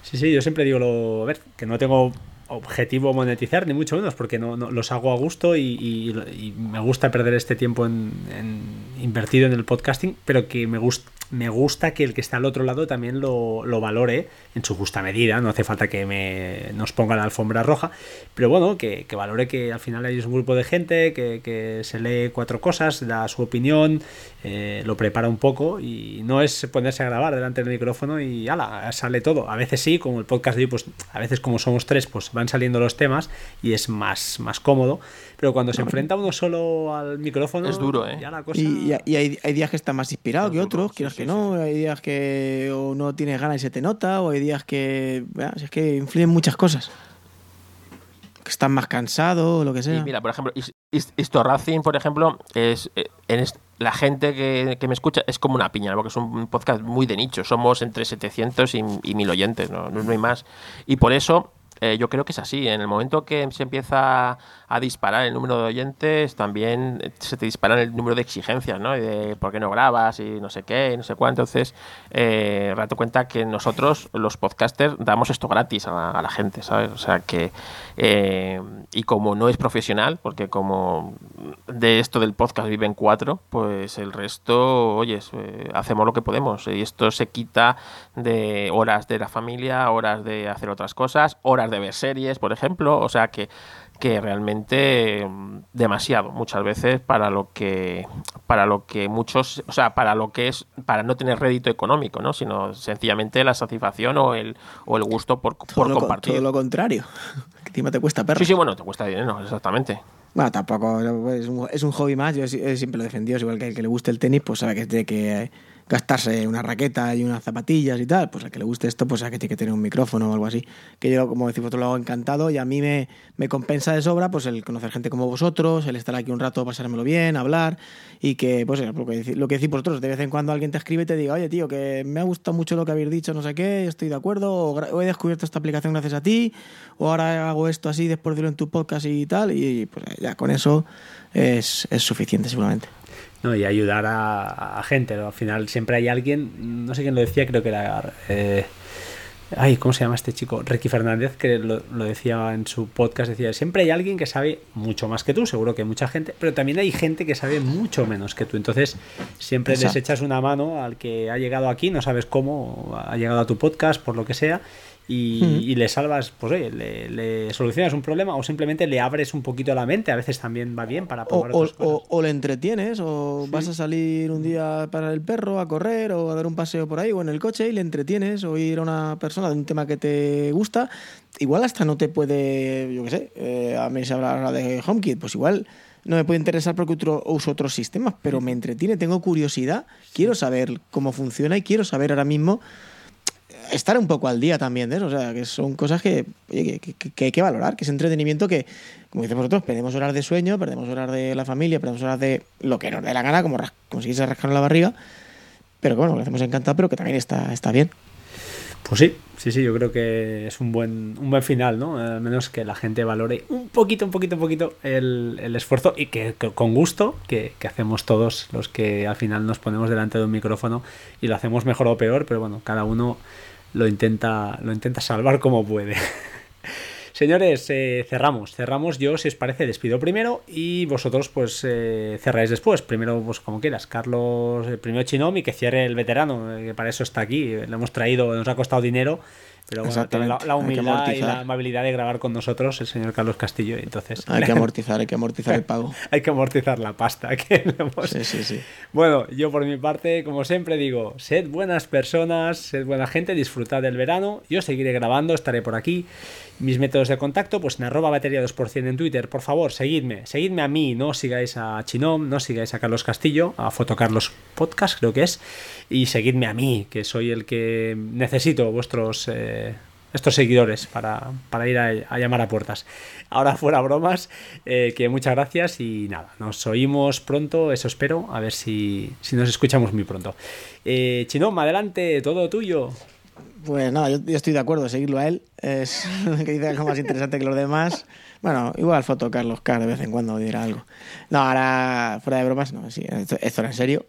Sí, sí, yo siempre digo lo. A ver, que no tengo objetivo monetizar, ni mucho menos, porque no, no- los hago a gusto y, y- y me gusta perder este tiempo en, en- invertido en el podcasting, pero que me, gust, me gusta que el que está al otro lado también lo, lo valore en su justa medida. No hace falta que me, nos ponga la alfombra roja, pero bueno, que, valore que al final hay un grupo de gente que, que se lee cuatro cosas, da su opinión, eh, lo prepara un poco y no es ponerse a grabar delante del micrófono y ala, sale todo. A veces sí, como el podcast de hoy, pues a veces como somos tres, pues van saliendo los temas y es más, más cómodo. Pero cuando se enfrenta uno solo al micrófono, Es duro, ¿eh? ya la cosa... Y, y- y hay, hay días que estás más inspirado Es que duro, otros, sí, quieras sí, que no. Hay días que o no tienes ganas y se te nota, o hay días que. bueno, es que influyen muchas cosas. Que estás más cansado o lo que sea. Y mira, por ejemplo, Is- Is- Isto Racing, por ejemplo, es eh, en est- la gente que, que me escucha es como una piña, ¿no? porque es un podcast muy de nicho. Somos entre 700 y, y 1000 oyentes, ¿no? no, no hay más. Y por eso eh, yo creo que es así. En el momento que se empieza a disparar el número de oyentes, también se te dispara el número de exigencias, ¿no? de por qué no grabas y no sé qué, y no sé cuánto. Entonces, eh, date cuenta que nosotros, los podcasters, damos esto gratis a la, gente, ¿sabes? O sea que, eh, y como no es profesional, porque como de esto del podcast viven cuatro, pues el resto, oye, eh, hacemos lo que podemos. Y esto se quita de horas de la familia, horas de hacer otras cosas, horas de ver series, por ejemplo. O sea que que realmente mm, demasiado muchas veces para lo que para lo que muchos o sea para lo que es para no tener rédito económico no sino sencillamente la satisfacción o el o el gusto por, por compartir. todo lo contrario que encima te cuesta perro. Sí sí bueno te cuesta dinero exactamente. Bueno, tampoco es un, es un hobby más yo siempre lo he defendido igual que el que le guste el tenis pues sabe que tiene que gastarse una raqueta y unas zapatillas y tal, pues al que le guste esto, pues a que tiene que tener un micrófono o algo así. Que yo, como decís vosotros, lo hago encantado y a mí me, me compensa de sobra pues el conocer gente como vosotros, el estar aquí un rato, pasármelo bien, hablar y que, pues lo que, lo decís vosotros, de vez en cuando alguien te escribe y te diga, oye, tío, que me ha gustado mucho lo que habéis dicho, no sé qué, estoy de acuerdo, o, he descubierto esta aplicación gracias a ti, o ahora hago esto así después de verlo en tu podcast y tal, y pues ya con eso es, es suficiente seguramente. ¿No? y ayudar a, gente. Al final siempre hay alguien, no sé quién lo decía, creo que era... Eh, ay, ¿cómo se llama este chico? Ricky Fernández, que lo, decía en su podcast, decía, siempre hay alguien que sabe mucho más que tú, seguro que hay mucha gente, pero también hay gente que sabe mucho menos que tú. Entonces, siempre les echas una mano al que ha llegado aquí, no sabes cómo, ha llegado a tu podcast, por lo que sea, y, le salvas, pues oye, le, solucionas un problema o simplemente le abres un poquito la mente. A veces también va bien para probar o, O, le entretienes, o vas a salir un día para el perro a correr o a dar un paseo por ahí o en el coche y le entretienes o ir a una persona de un tema que te gusta. Igual hasta no te puede, yo qué sé, eh, a mí se habla de HomeKit, pues igual no me puede interesar porque uso otros sistemas, pero me entretiene, tengo curiosidad, quiero saber cómo funciona y quiero saber ahora mismo estar un poco al día también de eso. O sea, que son cosas que, que, hay que valorar, que es entretenimiento que, como dicen vosotros, perdemos horas de sueño, perdemos horas de la familia, perdemos horas de lo que nos dé la gana, como conseguirse rascar la barriga. Pero bueno, lo hacemos encantado, pero que también está, está bien. Pues sí, sí, sí, yo creo que es un buen, un buen final, ¿no? Al menos que la gente valore un poquito, un poquito, un poquito el, esfuerzo y que, con gusto que, que, hacemos todos los que al final nos ponemos delante de un micrófono y lo hacemos mejor o peor, pero bueno, cada uno lo intenta, lo intenta salvar como puede. Señores, eh, cerramos, cerramos. Yo, si os parece, despido primero y vosotros, pues, eh, cerráis después. Primero, pues, como quieras. Carlos, el primero Chinom y que cierre el veterano, eh, que para eso está aquí. Le hemos traído, nos ha costado dinero pero bueno, la, humildad y la amabilidad de grabar con nosotros el señor Carlos Castillo. Entonces, hay que amortizar, hay que amortizar el pago. hay que amortizar la pasta. Que sí, sí, sí. Bueno, yo por mi parte, como siempre digo, sed buenas personas, sed buena gente, disfrutad del verano. Yo seguiré grabando, estaré por aquí. Mis métodos de contacto, pues en arroba batería 2% en Twitter. Por favor, seguidme. Seguidme a mí, no sigáis a Chinom, no sigáis a Carlos Castillo, a Fotocarlos Podcast, creo que es. Y seguidme a mí, que soy el que necesito vuestros... Eh, estos seguidores para, ir a, llamar a puertas. Ahora fuera bromas, eh, que muchas gracias y nada, nos oímos pronto, eso espero, a ver si, nos escuchamos muy pronto. Eh, Chinom, adelante, todo tuyo. Pues nada, yo, estoy de acuerdo, seguirlo a él. Es que dice algo más interesante que los demás. Bueno, igual foto Carlos Carr de vez en cuando dirá algo. No, ahora, fuera de bromas, no, sí, esto, era en serio.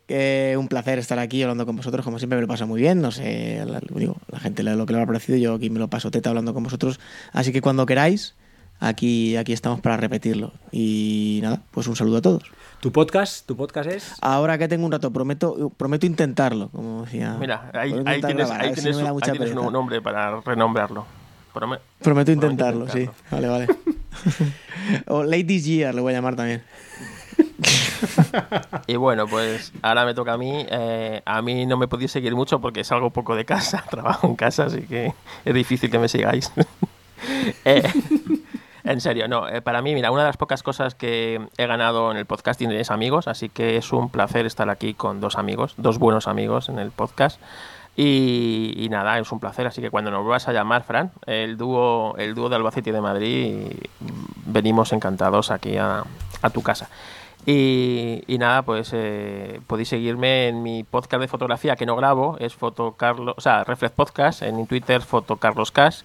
un placer estar aquí hablando con vosotros, como siempre me lo paso muy bien. No sé, la, digo, la gente lo que le ha parecido, yo aquí me lo paso teta hablando con vosotros. Así que cuando queráis, aquí, aquí estamos para repetirlo. Y nada, pues un saludo a todos. ¿Tu podcast? ¿Tu podcast es? Ahora que tengo un rato, prometo, prometo intentarlo, como decía. Mira, ahí, tienes, ahí tienes, un nombre para renombrarlo. prometo intentarlo, sí. Vale, vale. o Ladies Year le voy a llamar también. y bueno, pues ahora me toca a mí. Eh, a mí no me podéis seguir mucho porque salgo poco de casa, trabajo en casa, así que es difícil que me sigáis. eh, en serio, no. Eh, para mí, mira, una de las pocas cosas que he ganado en el podcasting es amigos, así que es un placer estar aquí con dos amigos, dos buenos amigos en el podcast. Y, nada, es un placer. Así que cuando nos vuelvas a llamar, Fran, el dúo, el dúo de Albacete y de Madrid, venimos encantados aquí a, tu casa. Y, nada, pues eh, podéis seguirme en mi podcast de fotografía que no grabo, es Foto Carlos, o sea, Reflex Podcast, en Twitter Foto Carlos Cash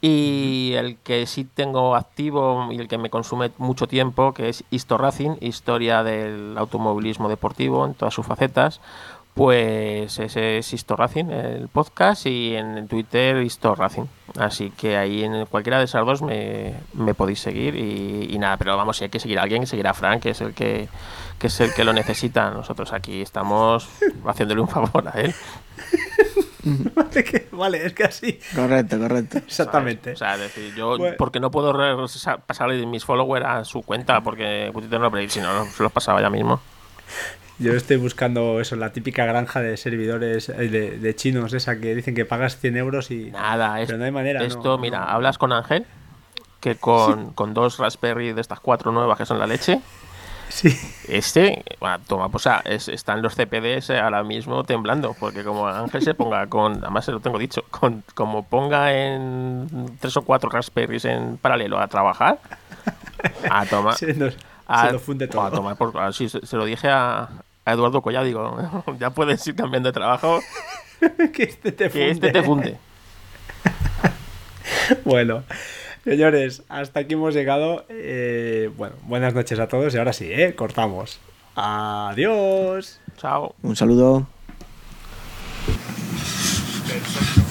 Y el que sí tengo activo y el que me consume mucho tiempo, que es Histo Racing, historia del automovilismo deportivo en todas sus facetas, pues ese es Histo Racing, el podcast, y en Twitter Histo Racing. Así que ahí en cualquiera de esas dos me, me podéis seguir y, y nada, pero vamos, si hay que seguir a alguien, que seguir a Frank, que es el que, que es el que lo necesita. Nosotros aquí estamos haciéndole un favor a él. vale, que- vale, es que así. Correcto, correcto. Exactamente. O sea, es decir, yo, Bueno. porque no puedo pasarle mis followers a su cuenta, porque Twitter no, pero si no, se los pasaba ya mismo. Yo estoy buscando eso, la típica granja de servidores eh, de, de chinos, esa que dicen que pagas 100 euros y. Nada, es- Pero no hay manera, no, esto, no. mira, hablas con Ángel, que con, con dos Raspberry de estas cuatro nuevas que son la leche, Sí. este, bueno, toma, pues ah, es- están los CPDs ahora mismo temblando, porque como Ángel se ponga con, además se lo tengo dicho, con, como ponga en tres o cuatro Raspberries en paralelo a trabajar, a tomar. Se, nos- a- se lo funde todo. a tomar por- ah, sí, se, se lo dije a, a Eduardo Collado, digo, ya puedes ir cambiando de trabajo, que este te funde. que este te funde. Bueno, señores, hasta aquí hemos llegado. Eh, bueno, buenas noches a todos y ahora sí, ¿eh? Cortamos. Adiós. Chao. Un saludo. Perfecto.